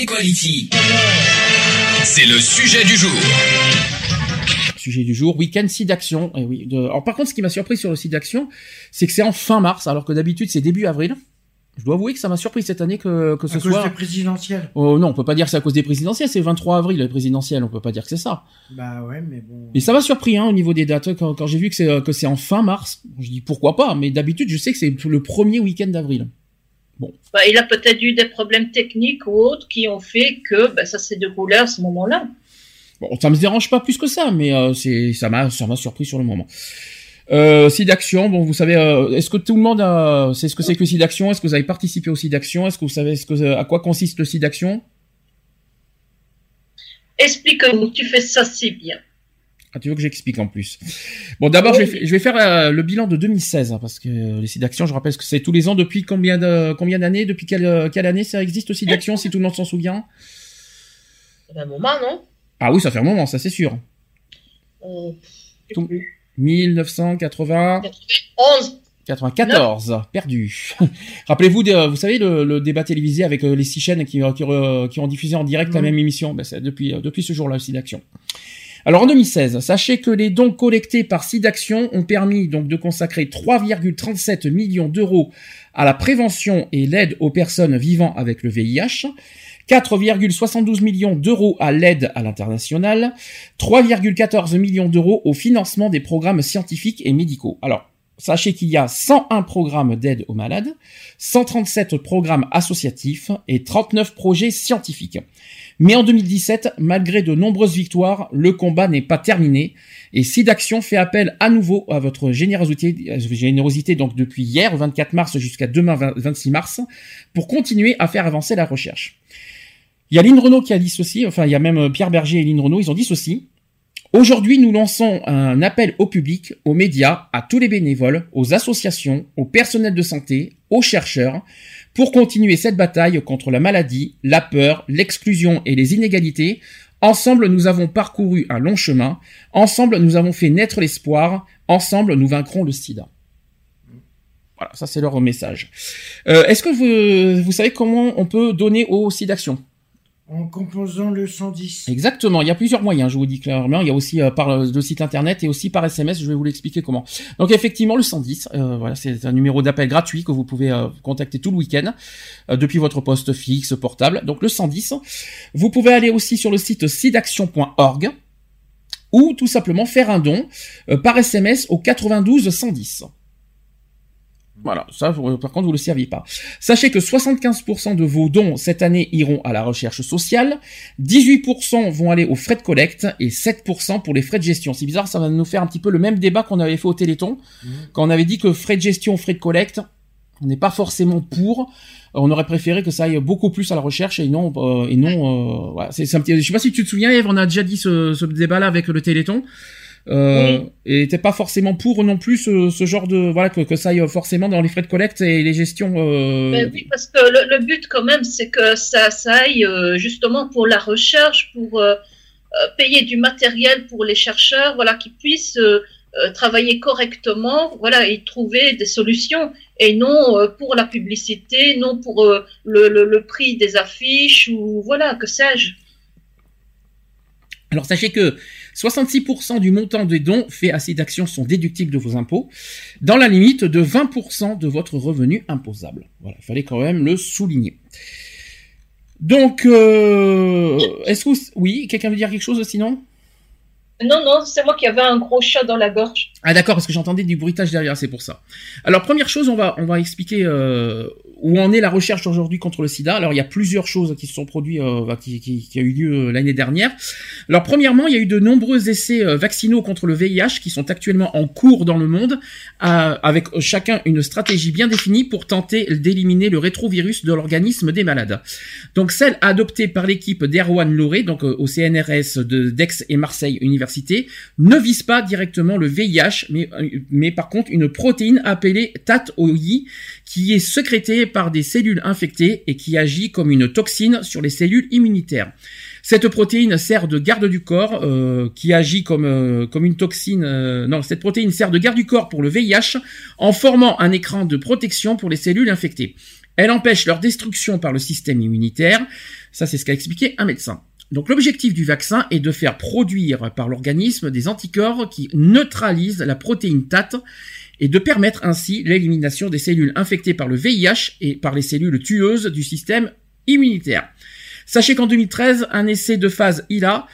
Equality. C'est le sujet du jour. Sujet du jour, week-end site d'action. Et oui. de- Alors par contre, ce qui m'a surpris sur le site d'action, c'est que c'est en fin mars, alors que d'habitude c'est début avril. Je dois avouer que ça m'a surpris cette année que, que ce À cause soit. des présidentielles. Oh non, on peut pas dire que c'est à cause des présidentielles, c'est le 23 avril les présidentielles, on peut pas dire que c'est ça. Bah ouais, mais bon. Mais ça m'a surpris hein, au niveau des dates quand, quand j'ai vu que c'est euh, que c'est en fin mars. Je dis pourquoi pas, mais d'habitude je sais que c'est le premier week-end d'avril. Bah, il a peut-être eu des problèmes techniques ou autres qui ont fait que bah, ça s'est déroulé à ce moment-là. Bon, ça me dérange pas plus que ça, mais euh, c'est ça m'a ça m'a surpris sur le moment. Euh, site d'action, bon, vous savez, euh, est-ce que tout le monde a, sait ce que c'est que le site d'action Est-ce que vous avez participé au site d'action Est-ce que vous savez ce que, à quoi consiste le site d'action Explique-nous, tu fais ça si bien. Ah, tu veux que j'explique en plus? Bon, d'abord, je, vais, fa- je vais faire euh, le bilan de 2016, hein, parce que euh, les sites d'action, je rappelle que c'est tous les ans, depuis combien de, combien d'années? Depuis quelle, euh, quelle année ça existe, le site d'action, si tout le monde s'en souvient? Ça un moment, non? Ah oui, ça fait un moment, ça c'est sûr. Euh, Tout- 1980... 11. 94, perdu. Rappelez-vous, vous savez le, le débat télévisé avec les six chaînes qui, qui, qui ont diffusé en direct la même émission. Ben, c'est depuis depuis ce jour-là aussi d'action. Alors en 2016, sachez que les dons collectés par SIDAction ont permis donc de consacrer 3,37 millions d'euros à la prévention et l'aide aux personnes vivant avec le VIH, 4,72 millions d'euros à l'aide à l'international, 3,14 millions d'euros au financement des programmes scientifiques et médicaux. Alors, sachez qu'il y a 101 programmes d'aide aux malades, 137 programmes associatifs et 39 projets scientifiques. Mais en 2017, malgré de nombreuses victoires, le combat n'est pas terminé et SIDAction fait appel à nouveau à votre générosité, euh, donc depuis hier, 24 mars jusqu'à demain, 20 26 mars, pour continuer à faire avancer la recherche. Il y a Lynn Renault qui a dit ceci, enfin il y a même euh, Pierre Berger et Lynn Renault, ils ont dit ceci. Aujourd'hui, nous lançons un appel au public, aux médias, à tous les bénévoles, aux associations, au personnel de santé, aux chercheurs, pour continuer cette bataille contre la maladie, la peur, l'exclusion et les inégalités. Ensemble, nous avons parcouru un long chemin. Ensemble, nous avons fait naître l'espoir. Ensemble, nous vaincrons le sida. Voilà, ça c'est leur message. Euh, Est-ce que vous, savez comment on peut donner au SIDAction En composant le 110. Exactement, il y a plusieurs moyens, je vous dis clairement. Il y a aussi euh, par le site internet et aussi par SMS, je vais vous l'expliquer comment. Donc effectivement, le 110, euh, voilà, c'est un numéro d'appel gratuit que vous pouvez euh, contacter tout le week-end euh, depuis votre poste fixe, portable. Donc le 110. Vous pouvez aller aussi sur le site sidaction.org ou tout simplement faire un don euh, par SMS au 92 110. Voilà, ça, par contre, vous ne le serviez pas. Sachez que 75% de vos dons cette année iront à la recherche sociale, 18% vont aller aux frais de collecte et 7% pour les frais de gestion. C'est bizarre, ça va nous faire un petit peu le même débat qu'on avait fait au Téléthon, quand on avait dit que frais de gestion, frais de collecte, on n'est pas forcément pour. On aurait préféré que ça aille beaucoup plus à la recherche et non, euh, et non. Euh, voilà, c'est un petit. Je sais pas si tu te souviens, Eve, on a déjà dit ce, ce débat-là avec le Téléthon. Euh, Et t'es pas forcément pour non plus ce, ce genre de voilà que, que ça aille forcément dans les frais de collecte et les gestions. Euh... Ben oui, parce que le, le but quand même, c'est que ça, ça aille euh, justement pour la recherche, pour euh, euh, payer du matériel pour les chercheurs, voilà, qui puissent travailler correctement, voilà, et trouver des solutions, et non euh, pour la publicité, non pour euh, le, le, le prix des affiches ou voilà, que sais-je. Alors sachez que 66% du montant des dons faits à cette action sont déductibles de vos impôts, dans la limite de 20% de votre revenu imposable. Voilà, il fallait quand même le souligner. Donc, euh, est-ce que vous- oui, quelqu'un veut dire quelque chose sinon? Non, non, c'est moi qui avais un gros chat dans la gorge. Ah d'accord, parce que j'entendais du bruitage derrière, c'est pour ça. Alors première chose, on va on va expliquer euh, où en est la recherche aujourd'hui contre le sida Alors il y a plusieurs choses qui se sont produites, euh, qui, qui, a eu lieu euh, l'année dernière. Alors premièrement, il y a eu de nombreux essais euh, vaccinaux contre le VIH qui sont actuellement en cours dans le monde, euh, avec chacun une stratégie bien définie pour tenter d'éliminer le rétrovirus de l'organisme des malades. Donc celle adoptée par l'équipe d'Erwan Loré, donc au CNRS de d'Aix et Marseille Université, ne vise pas directement le VIH, mais, mais par contre une protéine appelée TAT-OI qui est sécrétée par des cellules infectées et qui agit comme une toxine sur les cellules immunitaires. Cette protéine sert de garde du corps, euh, qui agit comme euh, comme une toxine. euh, non, cette protéine sert de garde du corps pour le VIH en formant un écran de protection pour les cellules infectées. Elle empêche leur destruction par le système immunitaire. Ça, c'est ce qu'a expliqué un médecin. Donc l'objectif du vaccin est de faire produire par l'organisme des anticorps qui neutralisent la protéine TAT et de permettre ainsi l'élimination des cellules infectées par le VIH et par les cellules tueuses du système immunitaire. Sachez qu'en 2013, un essai de phase ILA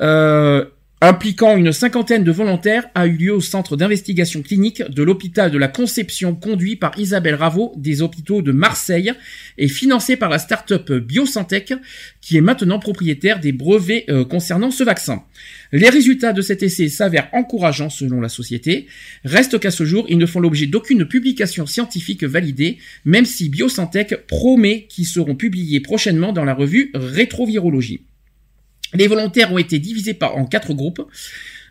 euh, impliquant une cinquantaine de volontaires a eu lieu au centre d'investigation clinique de l'hôpital de la Conception conduit par Isabelle Raveau des hôpitaux de Marseille et financé par la start-up Biosantech qui est maintenant propriétaire des brevets euh, concernant ce vaccin. Les résultats de cet essai s'avèrent encourageants selon la société. Reste qu'à ce jour, ils ne font l'objet d'aucune publication scientifique validée, même si Biosantech promet qu'ils seront publiés prochainement dans la revue Rétrovirologie. Les volontaires ont été divisés par, en quatre groupes.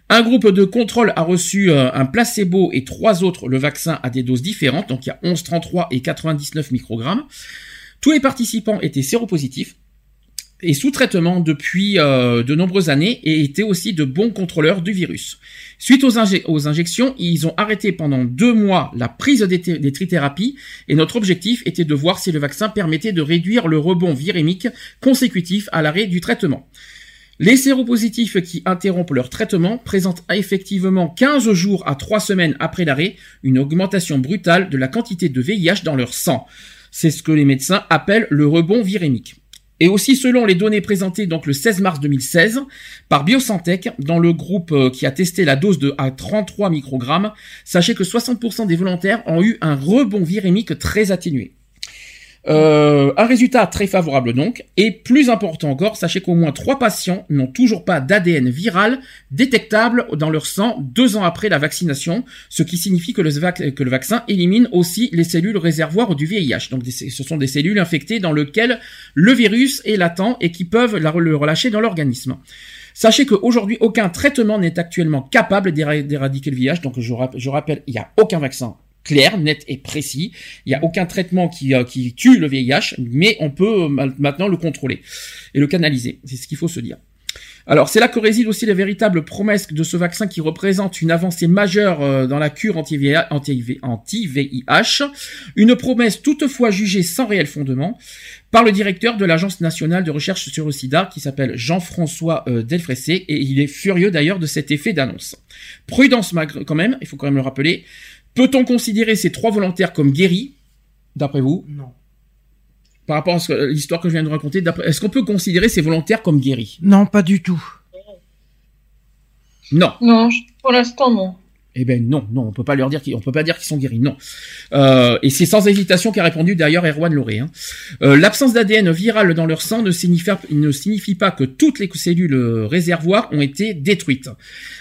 Un groupe de contrôle a reçu euh, un placebo et trois autres le vaccin à des doses différentes, donc il y a 11, 33 et 99 microgrammes. Tous les participants étaient séropositifs et sous traitement depuis euh, de nombreuses années et étaient aussi de bons contrôleurs du virus. Suite aux, inje- aux injections, ils ont arrêté pendant deux mois la prise des trithérapies et notre objectif était de voir si le vaccin permettait de réduire le rebond virémique consécutif à l'arrêt du traitement. Les séropositifs qui interrompent leur traitement présentent effectivement 15 jours à 3 semaines après l'arrêt une augmentation brutale de la quantité de VIH dans leur sang. C'est ce que les médecins appellent le rebond virémique. Et aussi selon les données présentées donc le 16 mars 2016 par Biosantech dans le groupe euh, qui a testé la dose de à 33 microgrammes, sachez que 60% des volontaires ont eu un rebond virémique très atténué. Euh, un résultat très favorable donc, et plus important encore, sachez qu'au moins trois patients n'ont toujours pas d'ADN viral détectable dans leur sang deux ans après la vaccination, ce qui signifie que le, vaccin élimine aussi les cellules réservoirs du VIH. Donc ce sont des cellules infectées dans lesquelles le virus est latent et qui peuvent le relâcher dans l'organisme. Sachez qu'aujourd'hui, aucun traitement n'est actuellement capable d'éra- d'éradiquer le VIH. Donc je rappelle, il n'y a aucun vaccin clair, net et précis. Il n'y a aucun traitement qui, euh, tue le VIH, mais on peut euh, ma- maintenant le contrôler et le canaliser. C'est ce qu'il faut se dire. Alors, c'est là que réside aussi la véritable promesse de ce vaccin qui représente une avancée majeure euh, dans la cure anti-VIH, anti- anti-VIH, une promesse toutefois jugée sans réel fondement par le directeur de l'Agence nationale de recherche sur le sida qui s'appelle Jean-François Delfressé et il est furieux d'ailleurs de cet effet d'annonce. Prudence quand même, il faut quand même le rappeler. Peut-on considérer ces trois volontaires comme guéris, d'après vous, Non. par rapport à ce que- l'histoire que je viens de raconter d'après- Est-ce qu'on peut considérer ces volontaires comme guéris? Non, pas du tout. Non. Non, pour l'instant, non. Eh ben non, non, on peut pas leur dire qu'ils, on peut pas dire qu'ils sont guéris, non. Euh, et c'est sans hésitation qu'a répondu d'ailleurs Erwan Loré. Hein. Euh, L'absence d'ADN viral dans leur sang ne signifie, pas que toutes les cellules euh, réservoirs ont été détruites.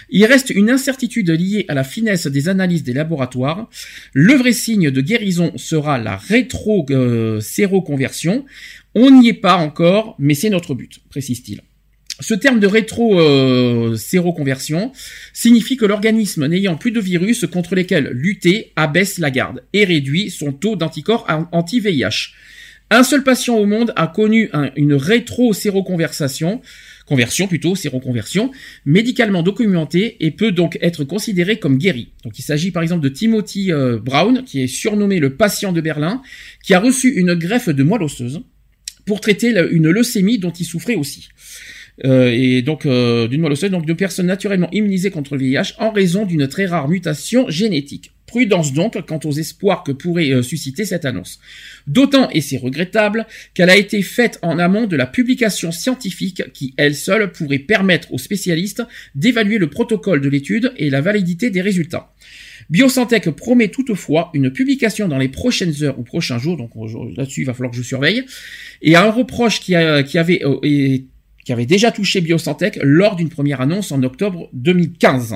Il reste une incertitude liée à la finesse des analyses des laboratoires. Le vrai signe de guérison sera la rétro-séroconversion. On n'y est pas encore, mais c'est notre but, précise-t-il. Ce terme de rétro-séroconversion signifie que l'organisme n'ayant plus de virus contre lesquels lutter abaisse la garde et réduit son taux d'anticorps an- anti-VIH. Un seul patient au monde a connu un- une rétro-séroconversation, conversion plutôt, séroconversion, médicalement documentée et peut donc être considéré comme guéri. Donc il s'agit par exemple de Timothy euh, Brown, qui est surnommé le patient de Berlin, qui a reçu une greffe de moelle osseuse pour traiter une leucémie dont il souffrait aussi. Euh, et donc euh, d'une moelle osseuse, donc de personnes naturellement immunisées contre le VIH en raison d'une très rare mutation génétique. Prudence donc quant aux espoirs que pourrait euh, susciter cette annonce. D'autant, et c'est regrettable, qu'elle a été faite en amont de la publication scientifique qui, elle seule, pourrait permettre aux spécialistes d'évaluer le protocole de l'étude et la validité des résultats. Biosantec promet toutefois une publication dans les prochaines heures ou prochains jours, donc là-dessus il va falloir que je surveille, et un reproche qui, qui avait euh, qui avait déjà touché Biosantec lors d'une première annonce en octobre 2015.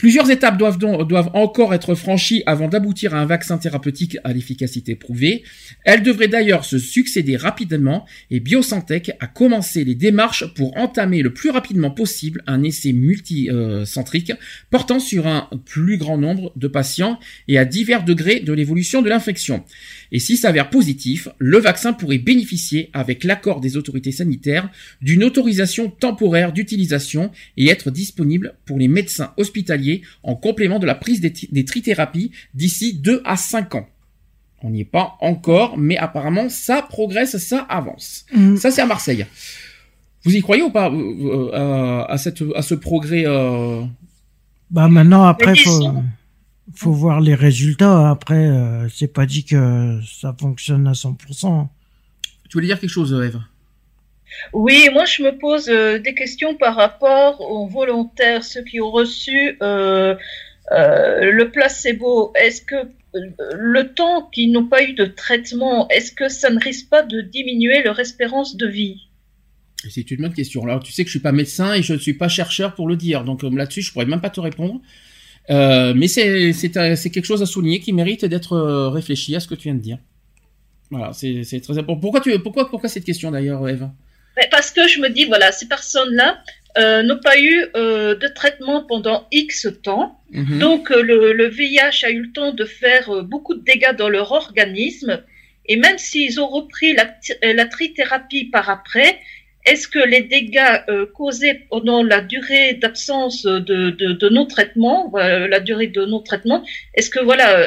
Plusieurs étapes doivent encore être franchies avant d'aboutir à un vaccin thérapeutique à l'efficacité prouvée. Elles devraient d'ailleurs se succéder rapidement et Biosantech a commencé les démarches pour entamer le plus rapidement possible un essai multicentrique portant sur un plus grand nombre de patients et à divers degrés de l'évolution de l'infection. Et s'il s'avère positif, le vaccin pourrait bénéficier, avec l'accord des autorités sanitaires, d'une autorisation temporaire d'utilisation et être disponible pour les médecins hospitaliers en complément de la prise des, trithérapies d'ici 2 à 5 ans. On n'y est pas encore, mais apparemment ça progresse, ça avance. Mm. Ça c'est à Marseille. Vous y croyez ou pas euh, euh, à, cette, à ce progrès euh... Bah maintenant après faut faut voir les résultats. Après, euh, c'est pas dit que ça fonctionne à 100%. Tu voulais dire quelque chose, Eve? Oui, moi je me pose euh, des questions par rapport aux volontaires, ceux qui ont reçu euh, le placebo. Est-ce que le temps qu'ils n'ont pas eu de traitement, est-ce que ça ne risque pas de diminuer leur espérance de vie? C'est une bonne question. Alors, tu sais que je suis pas médecin et je ne suis pas chercheur pour le dire. Donc là-dessus, je pourrais même pas te répondre. Euh, mais c'est c'est quelque chose à souligner qui mérite d'être euh, réfléchi à ce que tu viens de dire. Voilà, c'est très important. Pourquoi tu pourquoi pourquoi cette question d'ailleurs, Eve? Parce que je me dis voilà, ces personnes-là euh, n'ont pas eu euh, de traitement pendant X temps, mhm. donc le, le, VIH a eu le temps de faire beaucoup de dégâts dans leur organisme. Et même s'ils ont repris la, la trithérapie par après, est-ce que les dégâts euh, causés pendant la durée d'absence de, de, de non-traitement, la durée de non-traitement, est-ce que voilà, euh,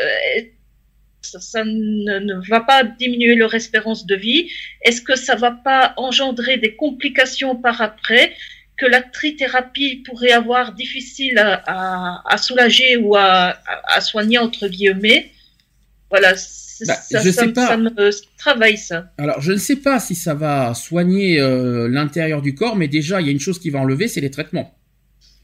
ça, ne, ne, va pas diminuer leur espérance de vie? Est-ce que ça va pas engendrer des complications par après que la trithérapie pourrait avoir difficile à soulager ou à, à, soigner entre guillemets? Voilà, bah, ça, je sais pas. me travaille ça. Alors je ne sais pas si ça va soigner euh, l'intérieur du corps, mais déjà il y a une chose qui va enlever, c'est les traitements.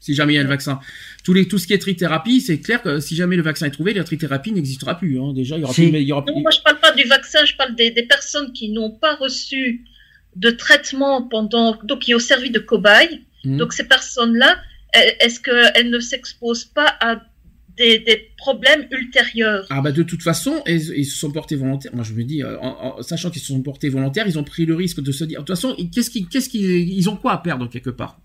Si jamais il y a le vaccin, tout, les, tout ce qui est trithérapie, c'est clair que si jamais le vaccin est trouvé, la trithérapie n'existera plus. Hein. Déjà il y aura plus. Il y aura Non, moi je parle pas du vaccin, je parle des, des personnes qui n'ont pas reçu de traitement pendant, donc qui ont servi de cobaye. Mmh. Donc ces personnes-là, est-ce qu'elles ne s'exposent pas à des, problèmes ultérieurs. Ah bah de toute façon, ils, se sont portés volontaires. Moi je me dis, euh, en, sachant qu'ils se sont portés volontaires, ils ont pris le risque de se dire, de toute façon, qu'est-ce qu'ils, qu'est-ce qu'ils, ils ont quoi à perdre quelque part?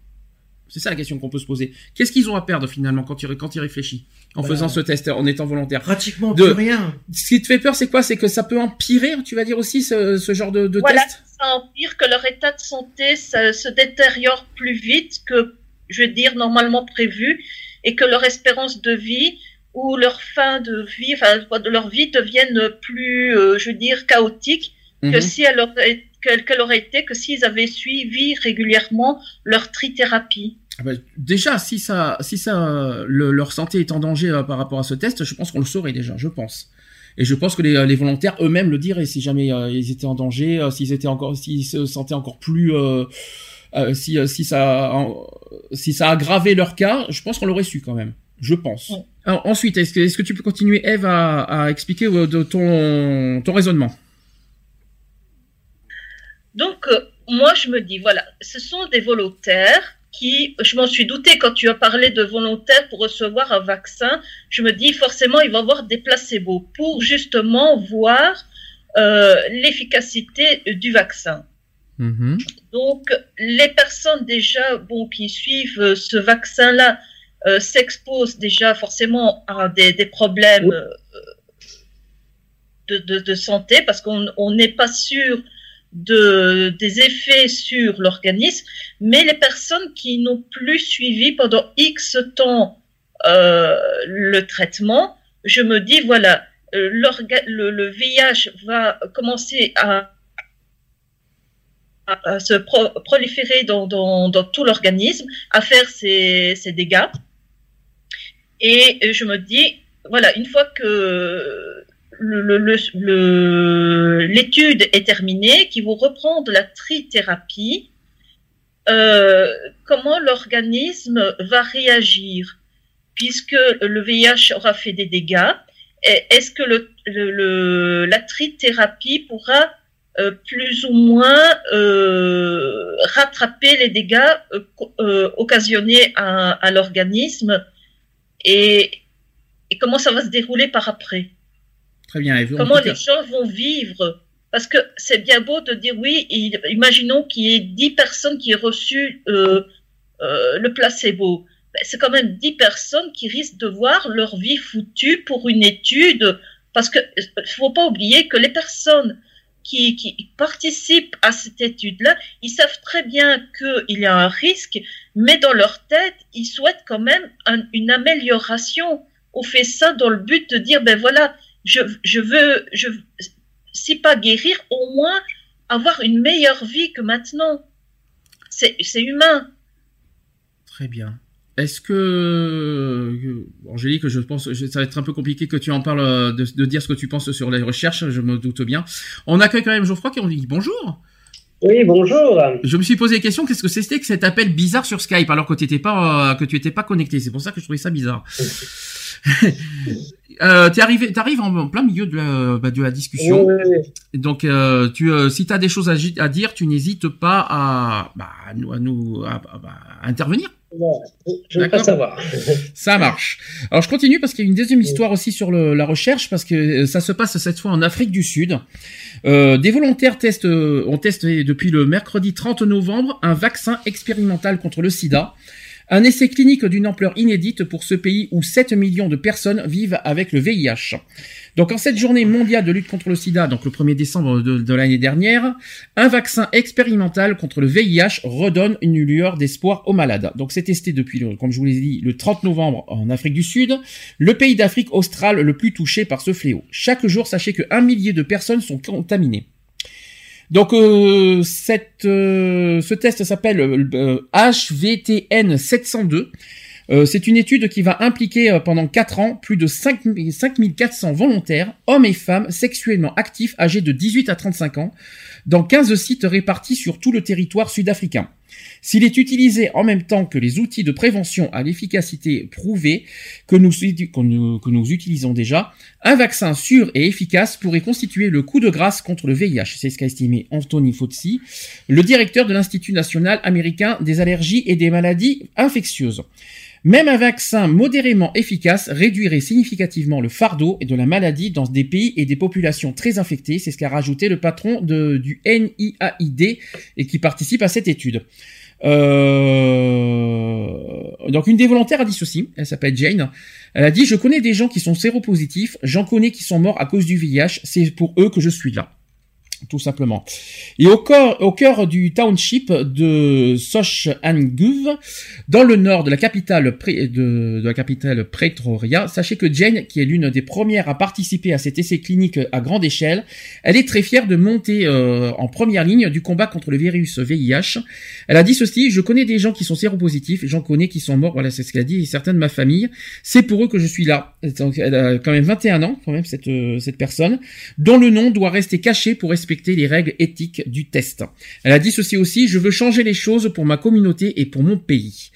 C'est ça la question qu'on peut se poser. Qu'est-ce qu'ils ont à perdre finalement quand ils, quand ils réfléchissent en bah, faisant ce test, en étant volontaire Pratiquement de, plus rien. Ce qui te fait peur, c'est quoi? C'est que ça peut empirer, tu vas dire aussi, ce, ce genre de, de voilà, test? ça empire, que leur état de santé se détériore plus vite que, je veux dire, normalement prévu et que leur espérance de vie ou leur fin de vie, enfin leur vie devienne plus, euh, je veux dire, chaotique que mhm. si elle aurait, qu'elle, aurait été que s'ils avaient suivi régulièrement leur trithérapie. Ah ben, déjà, si ça, si ça, leur santé est en danger euh, par rapport à ce test, je pense qu'on le saurait déjà, je pense. Et je pense que les, les volontaires eux-mêmes le diraient si jamais euh, ils étaient en danger, s'ils étaient encore, s'ils se sentaient encore plus, si, si ça, si ça aggravait leur cas, je pense qu'on l'aurait su quand même. Je pense. Alors, ensuite, est-ce que, tu peux continuer, Eve, à, à expliquer euh, de ton, ton raisonnement? Donc, euh, moi, je me dis, voilà, ce sont des volontaires qui, je m'en suis douté quand tu as parlé de volontaires pour recevoir un vaccin, je me dis forcément, il va y avoir des placebos pour justement voir euh, l'efficacité du vaccin. Mm-hmm. Donc, les personnes déjà bon, qui suivent ce vaccin-là, euh, s'expose déjà forcément à des, des problèmes euh, de, de, de, santé parce qu'on n'est pas sûr de, des effets sur l'organisme, mais les personnes qui n'ont plus suivi pendant X temps euh, le traitement, je me dis, voilà, euh, le, le VIH va commencer à, à se proliférer dans, tout l'organisme, à faire ses, dégâts. Et je me dis, voilà, une fois que l'étude est terminée, qu'ils vont reprendre la trithérapie, euh, comment l'organisme va réagir? Puisque le VIH aura fait des dégâts, est-ce que la trithérapie pourra euh, plus ou moins euh, rattraper les dégâts euh, occasionnés à, à l'organisme et, et, comment ça va se dérouler par après? Très bien. comment les gens vont vivre? Parce que c'est bien beau de dire oui, imaginons qu'il y ait 10 personnes qui aient reçu le placebo. Ben, c'est quand même 10 personnes qui risquent de voir leur vie foutue pour une étude. Parce qu'il ne faut pas oublier que les personnes qui, participent à cette étude-là, ils savent très bien qu'il y a un risque, mais dans leur tête, ils souhaitent quand même une amélioration. On fait ça dans le but de dire, ben voilà, je, je veux, je, si pas guérir, au moins avoir une meilleure vie que maintenant. C'est humain. Très bien. Est-ce que euh, Angélique, je pense, ça va être un peu compliqué que tu en parles, euh, de, dire ce que tu penses sur les recherches, je me doute bien. On accueille quand même Geoffroy qui on dit bonjour. Oui, bonjour. Je me suis posé la question, qu'est-ce que c'était que cet appel bizarre sur Skype alors que tu n'étais pas, euh, que tu étais pas connecté? C'est pour ça que je trouvais ça bizarre. euh, t'es arrivé, t'arrives en, plein milieu de la, bah, de la discussion. Donc, euh, tu, euh, si t'as des choses à, à dire, tu n'hésites pas à, bah, à nous, à, nous à, à intervenir je veux pas savoir. ça marche. Alors je continue parce qu'il y a une deuxième histoire aussi sur le, la recherche parce que euh, ça se passe cette fois en Afrique du Sud. Euh, des volontaires testent, euh, ont testé depuis le mercredi 30 novembre un vaccin expérimental contre le sida. Un essai clinique d'une ampleur inédite pour ce pays où 7 millions de personnes vivent avec le VIH. Donc en cette journée mondiale de lutte contre le sida, donc le 1er décembre de, l'année dernière, un vaccin expérimental contre le VIH redonne une lueur d'espoir aux malades. Donc c'est testé depuis, le, comme je vous l'ai dit, le 30 novembre en Afrique du Sud, le pays d'Afrique australe le plus touché par ce fléau. Chaque jour, sachez qu'un millier de personnes sont contaminées. Donc euh, cette, euh, ce test s'appelle HVTN 702. Euh, c'est une étude qui va impliquer euh, pendant 4 ans plus de 5, 5400 volontaires, hommes et femmes sexuellement actifs âgés de 18 à 35 ans, dans 15 sites répartis sur tout le territoire sud-africain. S'il est utilisé en même temps que les outils de prévention à l'efficacité prouvée que nous, utilisons déjà, un vaccin sûr et efficace pourrait constituer le coup de grâce contre le VIH. C'est ce qu'a estimé Anthony Fauci, le directeur de l'Institut national américain des allergies et des maladies infectieuses. Même un vaccin modérément efficace réduirait significativement le fardeau de la maladie dans des pays et des populations très infectées. C'est ce qu'a rajouté le patron du NIAID et qui participe à cette étude. Euh... Donc une des volontaires a dit ceci, elle s'appelle Jane, elle a dit je connais des gens qui sont séropositifs, j'en connais qui sont morts à cause du VIH, c'est pour eux que je suis là tout simplement. Et au cœur, au cœur du township de Sochanguve, dans le nord de la capitale de, la capitale Pretoria, sachez que Jane, qui est l'une des premières à participer à cet essai clinique à grande échelle, elle est très fière de monter euh, en première ligne du combat contre le virus VIH. Elle a dit ceci je connais des gens qui sont séropositifs, j'en connais qui sont morts. Voilà, c'est ce qu'elle a dit. Et certains de ma famille, c'est pour eux que je suis là. Elle a quand même 21 ans, quand même cette euh, cette personne, dont le nom doit rester caché pour respecter les règles éthiques du test. Elle a dit ceci aussi, je veux changer les choses pour ma communauté et pour mon pays.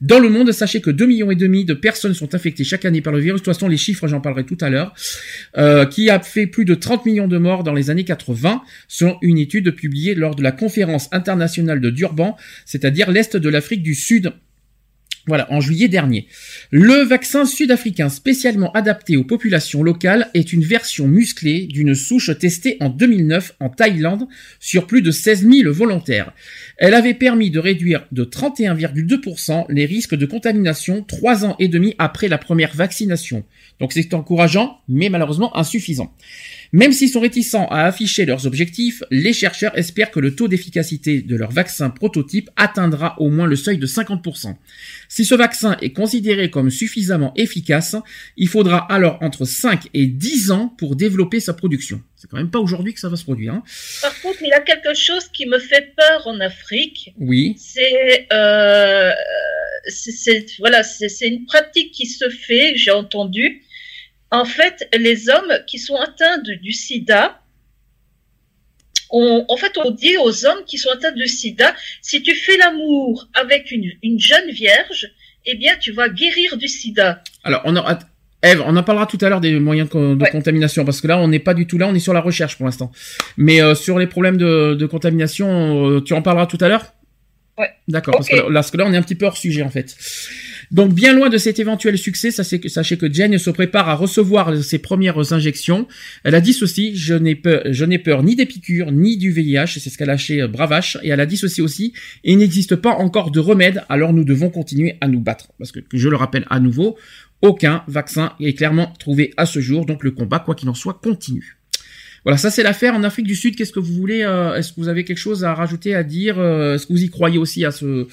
Dans le monde, sachez que 2 millions et demi de personnes sont infectées chaque année par le virus. De toute façon, les chiffres, j'en parlerai tout à l'heure, euh, qui a fait plus de 30 millions de morts dans les années 80, selon une étude publiée lors de la conférence internationale de Durban, c'est-à-dire l'Est de l'Afrique du Sud voilà, en juillet dernier. Le vaccin sud-africain spécialement adapté aux populations locales est une version musclée d'une souche testée en 2009 en Thaïlande sur plus de 16 000 volontaires. Elle avait permis de réduire de 31,2% les risques de contamination trois ans et demi après la première vaccination. Donc c'est encourageant, mais malheureusement insuffisant. Même s'ils sont réticents à afficher leurs objectifs, les chercheurs espèrent que le taux d'efficacité de leur vaccin prototype atteindra au moins le seuil de 50%. Si ce vaccin est considéré comme suffisamment efficace, il faudra alors entre 5 et 10 ans pour développer sa production. C'est quand même pas aujourd'hui que ça va se produire. Hein. Par contre, il y a quelque chose qui me fait peur en Afrique. Oui. C'est euh, voilà, c'est une pratique qui se fait, j'ai entendu, en fait, les hommes qui sont atteints du sida, en fait, on dit aux hommes qui sont atteints du sida, si tu fais l'amour avec une, jeune vierge, eh bien, tu vas guérir du sida. Alors, on Eve, on en parlera tout à l'heure des moyens de, contamination parce que là, on n'est pas du tout là, on est sur la recherche pour l'instant. Mais euh, sur les problèmes de, contamination, euh, tu en parleras tout à l'heure? Ouais. D'accord, parce, que là, on est un petit peu hors sujet en fait. Donc bien loin de cet éventuel succès, sachez que Jane se prépare à recevoir ses premières injections. Elle a dit ceci, je n'ai peur, peur ni des piqûres, ni du VIH, c'est ce qu'elle a chez Bravache, et elle a dit ceci aussi, il n'existe pas encore de remède, alors nous devons continuer à nous battre. Parce que, je le rappelle à nouveau, aucun vaccin est clairement trouvé à ce jour, donc le combat, quoi qu'il en soit, continue. Voilà, ça c'est l'affaire en Afrique du Sud. Qu'est-ce que vous voulez euh, Est-ce que vous avez quelque chose à rajouter, à dire euh, Est-ce que vous y croyez aussi à ce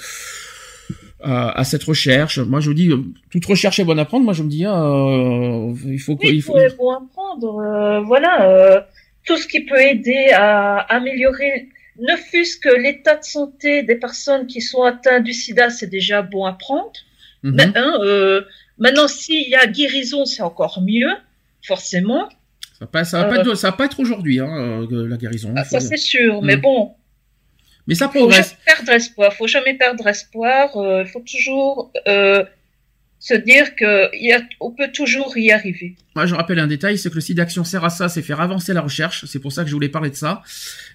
à, cette recherche. Moi, je vous dis, toute recherche est bonne à prendre. Moi, je me dis, euh, il faut que, il faut, bon apprendre. Euh, voilà, euh, tout ce qui peut aider à améliorer, ne fût-ce que l'état de santé des personnes qui sont atteintes du SIDA, c'est déjà bon à prendre. Mhm. Mais, hein, maintenant, s'il y a guérison, c'est encore mieux, forcément. Ça va pas, ça va pas, être, ça va pas être aujourd'hui, hein, la guérison. Ah, ça c'est sûr, mais mhm. bon, mais ça progresse. Faut jamais perdre espoir. Faut jamais perdre espoir. Euh, il faut toujours euh, se dire que y a, on peut toujours y arriver. Moi, je rappelle un détail, c'est que le site d'action sert à ça, c'est faire avancer la recherche. C'est pour ça que je voulais parler de ça.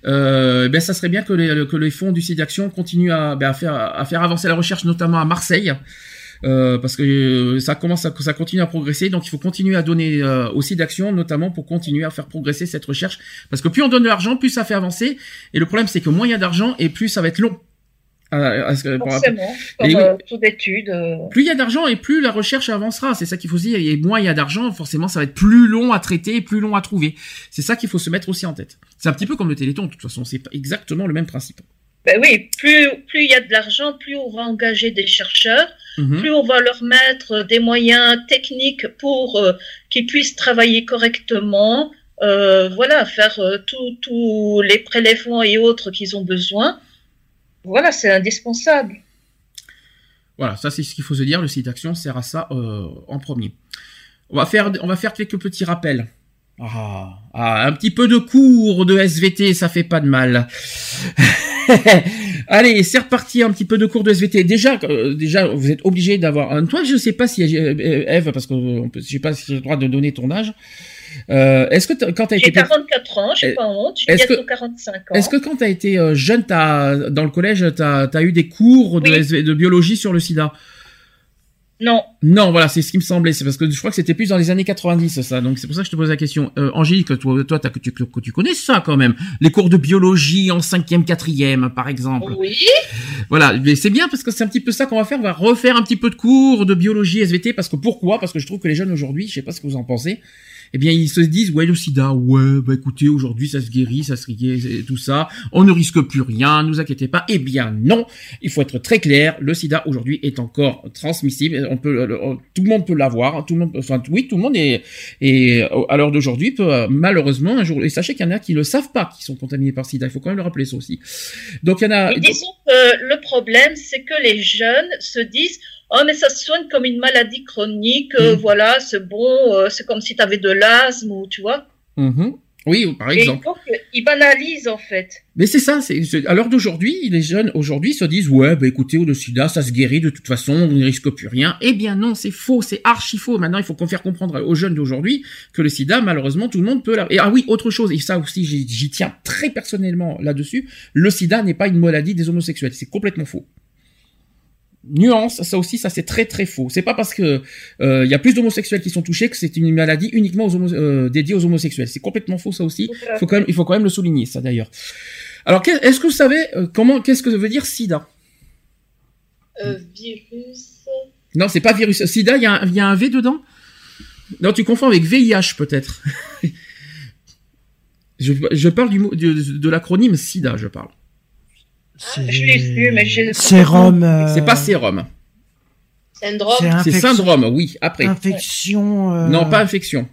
Euh, ben, ça serait bien que les, que les fonds du site d'action continuent à, ben, à, faire, à faire avancer la recherche, notamment à Marseille. Euh, parce que euh, ça commence à, ça continue à progresser, donc il faut continuer à donner euh, aussi d'actions, notamment pour continuer à faire progresser cette recherche, parce que plus on donne de l'argent, plus ça fait avancer, et le problème c'est que moins il y a d'argent et plus ça va être long. Forcément, comme toute étude. Plus il y a d'argent et plus la recherche avancera. C'est ça qu'il faut se dire. Et moins il y a d'argent, forcément, ça va être plus long à traiter et plus long à trouver. C'est ça qu'il faut se mettre aussi en tête. C'est un petit peu comme le Téléthon, de toute façon. C'est exactement le même principe. Ben oui, plus plus il y a de l'argent, plus on va engager des chercheurs, mhm. plus on va leur mettre des moyens techniques pour euh, qu'ils puissent travailler correctement, euh, voilà, faire euh, tous les prélèvements et autres qu'ils ont besoin. Voilà, c'est indispensable. Voilà, ça c'est ce qu'il faut se dire. Le site d'action sert à ça en premier. On va faire on va faire quelques petits rappels. Ah, ah, un petit peu de cours de SVT, ça fait pas de mal. Allez, c'est reparti un petit peu de cours de SVT. Déjà, euh, déjà, vous êtes obligé d'avoir un. Toi, je sais pas si euh, Eve, parce que je sais pas si j'ai le droit de donner ton âge. Euh, est-ce que quand tu as été j'ai 44 ans, je suis pas honte, j'ai bientôt 45 ans. Est-ce que quand tu as été jeune, as, dans le collège, tu as, eu des cours de, de biologie sur le sida? Non. Non, voilà, c'est ce qui me semblait. C'est parce que je crois que c'était plus dans les années 90, ça. Donc c'est pour ça que je te pose la question. Euh, Angélique, toi, toi, que tu, que tu connais ça quand même. Les cours de biologie en cinquième, quatrième, par exemple. Oui. Voilà, mais c'est bien parce que c'est un petit peu ça qu'on va faire. On va refaire un petit peu de cours de biologie SVT parce que pourquoi? Parce que je trouve que les jeunes aujourd'hui, je sais pas ce que vous en pensez, eh bien ils se disent ouais le sida, ouais bah écoutez aujourd'hui ça se guérit, ça se guérit tout ça, on ne risque plus rien, ne vous inquiétez pas. Eh bien non, il faut être très clair, le sida aujourd'hui est encore transmissible, on peut tout le monde peut l'avoir, tout le monde enfin oui tout le monde est et à l'heure d'aujourd'hui peut malheureusement un jour et sachez qu'il y en a qui le savent pas qui sont contaminés par sida, il faut quand même le rappeler ça aussi. Donc il y en a disons que le problème c'est que les jeunes se disent Oh, mais ça se soigne comme une maladie chronique, euh, mm. voilà, c'est bon, euh, c'est comme si tu avais de l'asthme ou tu vois. Mm-hmm. Oui, par exemple. ils banalisent en fait. Mais c'est ça, c'est à l'heure d'aujourd'hui, les jeunes aujourd'hui se disent ouais, bah écoutez, au sida, ça se guérit de toute façon, on ne risque plus rien. Eh bien non, c'est faux, c'est archi faux. Maintenant, il faut qu'on faire comprendre aux jeunes d'aujourd'hui que le sida, malheureusement, tout le monde peut. La... Et ah oui, autre chose, et ça aussi, j'y tiens très personnellement là-dessus. Le sida n'est pas une maladie des homosexuels, c'est complètement faux nuance, ça aussi, ça c'est très très faux. C'est pas parce que il euh, y a plus d'homosexuels qui sont touchés que c'est une maladie uniquement aux euh, dédiée aux homosexuels. C'est complètement faux ça aussi. Il faut quand même, il faut quand même le souligner ça d'ailleurs. Alors, est-ce que vous savez euh, comment, qu'est-ce que veut dire SIDA? Virus. Non, c'est pas virus. SIDA, il y, a un, y a un V dedans? Non, tu confonds avec VIH peut-être. je, je, parle du mot de, de l'acronyme SIDA, je parle. C'est Sérum. Euh, c'est pas sérum. Syndrome. C'est syndrome, oui, après. Infection. Euh, non, pas infection.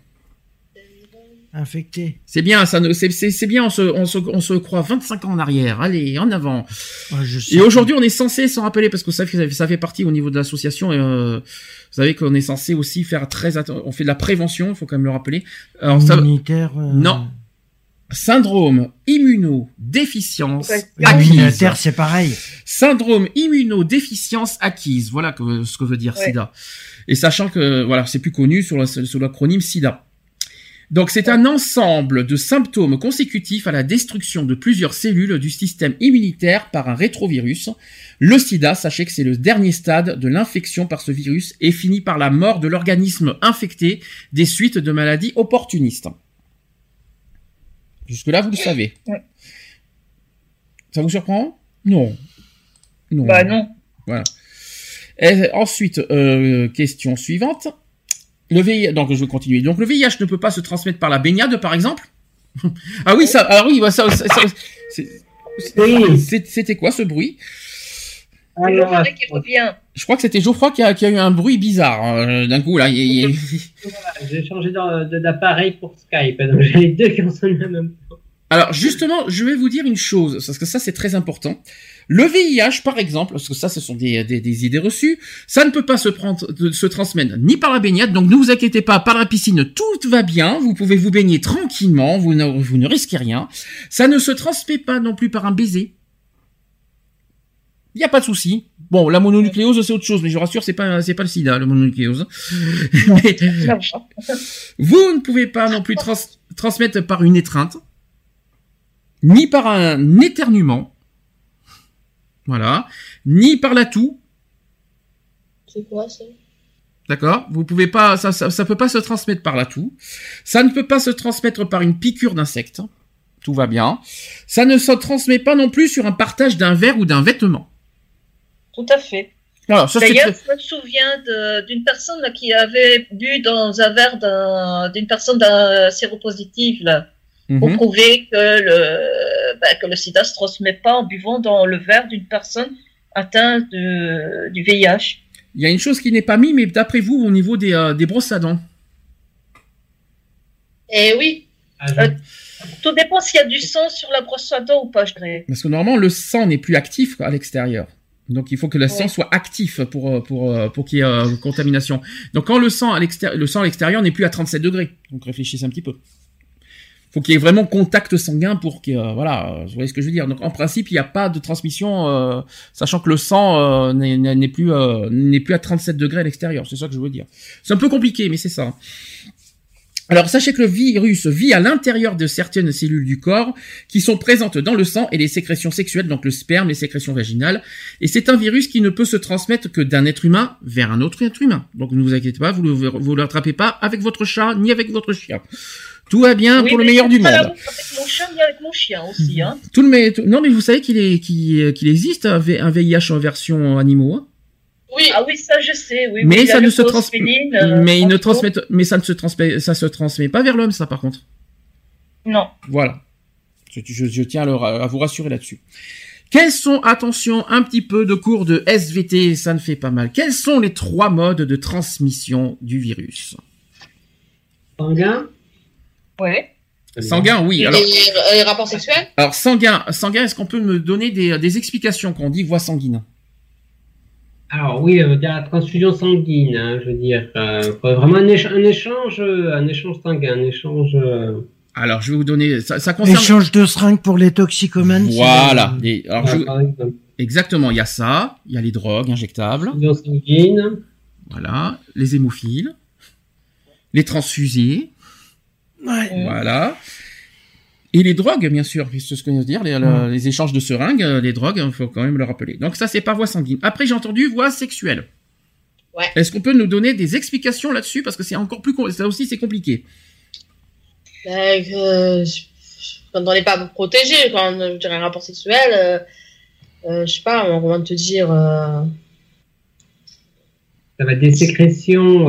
Infecté. C'est bien, ça, c'est bien, on se, on, se, on se croit 25 ans en arrière. Allez, en avant. et aujourd'hui, on est censé s'en rappeler parce que ça fait, ça fait partie au niveau de l'association. Euh, vous savez qu'on est censé aussi faire très attention. On fait de la prévention, il faut quand même le rappeler. Alors, ça, euh, non, Syndrome immunodéficience acquise. c'est pareil. Syndrome immunodéficience acquise. Voilà ce que veut dire SIDA. Et sachant que voilà, c'est plus connu sur l'acronyme SIDA. Donc c'est un ensemble de symptômes consécutifs à la destruction de plusieurs cellules du système immunitaire par un rétrovirus. Le sida, sachez que c'est le dernier stade de l'infection par ce virus et finit par la mort de l'organisme infecté des suites de maladies opportunistes. Jusque-là, vous le savez. Ça vous surprend? Non. Non. Bah non. Voilà. ensuite, euh, question suivante. Le VIH, donc je vais continuer. Donc le VIH ne peut pas se transmettre par la baignade, par exemple? Ah oui, ça, ah oui, ça, c'était quoi ce bruit? Alors, je crois que c'était Geoffroy qui a, qui a, eu un bruit bizarre hein, d'un coup là. J'ai changé d'appareil pour Skype, donc j'ai les deux qui même temps. Alors justement, je vais vous dire une chose, parce que ça c'est très important. Le VIH, par exemple, parce que ça, ce sont des, des, idées reçues, ça ne peut pas se, prendre, se transmettre ni par la baignade, donc ne vous inquiétez pas, par la piscine, tout va bien, vous pouvez vous baigner tranquillement, vous ne, vous ne risquez rien. Ça ne se transmet pas non plus par un baiser. Il n'y a pas de souci. Bon, la mononucléose, c'est autre chose, mais je vous rassure, c'est pas, c'est pas le sida, la mononucléose. vous ne pouvez pas non plus transmettre par une étreinte, ni par un éternuement, voilà. Ni par la toux. C'est quoi ça? D'accord Vous pouvez pas, ça, ça, peut pas se transmettre par la toux. Ça ne peut pas se transmettre par une piqûre d'insecte. Tout va bien. Ça ne se transmet pas non plus sur un partage d'un verre ou d'un vêtement. Tout à fait. D'ailleurs, je me souviens d'une personne qui avait bu dans un verre d'une personne d'un séropositif là pour mhm. prouver que le, bah, que le sida se transmet pas en buvant dans le verre d'une personne atteinte de, du VIH. Il y a une chose qui n'est pas mise, mais d'après vous, au niveau des, euh, des brosses à dents? Eh oui. Ah, euh, tout dépend s'il y a du sang sur la brosse à dents ou pas, je dirais. Parce que normalement, le sang n'est plus actif à l'extérieur. Donc il faut que le sang soit actif pour euh, pour pour qu'il y ait contamination. Donc quand le sang à l'extérieur le sang à l'extérieur n'est plus à 37 degrés. Donc réfléchissez un petit peu faut qu'il y ait vraiment contact sanguin pour que euh, voilà, vous voyez ce que je veux dire. Donc en principe, il n'y a pas de transmission, euh, sachant que le sang euh, n'est plus n'est plus à 37 degrés à l'extérieur. C'est ça que je veux dire. C'est un peu compliqué, mais c'est ça. Alors sachez que le virus vit à l'intérieur de certaines cellules du corps qui sont présentes dans le sang et les sécrétions sexuelles, donc le sperme, les sécrétions vaginales. Et c'est un virus qui ne peut se transmettre que d'un être humain vers un autre être humain. Donc ne vous inquiétez pas, vous ne vous l'attrapez pas avec votre chat ni avec votre chien. Tout va bien pour le meilleur du monde. Avec mon chien, avec mon chien aussi. Hein. Tout le, non, mais vous savez qu'il qu'il, existe un, VIH en version animaux. Hein. Oui, ah oui, ça je sais. Oui, mais ça ne se transmet, euh, mais il ne transmet, mais ça ne se transmet, ça se transmet pas vers l'homme, ça par contre. Non. Voilà. Je, tiens à, à vous rassurer là-dessus. Quels sont, attention, un petit peu de cours de SVT, ça ne fait pas mal. Quels sont les trois modes de transmission du virus? Sanguin Ouais. Sanguin, oui. Alors, les, rapports sexuels? Alors, sanguin, sanguin est-ce qu'on peut me donner des, explications quand on dit voie sanguine? Alors oui, euh, la transfusion sanguine, hein, je veux dire, euh, vraiment un, échange, un échange sanguin, un échange. Euh, alors je vais vous donner, ça, ça concerne. Échange de seringues pour les toxicomanes. Voilà. Exactement, il y a ça, il y a les drogues injectables. Transfusion sanguine. Voilà, les hémophiles, les transfusés. Voilà. Et les drogues, bien sûr, c'est ce que je veux dire, les, échanges de seringues, euh, les drogues, il faut quand même le rappeler. Donc ça, c'est pas voie sanguine. Après, j'ai entendu voie sexuelle. Ouais. Est-ce qu'on peut nous donner des explications là-dessus? Parce que c'est encore plus... Ça aussi, c'est compliqué. Ben, euh, quand on n'est pas protégé, quand on a un rapport sexuel, euh, euh, je sais pas, on va te dire... Ça va être des sécrétions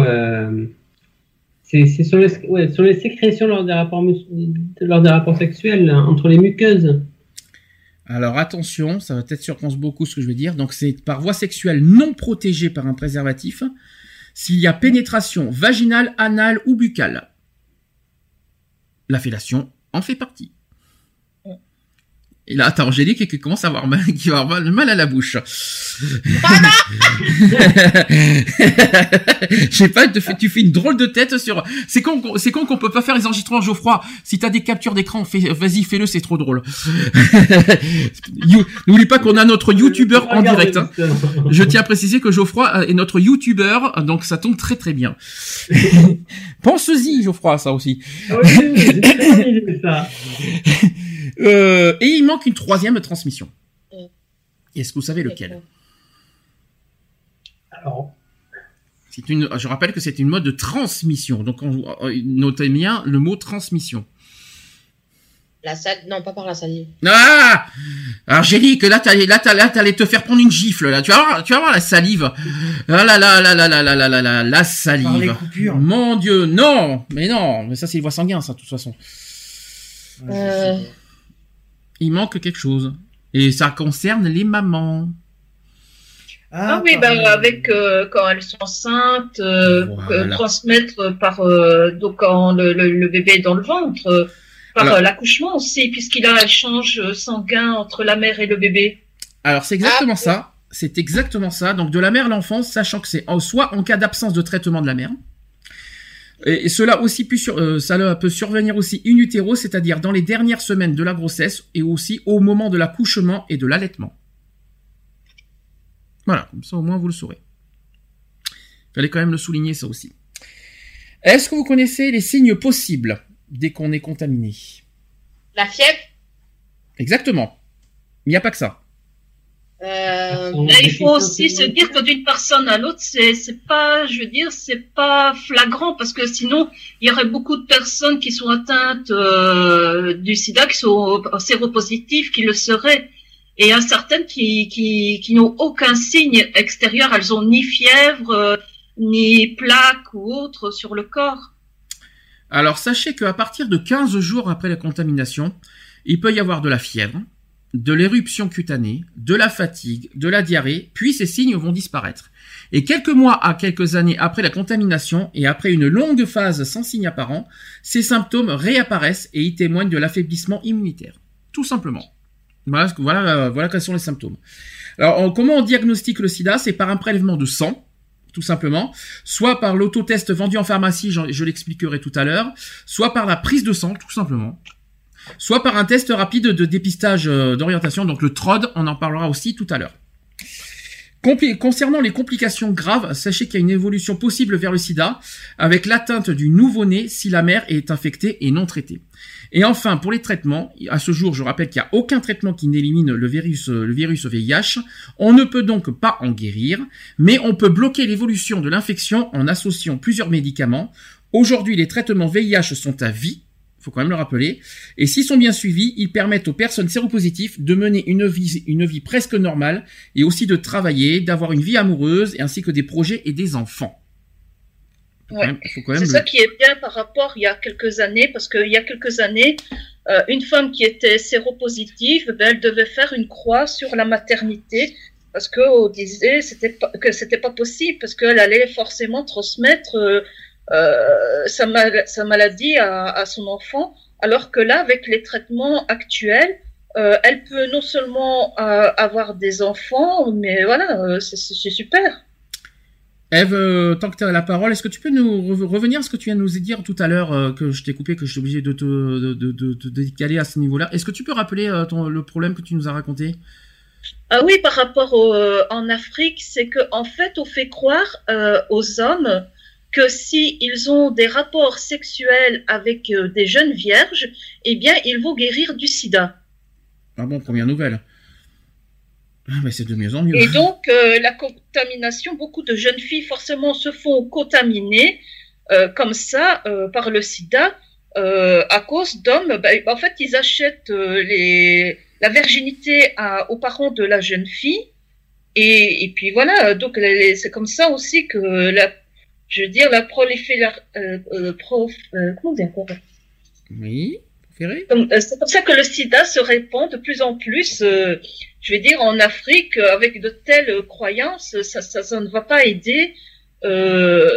c'est sur, les sécrétions lors des rapports, sexuels hein, entre les muqueuses. Alors attention, ça va peut-être surprendre beaucoup ce que je veux dire. Donc c'est par voie sexuelle non protégée par un préservatif s'il y a pénétration vaginale, anale ou buccale. La fellation en fait partie. Et là, t'as Angélique qui commence à avoir mal, qui va avoir mal à la bouche. Je sais pas, tu fais, tu fais une drôle de tête sur. C'est con, qu'on- c'est con qu'on peut pas faire les enregistrements Geoffroy. Si t'as des captures d'écran, fais- vas-y, fais-le, c'est trop drôle. N'oublie pas qu'on a notre youtubeur en direct. hein. Je tiens à préciser que Geoffroy est notre youtubeur, donc ça tombe très très bien. Pense-y, Geoffroy, ça aussi. Ah oui, ça. Euh, et il manque une troisième transmission. Mm. Est-ce que vous savez lequel Alors, C'est une. Je rappelle que c'est une mode de transmission. Donc, on, euh, notez bien le mot transmission. La salle, non, pas par la salive. Ah Angélique, là, t'allais, là, là, t'allais te faire prendre une gifle, là. Tu vas voir, tu vas voir la salive. Ah là là là là là là là là là, la Par les salive. coupures. Mon Dieu, non, mais non, mais ça c'est les voies sanguines, ça, de toute façon. Euh, Il manque quelque chose. Et ça concerne les mamans. Ah, oui, par- ben, avec euh, quand elles sont enceintes, euh, Voilà. que- transmettre par euh, donc quand le, le, le bébé est dans le ventre, euh, par Alors- euh, l'accouchement aussi, puisqu'il a un échange sanguin entre la mère et le bébé. Alors c'est exactement ça. C'est exactement ça. Donc de la mère à l'enfant, sachant que c'est en- soit en cas d'absence de traitement de la mère. Et, et cela aussi peut, sur- euh, ça peut survenir aussi in utero, c'est-à-dire dans les dernières semaines de la grossesse et aussi au moment de l'accouchement et de l'allaitement. Voilà, comme ça au moins vous le saurez. Fallait quand même le souligner ça aussi. Est-ce que vous connaissez les signes possibles dès qu'on est contaminé? La fièvre? Exactement. Il n'y a pas que ça. Euh, Là, il faut aussi se dire que d'une personne à l'autre, c'est c'est pas, je veux dire, c'est pas flagrant parce que sinon, il y aurait beaucoup de personnes qui sont atteintes euh, du SIDA, qui sont séropositives, qui le seraient. Et il y a certaines qui, qui, qui n'ont aucun signe extérieur. Elles ont ni fièvre, euh, ni plaque ou autre sur le corps. Alors sachez qu'à partir de 15 jours après la contamination, il peut y avoir de la fièvre, de l'éruption cutanée, de la fatigue, de la diarrhée, puis ces signes vont disparaître. Et quelques mois à quelques années après la contamination et après une longue phase sans signe apparent, ces symptômes réapparaissent et y témoignent de l'affaiblissement immunitaire. Tout simplement. Voilà, voilà, voilà quels sont les symptômes. Alors, comment on diagnostique le sida? C'est par un prélèvement de sang, tout simplement, soit par l'autotest vendu en pharmacie, je l'expliquerai tout à l'heure, soit par la prise de sang, tout simplement, soit par un test rapide de dépistage euh, d'orientation, donc le TROD, on en parlera aussi tout à l'heure. Concernant les complications graves, sachez qu'il y a une évolution possible vers le sida, avec l'atteinte du nouveau-né si la mère est infectée et non traitée. Et enfin, pour les traitements, à ce jour, je rappelle qu'il n'y a aucun traitement qui n'élimine le virus, euh, le virus VIH. On ne peut donc pas en guérir, mais on peut bloquer l'évolution de l'infection en associant plusieurs médicaments. Aujourd'hui, les traitements VIH sont à vie, faut quand même le rappeler, et s'ils sont bien suivis, ils permettent aux personnes séropositives de mener une vie, une vie presque normale, et aussi de travailler, d'avoir une vie amoureuse, et ainsi que des projets et des enfants. Ouais. C'est le- ça qui est bien par rapport il y a quelques années, parce qu'il y a quelques années, euh, une femme qui était séropositive, ben, elle devait faire une croix sur la maternité, parce qu'on disait pas, que c'était pas possible, parce qu'elle allait forcément transmettre euh, sa, mal- sa maladie à, à son enfant, alors que là, avec les traitements actuels, euh, elle peut non seulement euh, avoir des enfants, mais voilà, euh, c'est super. Eve, euh, tant que tu as la parole, est-ce que tu peux nous re- revenir à ce que tu viens de nous dire tout à l'heure, euh, que je t'ai coupé, que je suis obligé de te de, de, de, de décaler à ce niveau-là? Est-ce que tu peux rappeler euh, ton, le problème que tu nous as raconté? Ah oui, par rapport au, euh, en Afrique, c'est que en fait, on fait croire euh, aux hommes que si ils ont des rapports sexuels avec euh, des jeunes vierges, eh bien, ils vont guérir du sida. Ah bon, première nouvelle. Ah, mais c'est de mieux en mieux. Et donc, euh, la contamination, beaucoup de jeunes filles forcément se font contaminer euh, comme ça par le sida à cause d'hommes. Ben, en fait, ils achètent les, la virginité à- aux parents de la jeune fille. Et, et puis voilà, donc c'est comme ça aussi que la, je veux dire, la prolifération, euh, euh, prof, euh, comment dire encore? Oui, comme- euh, C'est comme ça que le sida se répand de plus en plus. je veux dire, en Afrique, avec de telles croyances, ça, ça, ça ne va pas aider euh,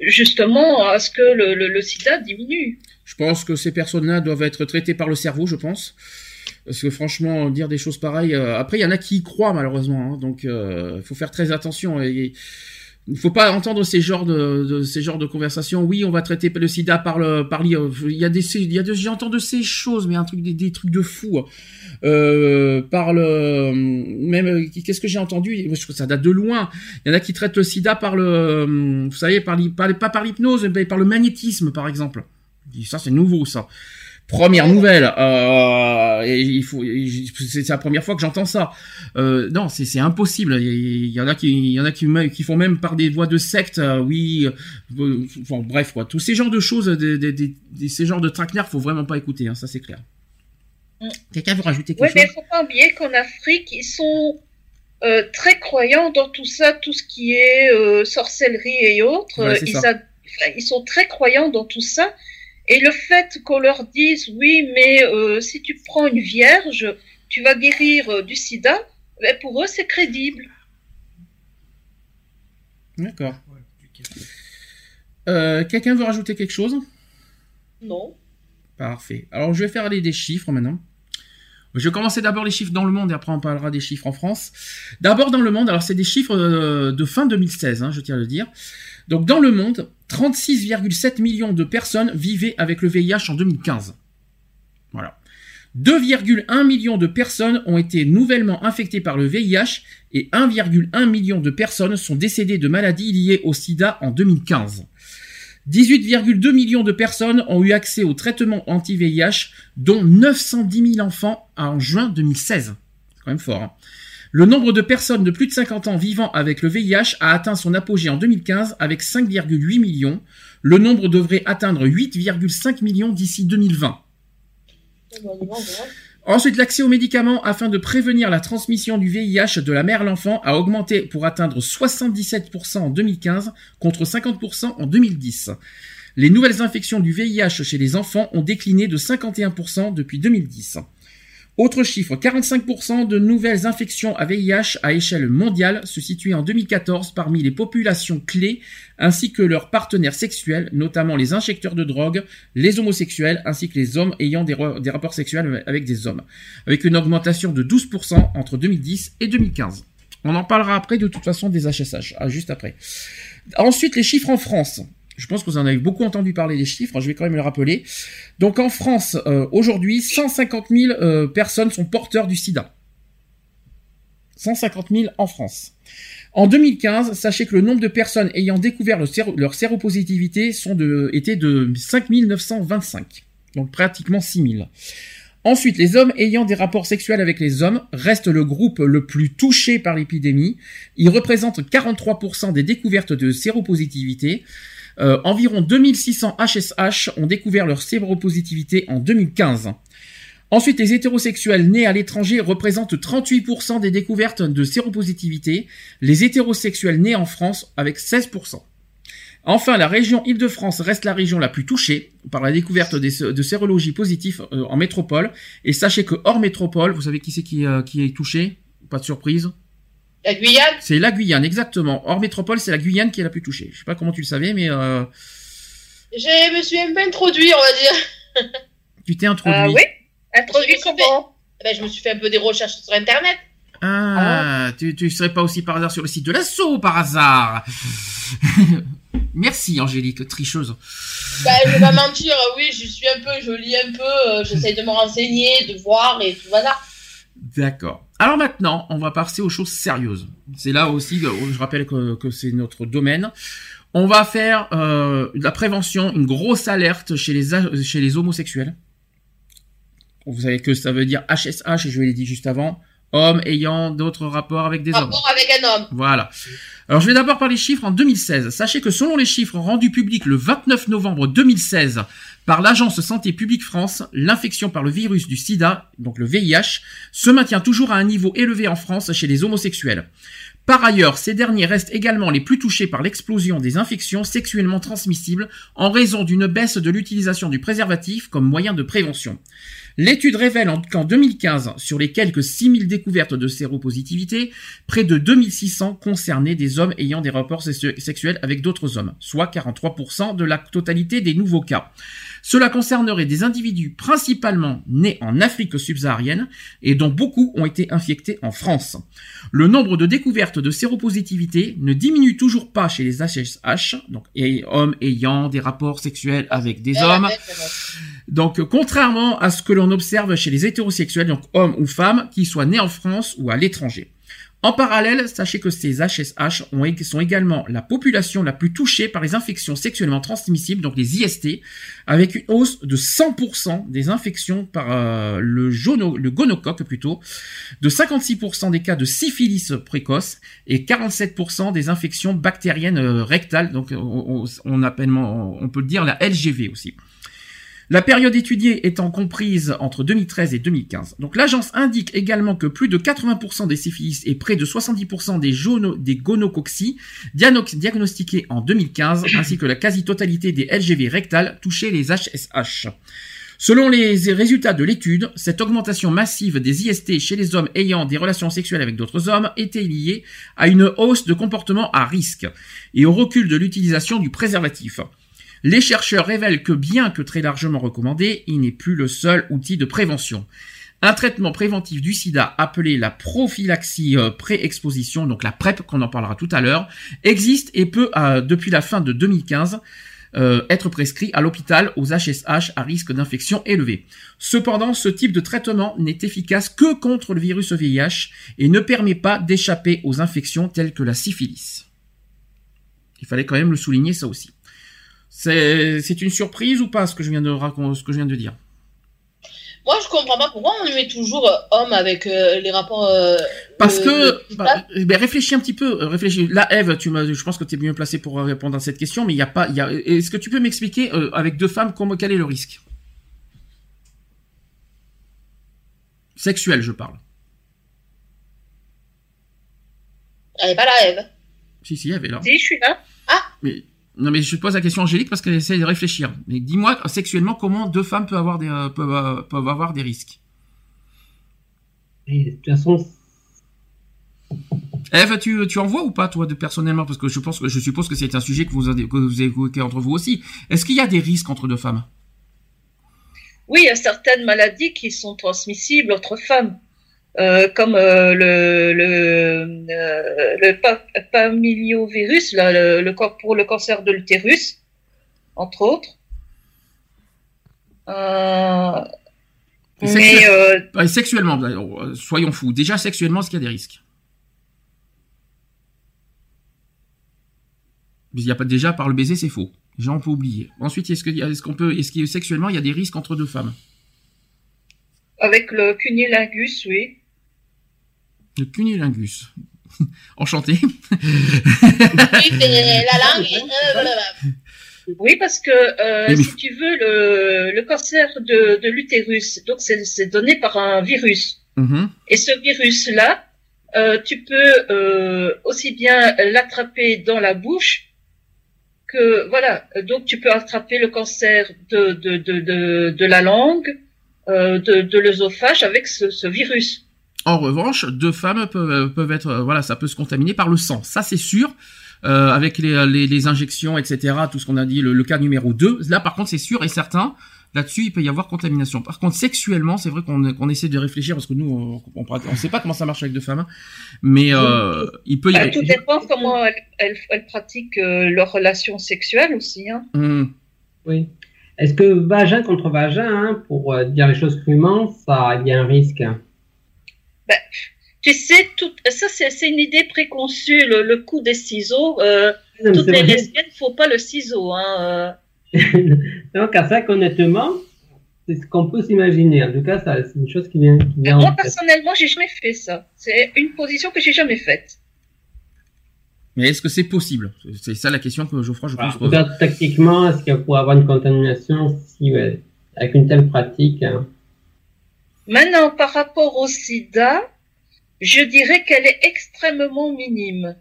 justement à ce que le, le, le sida diminue. Je pense que ces personnes-là doivent être traitées par le cerveau, je pense. Parce que franchement, dire des choses pareilles. euh, après, il y en a qui y croient malheureusement. hein, donc, il faut faire très attention. Et, il faut pas entendre ces genres de, de- ces genres de conversations. Oui, on va traiter le SIDA par le par l'I- il y a des il y a j'entends de ces choses, mais un truc des, trucs de fou. Euh, par le même qu'est-ce que j'ai entendu? Je trouve ça date de loin. Il y en a qui traitent le SIDA par le vous savez par, par par l'hypnose, mais par le magnétisme par exemple. Ça c'est nouveau ça. Première nouvelle, euh, il faut, c'est la première fois que j'entends ça. Euh, non, c'est impossible. Il y, en a qui, il y en a qui, qui font même par des voies de secte. euh, oui, euh, bon, bref quoi. Tous ces genres de choses, des, des, des- ces genres de traquenards, faut vraiment pas écouter. Hein, ça c'est clair. Mm. Quelqu'un veut rajouter quelque Oui, mais chose? faut pas oublier qu'en Afrique, ils sont euh, très croyants dans tout ça, tout ce qui est euh, sorcellerie et autres. Ouais, c'est ils, ça. a- enfin, ils sont très croyants dans tout ça. Et le fait qu'on leur dise, oui, mais euh, si tu prends une vierge, tu vas guérir euh, du sida, ben, pour eux, c'est crédible. D'accord. Euh, Quelqu'un veut rajouter quelque chose? Non. Parfait. Alors, je vais faire les, des chiffres maintenant. Je vais commencer d'abord les chiffres dans le monde et après on parlera des chiffres en France. D'abord dans le monde, alors c'est des chiffres de fin 2016, hein, je tiens à le dire. Donc dans le monde, 36,7 millions de personnes vivaient avec le VIH en 2015. Voilà. 2,1 millions de personnes ont été nouvellement infectées par le VIH et 1,1 million de personnes sont décédées de maladies liées au sida en 2015. 18,2 millions de personnes ont eu accès au traitement anti-VIH, dont 910 000 enfants en juin 2016. C'est quand même fort. hein. Le nombre de personnes de plus de 50 ans vivant avec le VIH a atteint son apogée en 2015 avec 5,8 millions. Le nombre devrait atteindre 8,5 millions d'ici 2020. Bon, dis donc, ouais. Ensuite, l'accès aux médicaments afin de prévenir la transmission du VIH de la mère à l'enfant a augmenté pour atteindre 77% en 2015 contre 50% en 2010. Les nouvelles infections du VIH chez les enfants ont décliné de 51% depuis 2010. Autre chiffre, 45% de nouvelles infections à VIH à échelle mondiale se situaient en 2014 parmi les populations clés ainsi que leurs partenaires sexuels, notamment les injecteurs de drogue, les homosexuels ainsi que les hommes ayant des, rapports sexuels avec des hommes, avec une augmentation de 12% entre 2010 et 2015. On en parlera après de toute façon des HSH, juste après. Ensuite, les chiffres en France. Je pense que vous en avez beaucoup entendu parler des chiffres, je vais quand même le rappeler. Donc en France, euh, aujourd'hui, 150 000 euh, personnes sont porteurs du sida. 150 000 en France. En 2015, sachez que le nombre de personnes ayant découvert séro- leur séropositivité sont de, était de 5 925. Donc pratiquement 6 000. Ensuite, les hommes ayant des rapports sexuels avec les hommes restent le groupe le plus touché par l'épidémie. Ils représentent 43% des découvertes de séropositivité. Euh, environ 2600 HSH ont découvert leur séropositivité en 2015. Ensuite, les hétérosexuels nés à l'étranger représentent 38% des découvertes de séropositivité, les hétérosexuels nés en France avec 16%. Enfin, la région Île-de-France reste la région la plus touchée par la découverte de sérologie positive euh, en métropole. Et sachez que hors métropole, vous savez qui c'est qui, euh, qui est touché? Pas de surprise? La Guyane? C'est la Guyane, exactement. Hors métropole, c'est la Guyane qui est la plus touchée. Je sais pas comment tu le savais, mais euh, Je me suis un peu introduit, on va dire. tu t'es introduit. Ah oui Introduit Je me suis comment? Eh ben, je me suis fait un peu des recherches sur Internet. Ah, tu, tu serais pas aussi par hasard sur le site de l'assaut, par hasard? Merci, Angélique, tricheuse. Bah, je vais pas mentir, oui, je suis un peu, je lis un peu, euh, j'essaie de me renseigner, de voir et tout voilà. D'accord. Alors maintenant, on va passer aux choses sérieuses. C'est là aussi, que je rappelle que, que c'est notre domaine. On va faire euh, de la prévention, une grosse alerte chez les, a- chez les homosexuels. Vous savez que ça veut dire HSH, et je l'ai dit juste avant, hommes ayant d'autres rapports avec des hommes. Rapport avec un homme. Voilà. Alors je vais d'abord parler chiffres en 2016. Sachez que selon les chiffres rendus publics le 29 novembre 2016 par l'agence Santé publique France, l'infection par le virus du sida, donc le VIH, se maintient toujours à un niveau élevé en France chez les homosexuels. Par ailleurs, ces derniers restent également les plus touchés par l'explosion des infections sexuellement transmissibles en raison d'une baisse de l'utilisation du préservatif comme moyen de prévention. L'étude révèle en- qu'en 2015, sur les quelques 6000 découvertes de séropositivité, près de 2600 concernaient des hommes ayant des rapports sexu- sexuels avec d'autres hommes, soit 43% de la totalité des nouveaux cas. Cela concernerait des individus principalement nés en Afrique subsaharienne et dont beaucoup ont été infectés en France. Le nombre de découvertes de séropositivité ne diminue toujours pas chez les HSH, donc et hommes ayant des rapports sexuels avec des hommes. Donc, contrairement à ce que observe chez les hétérosexuels, donc hommes ou femmes, qui soient nés en France ou à l'étranger. En parallèle, sachez que ces HSH ont, sont également la population la plus touchée par les infections sexuellement transmissibles, donc les IST, avec une hausse de 100% des infections par euh, le gonocoque plutôt, de 56% des cas de syphilis précoce et 47% des infections bactériennes euh, rectales, donc on, on, appelle, on peut dire la LGV aussi. La période étudiée étant comprise entre 2013 et 2015. Donc l'agence indique également que plus de 80% des syphilis et près de 70% des, des gonocoxies diagnostiqués en 2015, ainsi que la quasi-totalité des LGV rectales touchaient les HSH. Selon les résultats de l'étude, cette augmentation massive des IST chez les hommes ayant des relations sexuelles avec d'autres hommes était liée à une hausse de comportement à risque et au recul de l'utilisation du préservatif. Les chercheurs révèlent que bien que très largement recommandé, il n'est plus le seul outil de prévention. Un traitement préventif du sida appelé la prophylaxie euh, pré-exposition, donc la PrEP qu'on en parlera tout à l'heure, existe et peut, euh, depuis la fin de 2015, euh, être prescrit à l'hôpital aux HSH à risque d'infection élevé. Cependant, ce type de traitement n'est efficace que contre le virus VIH et ne permet pas d'échapper aux infections telles que la syphilis. Il fallait quand même le souligner ça aussi. C'est une surprise ou pas ce que je viens de raconter, ce que je viens de dire? Moi, je comprends pas pourquoi on met toujours euh, homme avec euh, les rapports. Euh, Parce que bah, ben, réfléchis un petit peu, réfléchis. Là, Eve, tu m'as, je pense que tu es mieux placé pour répondre à cette question, mais il y a pas, il y a. Est-ce que tu peux m'expliquer avec deux femmes comment quel est le risque? Sexuel, je parle. Elle est pas là, Eve. Si, si, Eve est là. Si, je suis là. Ah. Mais non, mais je pose la question Angélique parce qu'elle essaie de réfléchir. Mais dis-moi, sexuellement, comment deux femmes peuvent avoir des, euh, peuvent, euh, peuvent avoir des risques Et, De toute façon. Eve, tu, tu en vois ou pas, toi, de, personnellement? Parce que je, pense, que je suppose que c'est un sujet que vous, avez, que vous évoquez entre vous aussi. Est-ce qu'il y a des risques entre deux femmes? Oui, il y a certaines maladies qui sont transmissibles entre femmes. Euh, comme euh, le, le, euh, le papillovirus, là, le, le, pour le cancer de l'utérus, entre autres. Mais sexuellement, soyons fous. Déjà sexuellement, est-ce qu'il y a des risques? Il y a pas déjà par le baiser, c'est faux. Déjà, on peut oublier. Ensuite, est-ce qu'on peut, est-ce que sexuellement, il y a des risques entre deux femmes? Avec le cunilingus, oui. Le cunilingus. Enchanté. oui, parce que euh, si tu veux, le, le cancer de, de l'utérus, donc c'est donné par un virus. Mm-hmm. Et ce virus-là, euh, tu peux euh, aussi bien l'attraper dans la bouche que voilà. Donc tu peux attraper le cancer de de de de, de la langue, euh, de de l'œsophage avec ce, ce virus. En revanche, deux femmes peuvent, peuvent être, euh, voilà, ça peut se contaminer par le sang. Ça, c'est sûr. Euh, avec les, les, les, injections, etc., tout ce qu'on a dit, le, cas numéro 2. Là, par contre, c'est sûr et certain. Là-dessus, il peut y avoir contamination. Par contre, sexuellement, c'est vrai qu'on qu'on essaie de réfléchir parce que nous, on, on, sait pas comment ça marche avec deux femmes, hein. mais euh, il peut y avoir. Tout dépend comment elles, elles, pratiquent euh, leur relation sexuelle aussi. Hein. Mmh. Oui. Est-ce que vagin contre vagin, hein, pour euh, dire les choses crûment, ça, il y a un risque ben, tu sais, tout, ça c'est une idée préconçue, le, coup des ciseaux. Euh, toutes les lesbiennes ne faut pas le ciseau. Hein, euh. Donc, à ça, honnêtement, c'est ce qu'on peut s'imaginer. En tout cas, c'est une chose qui vient. Qui vient moi, personnellement, j'ai jamais fait ça. C'est une position que j'ai jamais faite. Mais est-ce que c'est possible? C'est ça la question que Geoffroy, je pense. Ah, tactiquement, est-ce qu'il pourrait avoir une contamination si, avec une telle pratique hein? Maintenant, par rapport au sida, je dirais qu'elle est extrêmement minime.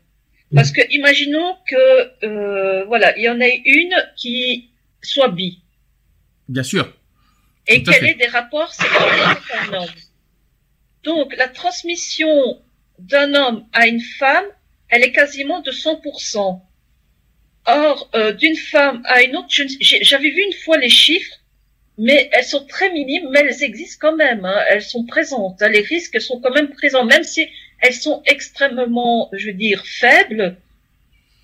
Parce que imaginons que euh, voilà, il y en ait une qui soit bi. Bien sûr. Et qu'elle ait des rapports sexuels avec un homme. Donc la transmission d'un homme à une femme, elle est quasiment de 100%. Or, euh, d'une femme à une autre, j'avais vu une fois les chiffres, mais elles sont très minimes, mais elles existent quand même. hein. Elles sont présentes. Les risques sont quand même présents, même si elles sont extrêmement, je veux dire, faibles.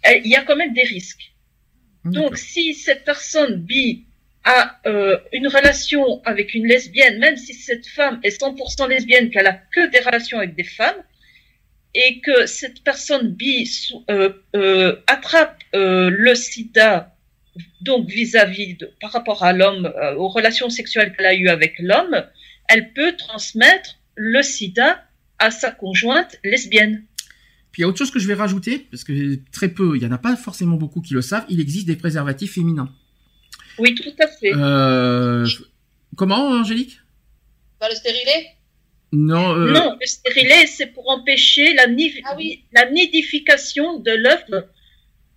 Il y a quand même des risques. Donc, si cette personne bi a euh, une relation avec une lesbienne, même si cette femme est 100% lesbienne, qu'elle a que des relations avec des femmes, et que cette personne bi euh, euh, attrape le sida donc vis-à-vis de par rapport à l'homme, euh, aux relations sexuelles qu'elle a eues avec l'homme, elle peut transmettre le sida à sa conjointe lesbienne. Puis il y a autre chose que je vais rajouter, parce que très peu, il y en a pas forcément beaucoup qui le savent, il existe des préservatifs féminins. Oui, tout à fait. Euh, comment, Angélique? Pas le stérilet? Non, euh, Non, le stérilet, c'est pour empêcher la, ni- Ah oui. la nidification de l'œuf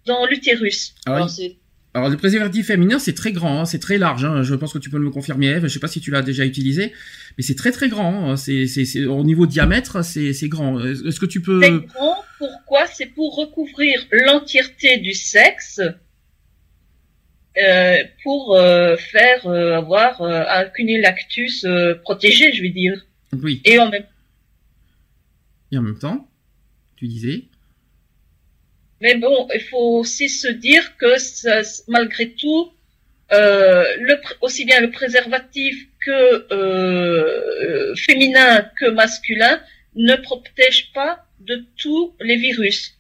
dans l'utérus. Alors, c'est- alors, le préservatif féminin, c'est très grand, hein, c'est très large. hein, je pense que tu peux me le confirmer, Eve. Je sais pas si tu l'as déjà utilisé, mais c'est très très grand. hein, c'est, au niveau diamètre, c'est, c'est grand. Est-ce que tu peux C'est grand, pourquoi? C'est pour recouvrir l'entièreté du sexe, euh, pour euh, faire euh, avoir euh, un cunnilingus euh, protégé, je veux dire. Oui. Et en même Et en même temps, tu disais. Mais bon, il faut aussi se dire que ça- malgré tout, euh, le, aussi bien le préservatif que euh, féminin que masculin ne protège pas de tous les virus.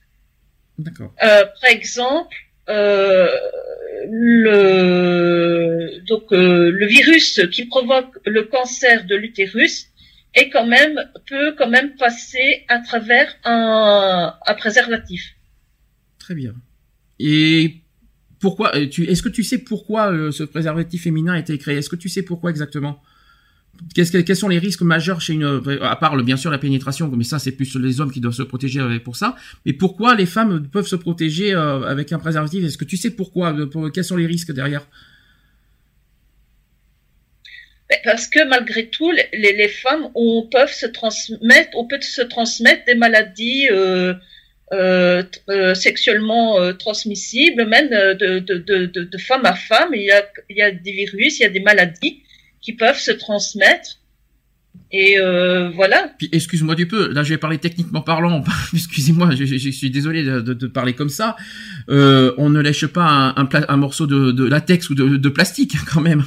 D'accord. Euh, par exemple, euh, le, donc, euh, le virus qui provoque le cancer de l'utérus est quand même, peut quand même passer à travers un, un préservatif. Très bien. Et pourquoi euh, Est-ce que tu sais pourquoi euh, ce préservatif féminin a été créé? Est-ce que tu sais pourquoi exactement? Quels sont les risques majeurs chez une, euh, à part bien sûr la pénétration, mais ça c'est plus les hommes qui doivent se protéger pour ça. Mais pourquoi les femmes peuvent se protéger avec un préservatif? Est-ce que tu sais pourquoi pour- Quels sont les risques derrière? Mais Parce que malgré tout, les, femmes on, peuvent se transmettre, peut se transmettre des maladies euh, euh, sexuellement euh, transmissibles, même euh, de, de, de, de, de femme à femme. Il y, a, il y a des virus, il y a des maladies qui peuvent se transmettre. Et euh, voilà. Puis excuse-moi du peu, là je vais parler techniquement parlant, excusez-moi, je, je- je suis désolé de, de- de parler comme ça. Euh, on ne lèche pas un, un, un morceau de, de latex ou de, de plastique quand même.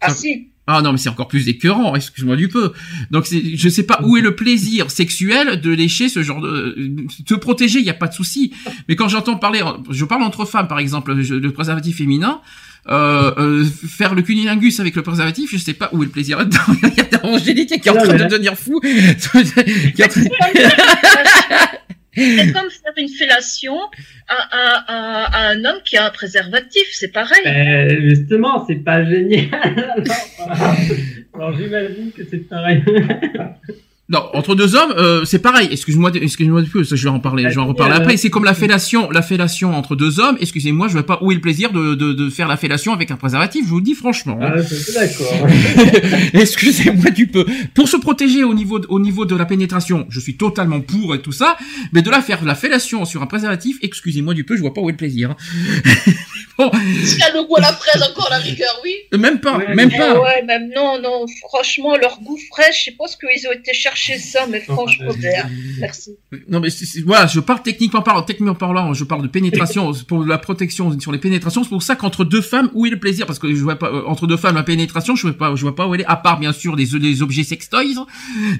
Ah Ça- si, Ah non, mais c'est encore plus écœurant, excuse-moi du peu. Donc je sais pas où est le plaisir sexuel de lécher ce genre de... Te protéger, il y a pas de souci. Mais quand j'entends parler, je parle entre femmes par exemple, le préservatif féminin, euh, euh, faire le cunilingus avec le préservatif, je sais pas où est le plaisir là-dedans. Il y a Angélique qui est en train de devenir fou. C'est comme faire une fellation à, un homme qui a un préservatif, c'est pareil. Euh, justement, c'est pas génial. Alors, j'imagine que c'est pareil. Non, entre deux hommes, euh, c'est pareil. Excuse-moi, excuse-moi du peu, ça, je vais en parler, je vais en reparler Euh, après. C'est comme la fellation, la fellation entre deux hommes. Excusez-moi, je vois pas où est le plaisir de, de, de faire la fellation avec un préservatif. Je vous le dis franchement. hein. Ah, d'accord. Excusez-moi du peu. Pour se protéger au niveau de, au niveau de la pénétration, je suis totalement pour et tout ça, mais de la faire la fellation sur un préservatif, excusez-moi du peu, je vois pas où est le plaisir. bon, S'il y a le goût à la fraise encore, la rigueur, oui. même pas, Ouais, même pas. ouais, même non, non, franchement, leur goût frais, je sais pas ce qu'ils ont été chercher ça, mais franchement, bien. Merci. Non mais voilà, je parle techniquement parlant, techniquement parlant, je parle de pénétration pour la protection sur les pénétrations. C'est pour ça qu'entre deux femmes, où est le plaisir? Parce que je vois pas euh, entre deux femmes la pénétration, je vois pas, je vois pas où elle est. À part bien sûr des, des objets sextoys,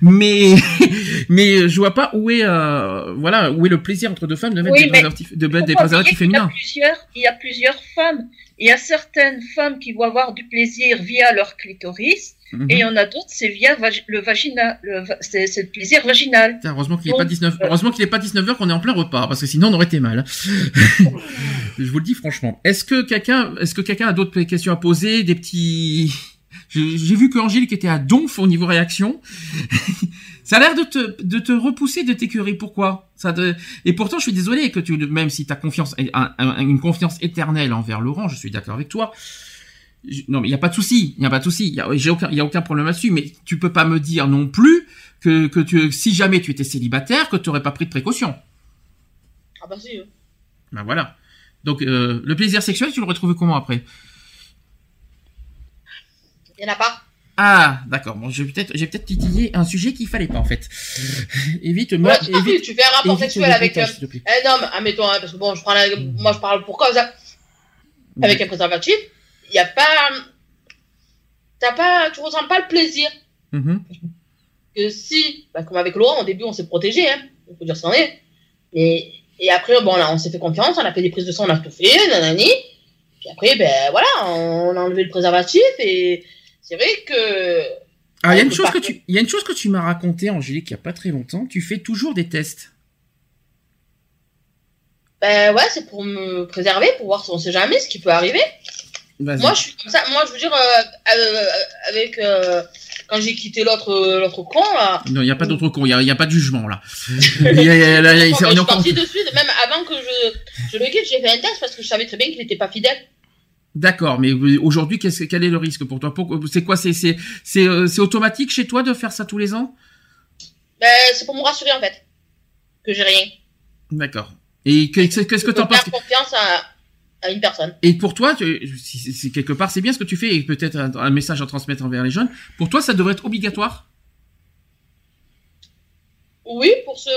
mais mais je vois pas où est euh, voilà où est le plaisir entre deux femmes de mettre Oui, des préservatifs, de mettre des préservatifs oublier qu'il y a féminins. plusieurs, il y a plusieurs femmes. Il y a certaines femmes qui vont avoir du plaisir via leur clitoris, Mhm. et il y en a d'autres, c'est via le vaginal, le va- c'est le plaisir vaginal. Putain, heureusement qu'il est Donc, pas 19 euh, heureusement qu'il est pas 19h qu'on est en plein repas parce que sinon on aurait été mal. je vous le dis franchement. Est-ce que quelqu'un est-ce que quelqu'un a d'autres questions à poser, des petits J'ai vu que Angélique était à donf au niveau réaction. Ça a l'air de te, de te repousser de t'écœurer. Pourquoi? Ça de... Et pourtant, je suis désolé que tu, même si tu as confiance, un- un- une confiance éternelle envers Laurent, je suis d'accord avec toi. Non, mais il y a pas de souci. Il y a pas de souci. Il y a, aucun, il y a aucun problème là-dessus. Mais tu peux pas me dire non plus que, que tu, si jamais tu étais célibataire, que tu aurais pas pris de précaution. Ah bah si. hein. Ben voilà. Donc, euh, le plaisir sexuel, tu le retrouves comment après? Il n'y en a pas. Ah, d'accord. Bon, j'ai peut-être, j'ai peut-être titillé un sujet qu'il fallait pas en fait. évite moi. Ouais, évite, tu fais un rapport sexuel avec détail, un, un homme, admettons, hein, parce que bon, je prends la- moi je parle pour cause, hein, avec un préservatif, il n'y a pas. T'as pas. Tu ressens pas le plaisir. Mhm. Que si, bah, comme avec Laurent, au début on s'est protégé, hein, on peut dire ce qu'on est. Et, et après, bon, là, on s'est fait confiance, on a fait des prises de sang, on a tout fait, nanani. Puis après, ben voilà, on a enlevé le préservatif et c'est vrai que. Ah, il y a une chose que tu, il y a une chose que tu m'as raconté, Angélique, il y a pas très longtemps. Tu fais toujours des tests. Ben ouais, c'est pour me préserver, pour voir si on sait jamais ce qui peut arriver. Moi, je suis comme ça. Moi, je veux dire, euh, euh, avec. euh, quand j'ai quitté l'autre euh, l'autre con, là. Non, il n'y a pas d'autre con, il n'y a, pas de jugement là. Il y a- il y a- là, il y a- je suis partie de suite, même avant que je, je le quitte, j'ai fait un test parce que je savais très bien qu'il n'était pas fidèle. D'accord, mais aujourd'hui, qu'est-ce- quel est le risque pour toi? C'est quoi? C'est c'est euh, automatique chez toi de faire ça tous les ans? Ben, c'est pour me rassurer en fait. Que j'ai rien. D'accord. Et que- qu'est-ce que Je tu peux en penses? faire confiance à, à une personne. Et pour toi, tu- si- si- si quelque part, c'est bien ce que tu fais et peut-être un, un message à transmettre envers les jeunes. Pour toi, ça devrait être obligatoire? Oui, pour se.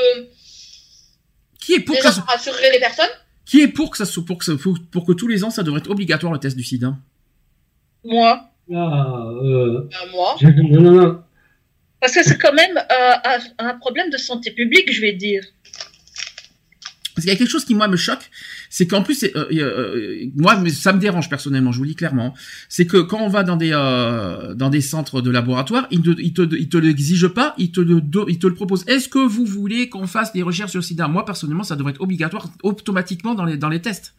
Qui est pour que ça, rassurer les personnes. qui est pour que ça soit pour que ça- pour, pour que tous les ans ça devrait être obligatoire le test du sida? Moi. Ah, euh, Ben, moi. non, non, non. Parce que c'est quand même euh, un, un problème de santé publique, je vais dire. Parce qu'il y a quelque chose qui moi me choque, c'est qu'en plus, c'est, euh, euh, moi, mais ça me dérange personnellement, je vous le dis clairement, c'est que quand on va dans des euh, dans des centres de laboratoire, ils te ils te ils te l'exigent pas, ils te le do- ils te le proposent. Est-ce que vous voulez qu'on fasse des recherches sur le SIDA? Moi personnellement, ça devrait être obligatoire automatiquement dans les dans les tests.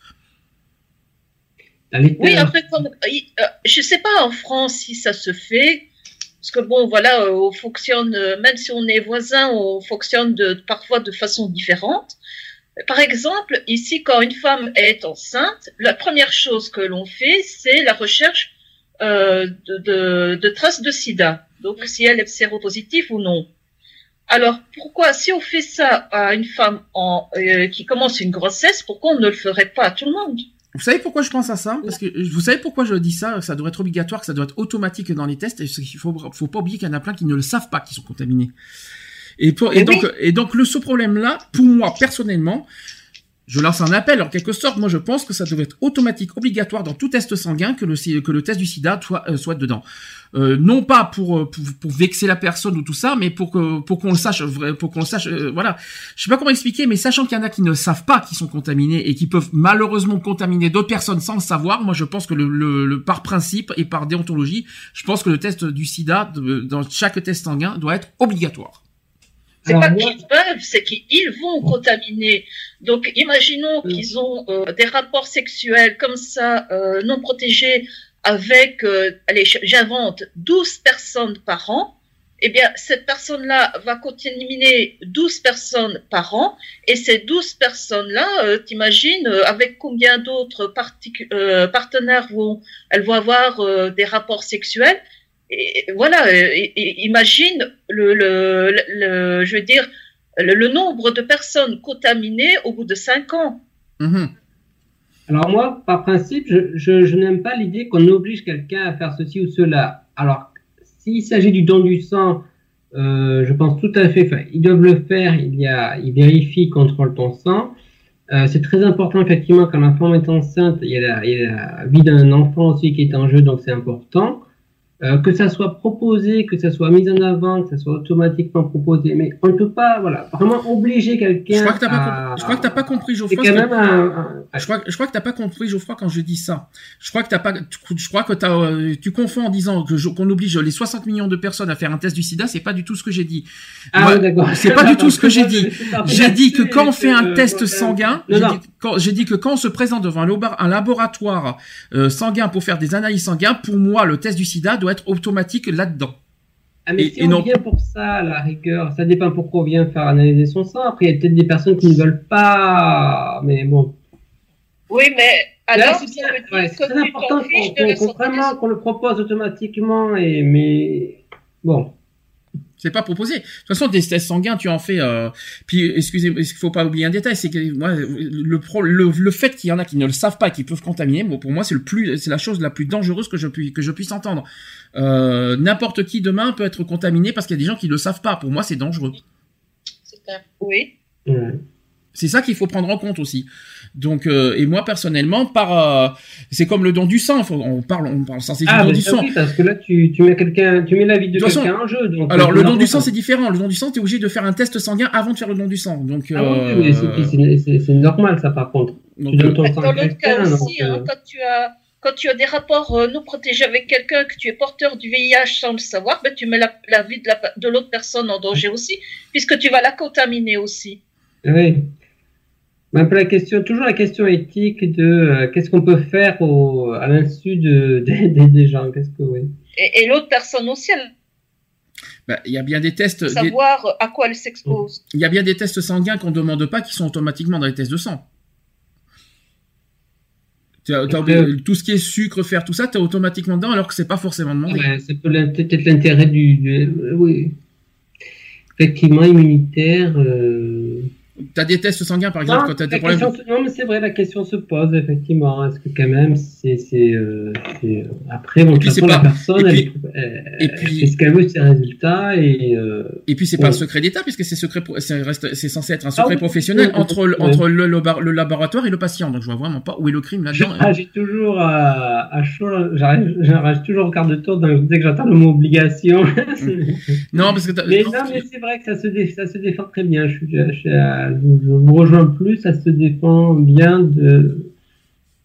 Oui, après, comme, euh, je sais pas en France si ça se fait, parce que bon, voilà, euh, on fonctionne, euh, même si on est voisins, on fonctionne de, parfois de façon différente. Par exemple, ici, quand une femme est enceinte, la première chose que l'on fait, c'est la recherche euh, de, de, de traces de sida. Donc, si elle est séropositive ou non. Alors, pourquoi, si on fait ça à une femme en, euh, qui commence une grossesse, pourquoi on ne le ferait pas à tout le monde? Vous savez pourquoi je pense à ça? Parce que vous savez pourquoi je dis ça? Ça devrait être obligatoire, que ça doit être automatique dans les tests. Et il faut faut pas oublier qu'il y en a plein qui ne le savent pas qu'ils sont contaminés. Et, pour, et Mais donc et donc le ce problème là, pour moi personnellement, je lance un appel en quelque sorte. Moi, je pense que ça devrait être automatique, obligatoire dans tout test sanguin que le que le test du SIDA soit euh, soit dedans. Euh, non pas pour, euh, pour pour vexer la personne ou tout ça, mais pour que pour qu'on le sache, pour qu'on sache. euh, voilà. Je sais pas comment expliquer, mais sachant qu'il y en a qui ne savent pas qu'ils sont contaminés et qui peuvent malheureusement contaminer d'autres personnes sans le savoir, moi je pense que le, le, le- par principe et par déontologie, je pense que le test du SIDA de- dans chaque test sanguin doit être obligatoire. C'est pas qu'ils peuvent, c'est qu'ils vont contaminer. Donc, imaginons qu'ils ont euh, des rapports sexuels comme ça, euh, non protégés, avec, euh, allez, j'invente, 12 personnes par an. Eh bien, cette personne-là va contaminer 12 personnes par an. Et ces 12 personnes-là, t'imagines, avec combien d'autres partenaires vont, elles vont avoir des rapports sexuels? Et voilà, euh, et- et imagine le, le, le, le- je veux dire, le, le nombre de personnes contaminées au bout de cinq ans. Mhm. Alors moi, par principe, je, je, je n'aime pas l'idée qu'on oblige quelqu'un à faire ceci ou cela. Alors, s'il s'agit du don du sang, euh, je pense tout à fait, enfin, ils doivent le faire, il y a, ils vérifient, contrôlent ton sang. Euh, c'est très important, effectivement, quand la femme est enceinte, il y a la, il y a la vie d'un enfant aussi qui est en jeu, donc c'est important. Euh, que ça soit proposé, que ça soit mis en avant, que ça soit automatiquement proposé, mais on ne peut pas, voilà, vraiment obliger quelqu'un Je crois que à- que t'as pas compris, Geoffroy. quand que- même un, Je crois, je crois que t'as pas compris Geoffroy quand je dis ça. Je crois que t'as pas, tu- je crois que t'as, euh, tu confonds en disant que je- qu'on oblige les 60 millions de personnes à faire un test du SIDA. C'est pas du tout ce que j'ai dit. Ah Moi, d'accord. c'est pas du tout ce que j'ai dit. J'ai dit que quand on fait un test sanguin, j'ai dit, quand- j'ai dit que quand on se présente devant un laboratoire euh, sanguin pour faire des analyses sanguines, pour moi, le test du SIDA doit être automatique là-dedans. Ah, mais Et- si et on non- vient pour ça, à la rigueur, ça dépend pourquoi on vient faire analyser son sang. Après, il y a peut-être des personnes qui ne veulent pas, mais bon. Oui, mais alors, c'est Ouais, important qu'on vraiment qu'on le propose automatiquement, et mais bon. C'est pas proposé. De toute façon, des tests sanguins, tu en fais. Euh... Puis, excusez-moi, il faut pas oublier un détail, c'est que moi, le, pro... le, le fait qu'il y en a qui ne le savent pas, et qui peuvent contaminer, bon, pour moi, c'est le plus, c'est la chose la plus dangereuse que je puis que je puisse entendre. Euh, N'importe qui demain peut être contaminé parce qu'il y a des gens qui le savent pas. Pour moi, c'est dangereux. C'est clair. Oui. Ouais. C'est ça qu'il faut prendre en compte aussi. Donc, euh, et moi personnellement, par, euh, c'est comme le don du sang. faut- on parle, on parle sans Ah, du don mais du sang. oui, parce que là, tu, tu mets quelqu'un, tu mets la vie de, quelqu'un en jeu. Donc, Alors, euh, le don du sang, c'est différent. Le don du sang, t'es obligé de faire un test sanguin avant de faire le don du sang. Donc, Ah oui, euh, c'est- normal, ça, par contre. donc, Tu donnes ton sang Dans l'autre cas aussi, donc, hein, euh, quand tu as quand tu as des rapports euh, non protégés avec quelqu'un, que tu es porteur du VIH sans le savoir, ben, tu mets la, la vie de la- de l'autre personne en danger aussi, puisque tu vas la contaminer aussi. Oui. Mais un peu la question, toujours la question éthique de euh, qu'est-ce qu'on peut faire au, à l'insu de, des- gens. Qu'est-ce que oui. Et, et l'autre personne aussi, elle bah, il y a bien des tests, des- savoir à quoi elle s'expose. il y a bien des tests sanguins qu'on demande pas qui sont automatiquement dans les tests de sang. Oublié- tout ce qui est sucre, fer, tout ça, t'es automatiquement dedans alors que c'est pas forcément demandé. Ouais, c'est peut- peut-être l'intérêt du, du- oui. Effectivement, immunitaire. Euh... T'as des tests sanguins, par exemple, quand t'as des la problèmes. question se- non, mais c'est vrai, la question se pose effectivement. Est-ce que quand même, c'est, euh, c'est- après, bon, de puis, toute façon, la pas- personne, et puis- elle, et puis- qu'elle veut, ses résultats et. Euh... Et puis c'est Ouais. pas un secret d'État puisque c'est secret, c'est censé être un secret Ah oui, professionnel oui, entre le, entre le, laboratoire et le patient. Donc je vois vraiment pas où est le crime là-dedans. réagis toujours à, à chaud, j'arrive- toujours au quart de tour donc dès que j'entends le mot obligation. Non parce que mais non, mais c'est vrai que ça se, dé- ça se défend très bien. Je, suis- je, je- je vous rejoins plus, ça se défend bien de,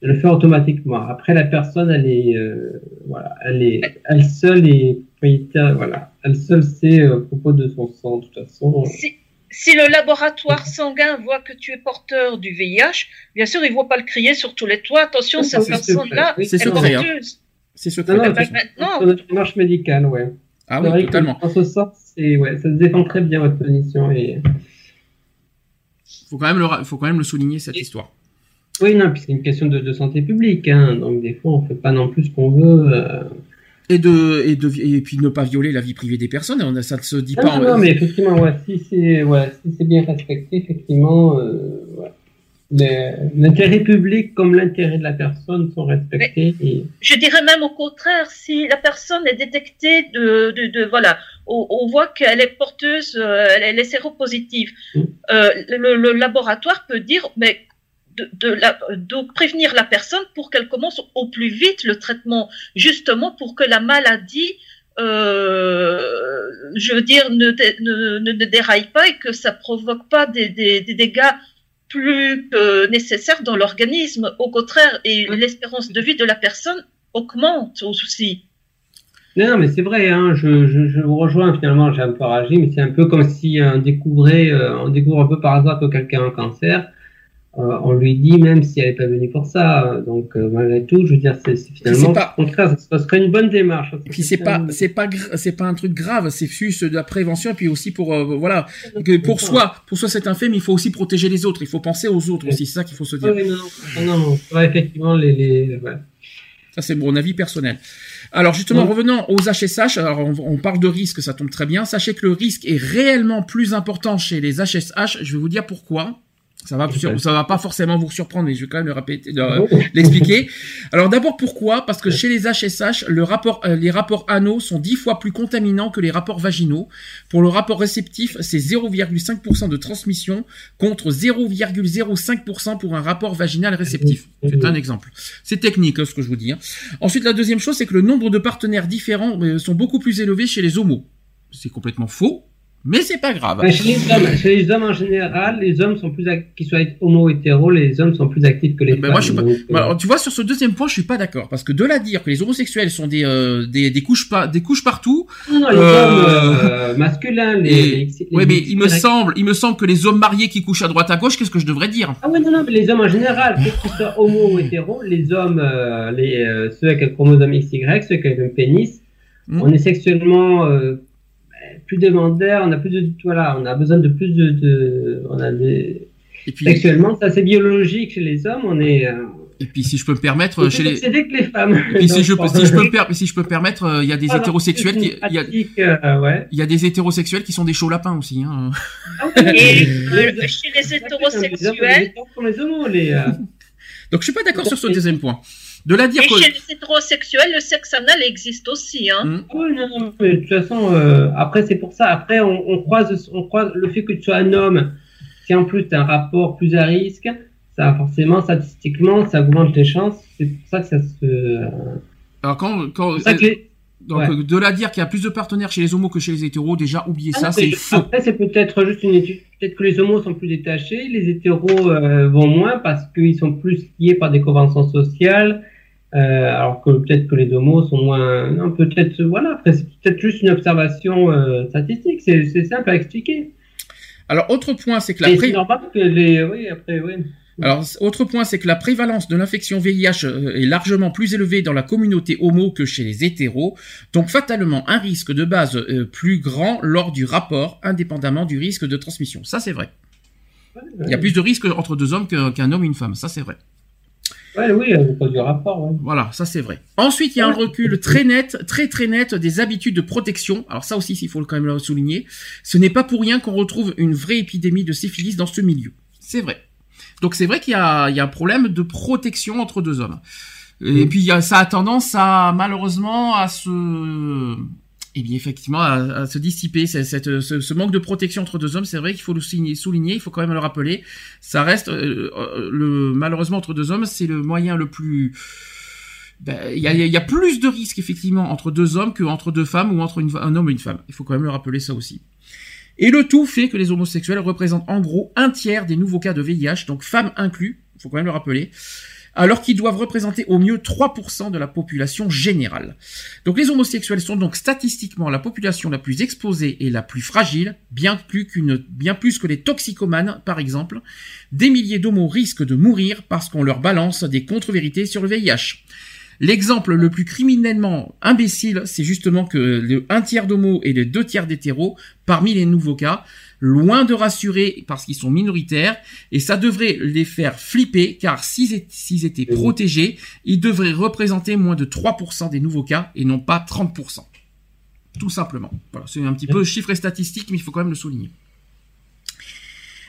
de le faire automatiquement. Après, la personne, elle est, euh, voilà, elle est, elle seule est propriétaire, voilà, elle seule sait euh, à propos de son sang, de toute façon. Si, si le laboratoire sanguin voit que tu es porteur du VIH, bien sûr, il ne voit pas le crier sur tous les toits. Attention, Oui, cette personne-là. Oui, est hein. porteuse. c'est Non, secret. non, parce- maintenant, Dans notre démarche médicale, ouais. ah oui totalement. En ce sens, c'est, ouais, ça se défend très bien votre position et. Faut quand même le faut quand même le souligner cette Et- histoire. Oui, non, puis c'est une question de, de santé publique, hein, donc des fois on fait pas non plus ce qu'on veut. euh. Et de et de et puis ne pas violer la vie privée des personnes. On a- Ça ne se dit Non, pas. non, non, mais effectivement, ouais, si c'est ouais, si c'est bien respecté, effectivement, euh, l'intérêt public comme l'intérêt de la personne sont respectés. Et... je dirais même au contraire, si la personne est détectée de, de, de- voilà, on, on voit qu'elle est porteuse, euh, elle, est séropositive, Mm. euh, le, le laboratoire peut dire, mais de, de, la, de prévenir la personne pour qu'elle commence au plus vite le traitement, justement pour que la maladie, euh, je veux dire, ne, dé- ne, ne, ne déraille pas et que ça provoque pas des, des, des dégâts plus que nécessaires dans l'organisme. Au contraire, et l'espérance de vie de la personne augmente aussi. Non, non, mais c'est vrai, hein, je, je, je vous rejoins finalement, j'ai un peu réagi, mais c'est un peu comme si on découvrait, euh, on découvre un peu par hasard que quelqu'un a un cancer. Euh, on lui dit même si elle n'est pas venue pour ça. euh, Donc euh, malgré tout, je veux dire, c'est finalement pas- au contraire, ça serait une bonne démarche. Et puis c'est pas c'est pas c'est pas un truc grave. C'est juste de la prévention et puis aussi pour euh, voilà que pour soi pour soi c'est un fait mais il faut aussi protéger les autres. Il faut penser aux autres aussi. C'est ça qu'il faut se dire. Oui, non, non, non, ouais, effectivement, les, les, ouais. Ça, c'est mon avis personnel. Alors, justement, Ouais. revenons aux HSH. Alors, on, on parle de risque, ça tombe très bien. Sachez que le risque est réellement plus important chez les HSH. Je vais vous dire pourquoi. Ça va, ça va pas forcément vous surprendre, mais je vais quand même le répéter, Oh. l'expliquer. Alors d'abord pourquoi? Parce que chez les HSH, le rapport, euh, les rapports anaux sont dix fois plus contaminants que les rapports vaginaux. Pour le rapport réceptif, c'est 0,5% de transmission contre 0,05% pour un rapport vaginal réceptif. C'est un exemple. C'est technique hein, ce que je vous dis. hein. Ensuite, la deuxième chose, c'est que le nombre de partenaires différents euh, sont beaucoup plus élevés chez les homos. C'est complètement faux, mais c'est pas grave. Chez, les hommes, chez les hommes en général, les hommes sont plus qu'ils soient homo-hétéro, les hommes sont plus actifs que les Ben, femmes. moi, je suis pas- donc, euh, Bon, alors, tu vois, sur ce deuxième point, je suis pas d'accord parce que de là dire que les homosexuels sont des euh, des, des couches pas des couches partout. non, non, les euh, hommes euh, masculins, les, et- les, les- Ouais, mais les- il me semble, il me semble que les hommes mariés qui couchent à droite à gauche, qu'est-ce que je devrais dire? Ah ouais, non, non, mais les hommes en général, que ce soit homo ou hétéro, les hommes, euh, les, euh, ceux avec un chromosome XY, ceux avec un pénis, Hmm. on est sexuellement euh, plus demandeur, on a plus de, voilà, on a besoin de plus de, de on a des, Et puis, sexuellement, ça c'est biologique chez les hommes, on est, euh, Et puis si je peux me permettre, chez les. C'est que les femmes. Et puis si je, peux, si, je peux me per... si je peux me permettre, euh, il y a des Ah, hétérosexuels qui, une il y a, pratique, euh, ouais. il y a des hétérosexuels qui sont des chauds lapins aussi. Hein. Ah Et les- euh, chez les les hétérosexuels, sont les homos, les. Donc je suis pas d'accord sur ce deuxième point. De la dire et chez les hétérosexuels, le sexe anal existe aussi. Hein. Ah oui, non, non, mais de toute façon, euh, après, c'est pour ça. Après, on, on, croise, on croise le fait que tu sois un homme, si en plus tu as un rapport plus à risque, ça, forcément, statistiquement, ça augmente les chances. C'est pour ça que ça se. alors quand, quand ça que les- donc ouais. euh, de la dire qu'il y a plus de partenaires chez les homos que chez les hétéros, déjà oubliez Ah ça, c'est faux. Après, c'est peut-être juste une étude. Peut-être que les homos sont plus détachés, les hétéros euh, vont moins parce qu'ils sont plus liés par des conventions sociales. Euh, alors que peut-être que les homos sont moins. Non, peut-être. Voilà, c'est peut-être juste une observation euh, statistique. C'est simple à expliquer. Alors autre point, c'est que la pré- c'est normal que les. Oui, après, oui. Alors, autre point, c'est que la prévalence de l'infection VIH euh, est largement plus élevée dans la communauté homo que chez les hétéros, donc fatalement un risque de base euh, plus grand lors du rapport, indépendamment du risque de transmission. Ça, c'est vrai. Il y a plus de risques entre deux hommes qu'un homme et une femme. Ça, c'est vrai. Ouais, oui, cause du rapport, ouais. Voilà, ça c'est vrai. Ensuite, il y a un recul très net, très très net des habitudes de protection. Alors ça aussi, il faut quand même le souligner. Ce n'est pas pour rien qu'on retrouve une vraie épidémie de syphilis dans ce milieu. C'est vrai. Donc c'est vrai qu'il y a, il y a un problème de protection entre deux hommes. Et puis y a, ça a tendance à malheureusement à se, eh bien effectivement à, se dissiper. Cette, ce, manque de protection entre deux hommes, c'est vrai qu'il faut le souligner, il faut quand même le rappeler. Ça reste euh, euh, le malheureusement entre deux hommes, c'est le moyen le plus ben, il y, a, plus de risques effectivement entre deux hommes que entre deux femmes ou entre un homme et une femme. Il faut quand même le rappeler ça aussi. Et le tout fait que les homosexuels représentent en gros un tiers des nouveaux cas de VIH, donc femmes inclus, il faut quand même le rappeler, alors qu'ils doivent représenter au mieux 3% de la population générale. Donc les homosexuels sont donc statistiquement la population la plus exposée et la plus fragile, bien plus que les toxicomanes par exemple. Des milliers d'homos risquent de mourir parce qu'on leur balance des contre-vérités sur le VIH. L'exemple le plus criminellement imbécile, c'est justement que un tiers d'homos et les deux tiers d'hétéros, parmi les nouveaux cas, loin de rassurer parce qu'ils sont minoritaires, et ça devrait les faire flipper, car s'ils étaient, protégés, ils devraient représenter moins de 3% des nouveaux cas, et non pas 30%. Tout simplement. Voilà, c'est un petit peu chiffre et statistique, mais il faut quand même le souligner.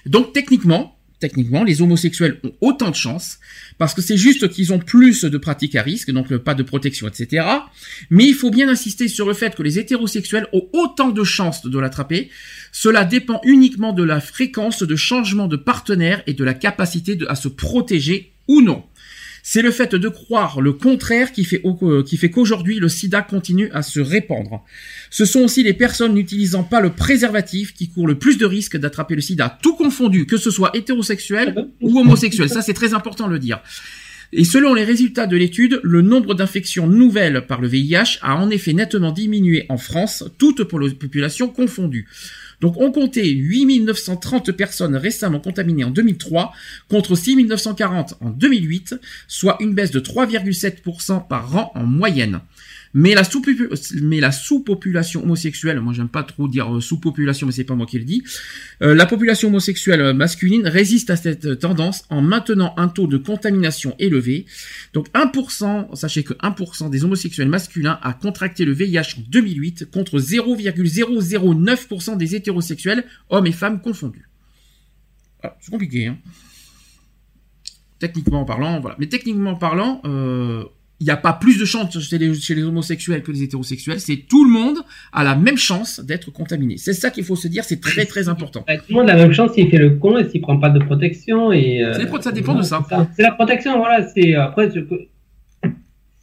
Donc techniquement, techniquement, les homosexuels ont autant de chance, parce que c'est juste qu'ils ont plus de pratiques à risque, donc pas de protection, etc. Mais il faut bien insister sur le fait que les hétérosexuels ont autant de chances de l'attraper. Cela dépend uniquement de la fréquence de changement de partenaire et de la capacité à se protéger ou non. C'est le fait de croire le contraire qui fait, au- euh, qui fait qu'aujourd'hui le sida continue à se répandre. Ce sont aussi les personnes n'utilisant pas le préservatif qui courent le plus de risques d'attraper le sida, tout confondu, que ce soit hétérosexuel ou homosexuel. Ça, c'est très important de le dire. Et selon les résultats de l'étude, le nombre d'infections nouvelles par le VIH a en effet nettement diminué en France, toute population confondue. Donc on comptait 8930 personnes récemment contaminées en 2003 contre 6940 en 2008, soit une baisse de 3,7% par an en moyenne. Mais la sous-population homosexuelle, moi j'aime pas trop dire euh, sous-population, mais c'est pas moi qui le dis. euh, la population homosexuelle euh, masculine résiste à cette tendance en maintenant un taux de contamination élevé. Donc 1%, sachez que 1% des homosexuels masculins a contracté le VIH en 2008 contre 0,009% des hétérosexuels, hommes et femmes confondus. Voilà, c'est compliqué, hein. Techniquement parlant, voilà. Mais techniquement parlant, euh, il n'y a pas plus de chance chez les, chez les homosexuels que les hétérosexuels. C'est tout le monde a la même chance d'être contaminé. C'est ça qu'il faut se dire. C'est très très important. Tout le monde a la même chance s'il fait le con et s'il prend pas de protection. et euh, ça dépend de ça. c'est la protection, voilà. C'est après.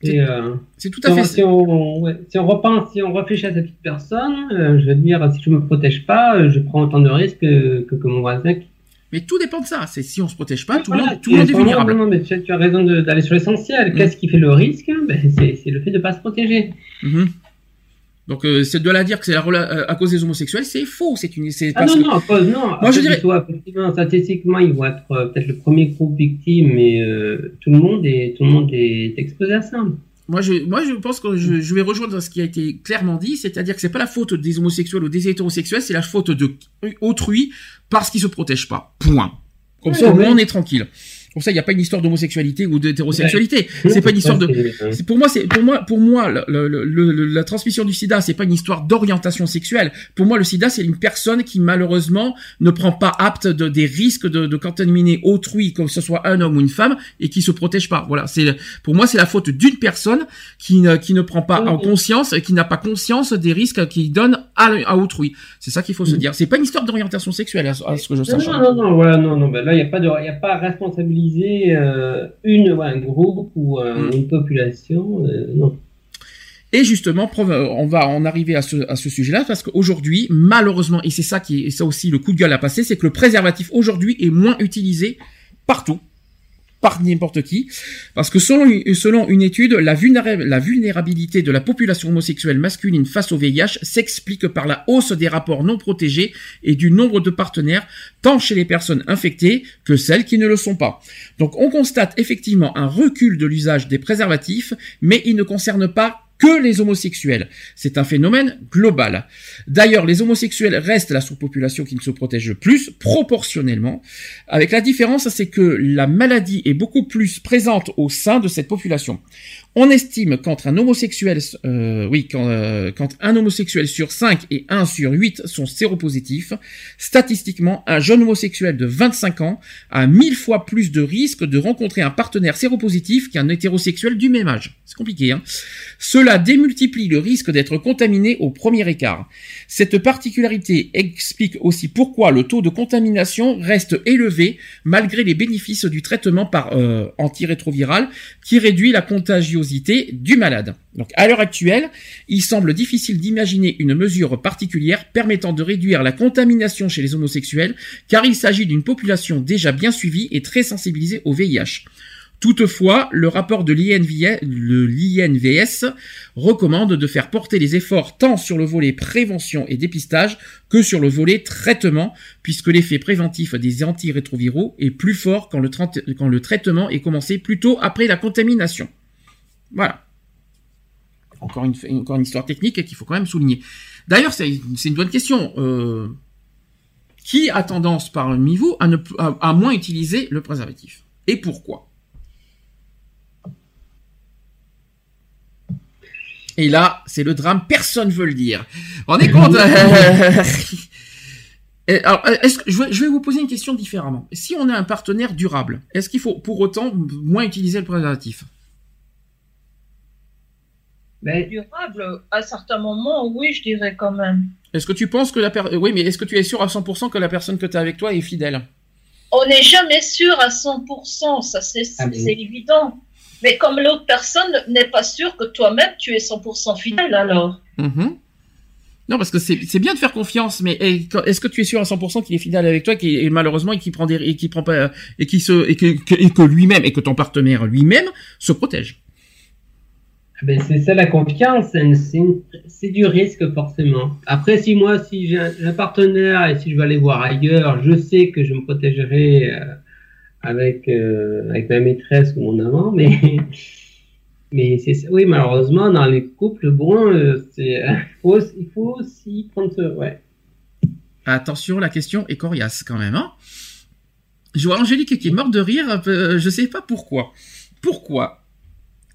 C'est euh, C'est tout si à on- fait. Si on, ouais, si on repense, si on réfléchit à cette petite personne, euh, je veux dire, si je me protège pas, euh, je prends autant de risques que, que, que mon voisin. Qui... Mais tout dépend de ça. C'est si on se protège pas, tout, Voilà, le monde, tout le monde est vulnérable. Non, non, mais tu, tu as raison d'aller sur l'essentiel. Mm. Qu'est-ce qui fait le risque? Ben, C'est le fait de pas se protéger. Mhm. Donc euh, c'est de la dire que c'est euh, à cause des homosexuels, c'est faux. C'est une, Ah non, que- non, à cause, non. Moi, je dirais- soit, statistiquement, ils vont être euh, peut-être le premier groupe victime, mais tout le monde est, tout le monde est exposé à ça. Moi, je, moi, je pense que je, je vais rejoindre ce qui a été clairement dit, c'est-à-dire que c'est pas la faute des homosexuels ou des hétérosexuels, c'est la faute de autrui parce qu'ils se protègent pas. Point. Comme Ouais, ça, au ouais. moins, on est tranquille. Pour ça, il n'y a pas une histoire d'homosexualité ou d'hétérosexualité. C'est pas une histoire de. Pour moi, c'est pour moi, pour moi, le, le, le, la transmission du SIDA, c'est pas une histoire d'orientation sexuelle. Pour moi, le SIDA, c'est une personne qui malheureusement ne prend pas apte de, des risques de, de contaminer autrui, que ce soit un homme ou une femme, et qui se protège pas. Voilà, c'est pour moi, c'est la faute d'une personne qui ne qui ne prend pas en conscience, qui n'a pas conscience des risques qu'il donne à, à autrui. C'est ça qu'il faut se dire. C'est pas une histoire d'orientation sexuelle, à, ce que je sache. Non, non, non, voilà, non, non, ben là, il n'y a pas de, il a pas responsabilité euh, une, un groupe ou euh, mm. une population. Euh, non. Et justement, on va en arriver à ce, à ce sujet-là parce qu'aujourd'hui, malheureusement, et c'est ça qui est ça aussi le coup de gueule à passer, c'est que le préservatif aujourd'hui est moins utilisé partout par n'importe qui, parce que selon, selon une étude, la, vulnérabilité de la population homosexuelle masculine face au VIH s'explique par la hausse des rapports non protégés et du nombre de partenaires, tant chez les personnes infectées que celles qui ne le sont pas. Donc on constate effectivement un recul de l'usage des préservatifs, mais il ne concerne pas que les homosexuels. C'est un phénomène global. D'ailleurs, les homosexuels restent la sous-population qui ne se protège plus, proportionnellement. Avec la différence, c'est que la maladie est beaucoup plus présente au sein de cette population. On estime qu'entre un homosexuel, euh, oui, quand, euh, un homosexuel sur 5 et 1 sur 8 sont séropositifs, statistiquement, un jeune homosexuel de 25 ans a mille fois plus de risques de rencontrer un partenaire séropositif qu'un hétérosexuel du même âge. C'est compliqué, hein. Cela démultiplie le risque d'être contaminé au premier écart. Cette particularité explique aussi pourquoi le taux de contamination reste élevé malgré les bénéfices du traitement par euh, antirétroviral qui réduit la contagiosité du malade. Donc à l'heure actuelle, il semble difficile d'imaginer une mesure particulière permettant de réduire la contamination chez les homosexuels car il s'agit d'une population déjà bien suivie et très sensibilisée au VIH. Toutefois, le rapport de l'INVS recommande de faire porter les efforts tant sur le volet prévention et dépistage que sur le volet traitement, puisque l'effet préventif des antirétroviraux est plus fort quand le, traitement est commencé plutôt après la contamination. Voilà. Encore une, encore une histoire technique qu'il faut quand même souligner. D'ailleurs, c'est une bonne question. Euh, qui a tendance parmi vous à, ne, à moins utiliser le préservatif? Et pourquoi? Et là, c'est le drame, personne veut le dire. On est compte? Alors, est-ce que, je, vais, vous poser une question différemment. Si on a un partenaire durable, est-ce qu'il faut pour autant moins utiliser le préservatif? Ben, Durable, à certains moments, oui, je dirais quand même. Est-ce que tu penses que la personne... Oui, mais est-ce que tu es sûr à 100% que la personne que tu as avec toi est fidèle? On n'est jamais sûr à 100%, ça c'est ah, évident. Mais comme l'autre personne n'est pas sûre que toi-même tu es 100% fidèle alors. Mhm. Non, parce que c'est bien de faire confiance, mais est-ce que tu es sûr à 100% qu'il est fidèle avec toi, et malheureusement et qu'il prend des et qui prend pas et qui se et que, et que lui-même et que ton partenaire lui-même se protège? Ah ben c'est ça la confiance, c'est du risque forcément. Après, si moi, si j'ai un, partenaire et si je vais aller voir ailleurs, je sais que je me protégerai. Euh, avec, euh, avec ma maîtresse ou mon amant, mais, mais oui, malheureusement, dans les couples, bon, euh, il faut aussi prendre ce. Attention, la question est coriace quand même, hein. Je vois Angélique qui est morte de rire, je sais pas pourquoi. Pourquoi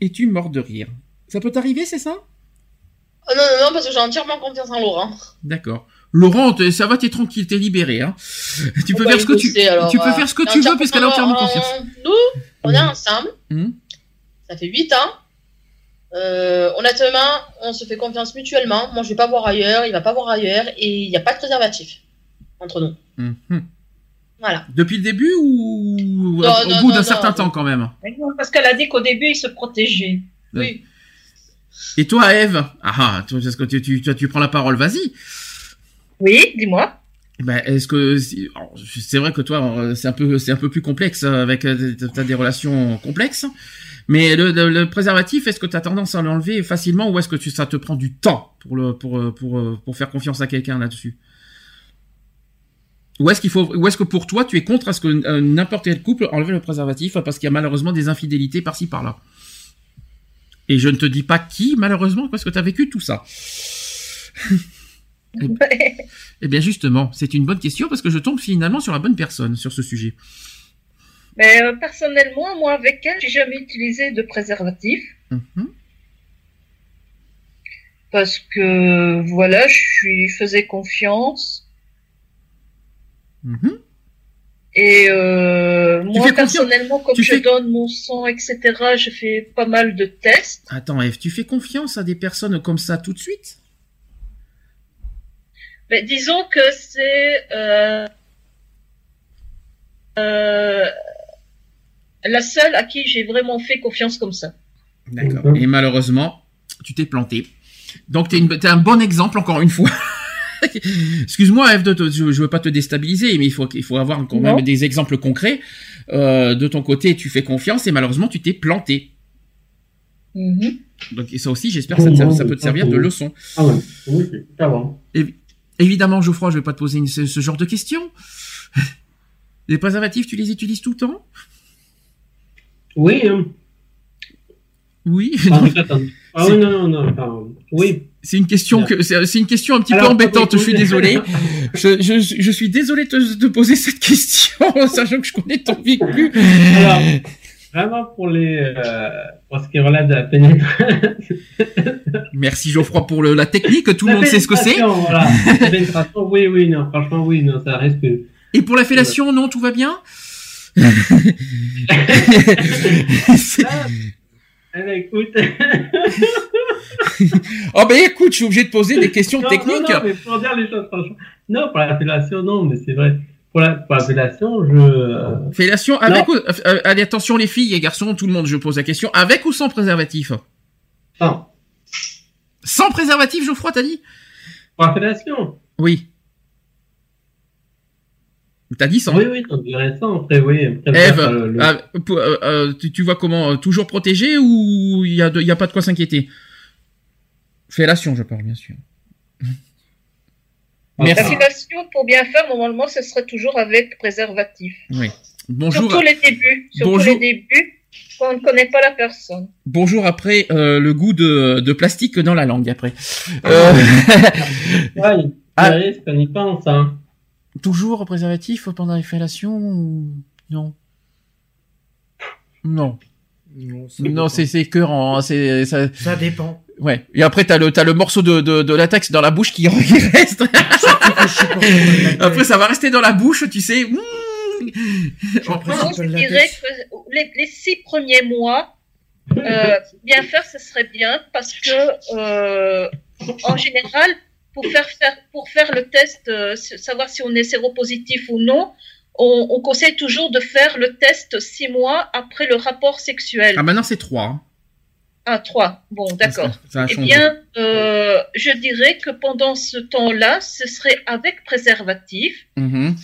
es-tu morte de rire? Ça peut t'arriver, c'est ça? Oh Non, non, non, parce que j'ai entièrement confiance en Laurent. D'accord. Laurent, ça va, t'es tranquille, t'es libéré. Hein. Tu peux faire ce que tu, tu peux faire ce que tu veux puisqu'elle a entièrement confiance. Nous, on est ensemble. Hmm. Ça fait 8 ans. Euh, honnêtement, on se fait confiance mutuellement. Moi, je vais pas voir ailleurs, il va pas voir ailleurs, et il n'y a pas de préservatif entre nous. Hmm. Voilà. Depuis le début ou au bout d'un certain temps quand même? Parce qu'elle a dit qu'au début, il se protégeait. Oui. Et toi, Eve Ah, ah tu, tu, tu, tu prends la parole, vas-y. Oui, dis-moi. Ben, est-ce que c'est vrai que toi c'est un peu c'est un peu plus complexe euh, avec euh, t'as des relations complexes mais le, préservatif est-ce que tu as tendance à l'enlever facilement ou est-ce que tu, ça te prend du temps pour le pour euh, pour pour faire confiance à quelqu'un là-dessus? Ou est-ce qu'il faut ou est-ce que pour toi tu es contre à ce que n'importe quel couple enlève le préservatif parce qu'il y a malheureusement des infidélités par-ci par-là? Et je ne te dis pas qui malheureusement parce que tu as vécu tout ça Eh bien justement, c'est une bonne question parce que je tombe finalement sur la bonne personne sur ce sujet. Mais euh, personnellement, moi, avec elle, j'ai jamais utilisé de préservatif. Mhm. Parce que, voilà, je lui faisais confiance. Mhm. Et euh, Tu moi, personnellement, comme tu je fais- donne mon sang, etc., je fais pas mal de tests. Attends, Eve, tu fais confiance à des personnes comme ça tout de suite? Mais disons que c'est euh, euh, la seule à qui j'ai vraiment fait confiance comme ça. D'accord. Et malheureusement, tu t'es planté. Donc une- t'es un bon exemple encore une fois. Excuse-moi, de te- je, je veux pas te déstabiliser, mais il faut, il faut avoir quand Non. même des exemples concrets. Euh, de ton côté, tu fais confiance et malheureusement, tu t'es planté. Mhm. Donc et ça aussi, j'espère que ça, te- ça, ça peut te servir de leçon. Ah oui, oui. Évidemment, Geoffroy, je vais pas te poser une- ce, ce genre de questions. Les préservatifs, tu les utilises tout le temps? Oui, hein. Oui. Ah. Ah oui, non, non, non, pardon. Oui. C'est une question que c'est une question un petit Alors, peu embêtante. Je suis désolé. Je, je, je suis désolé de te, poser cette question, sachant que je connais ton vécu. Alors, vraiment pour les, euh, pour ce qui relève de la pénétration. Merci Geoffroy pour le, la technique. Tout le monde sait ce que c'est. Voilà. La pénétration, oui, oui, non, franchement, oui, non, ça reste que. Et pour la fellation, non, tout va bien? Eh ben, écoute. oh ben écoute, je suis obligé de poser des questions Non, techniques. Non, non, mais pour dire les choses franchement. Non, pour la fellation, non, mais c'est vrai. Pour la, pour la fellation, je. Fellation avec ou... allez attention les filles et garçons, tout le monde, je pose la question. Avec ou sans préservatif? Non, Sans préservatif, Geoffroy, t'as dit? Pour la fellation. Oui. T'as dit sans. Oui, oui, on dirait ça. Après, oui. Après, Eve, le- le- ah, pour- euh, euh, tu, tu vois comment euh, Toujours protégé ou il y a, de- il y a pas de quoi s'inquiéter? Fellation, je parle bien sûr. La Merci. fellation, pour bien faire, normalement, ce serait toujours avec préservatif. Oui. Bonjour. Surtout les débuts. Surtout Bonjour. les débuts, quand on ne connaît pas la personne. Bonjour après euh, le goût de, de plastique dans la langue après. Ah. Euh, Ouais, Ah. y pense, hein. Toujours préservatif pendant les fellations ou non? Non. Non, c'est c'est écœurant. hein, C'est ça. Ça dépend. Ouais. Et après t'as le t'as le morceau de, de, de latex dans la bouche qui, reste. après ça va rester dans la bouche, tu sais. Mmh. Après, Moi, c'est je dirais que les, les six premiers mois, euh, bien faire, ce serait bien parce que, euh, en général, pour faire, faire, pour faire le test, euh, savoir si on est séropositif ou non, on, on conseille toujours de faire le test six mois après le rapport sexuel. Ah maintenant c'est trois. hein. Ah, trois. Bon, d'accord. Eh bien, euh, je dirais que pendant ce temps-là, ce serait avec préservatif. Mhm.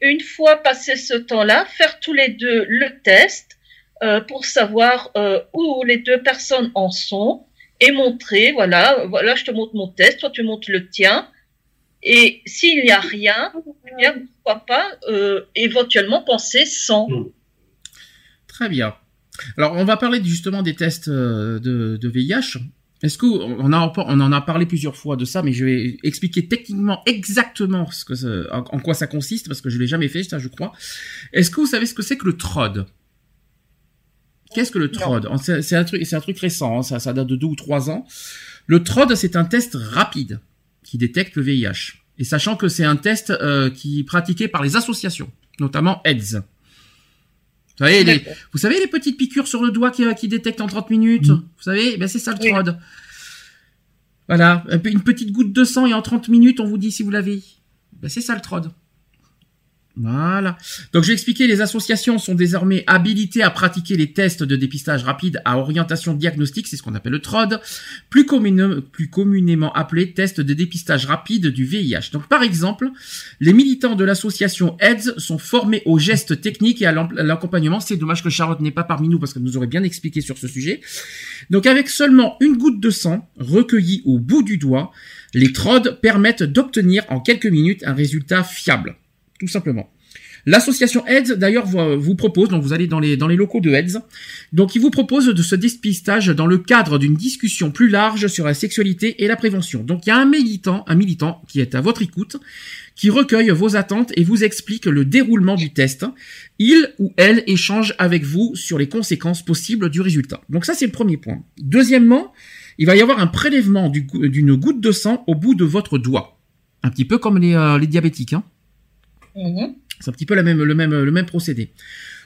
Une fois passé ce temps-là, faire tous les deux le test euh, pour savoir euh, où les deux personnes en sont et montrer, voilà, voilà, je te montre mon test, toi tu montres le tien. Et s'il n'y a rien, eh pourquoi pas euh, éventuellement penser sans. Très bien. Alors, on va parler justement des tests euh, de, VIH. Est-ce que on, en a parlé plusieurs fois de ça, mais je vais expliquer techniquement exactement en, quoi ça consiste parce que je l'ai jamais fait, ça je crois. Est-ce que vous savez ce que c'est que le TROD? Qu'est-ce que le TROD? C'est un truc, c'est un truc récent, hein, ça, ça date de deux ou trois ans. Le TROD, c'est un test rapide qui détecte le VIH. Et sachant que c'est un test euh, qui est pratiqué par les associations, notamment AIDS. Vous savez, les, D'accord. vous savez les petites piqûres sur le doigt qui, qui détectent en 30 minutes? Vous savez? Ben, C'est ça le Oui. TROD. Voilà, une petite goutte de sang et en 30 minutes on vous dit si vous l'avez. Ben, c'est ça le TROD. Voilà. Donc je vais expliquer, les associations sont désormais habilitées à pratiquer les tests de dépistage rapide à orientation diagnostique, c'est ce qu'on appelle le TROD, plus, communément appelé test de dépistage rapide du VIH. Donc par exemple, les militants de l'association AIDS sont formés aux gestes techniques et à l'accompagnement. C'est dommage que Charlotte n'est pas parmi nous parce qu'elle nous aurait bien expliqué sur ce sujet. Donc avec seulement une goutte de sang recueillie au bout du doigt, les TROD permettent d'obtenir en quelques minutes un résultat fiable. Tout simplement. L'association AIDS, d'ailleurs, vous, propose, donc vous allez dans les, les locaux de AIDS, donc il vous propose de ce dépistage dans le cadre d'une discussion plus large sur la sexualité et la prévention. Donc il y a un militant, un militant qui est à votre écoute, qui recueille vos attentes et vous explique le déroulement du test. Il ou elle échange avec vous sur les conséquences possibles du résultat. Donc ça, c'est le premier point. Deuxièmement, il va y avoir un prélèvement d'une goutte de sang au bout de votre doigt. Un petit peu comme les, euh, diabétiques. Hein. Mhm. C'est un petit peu la même, le, même, le même procédé.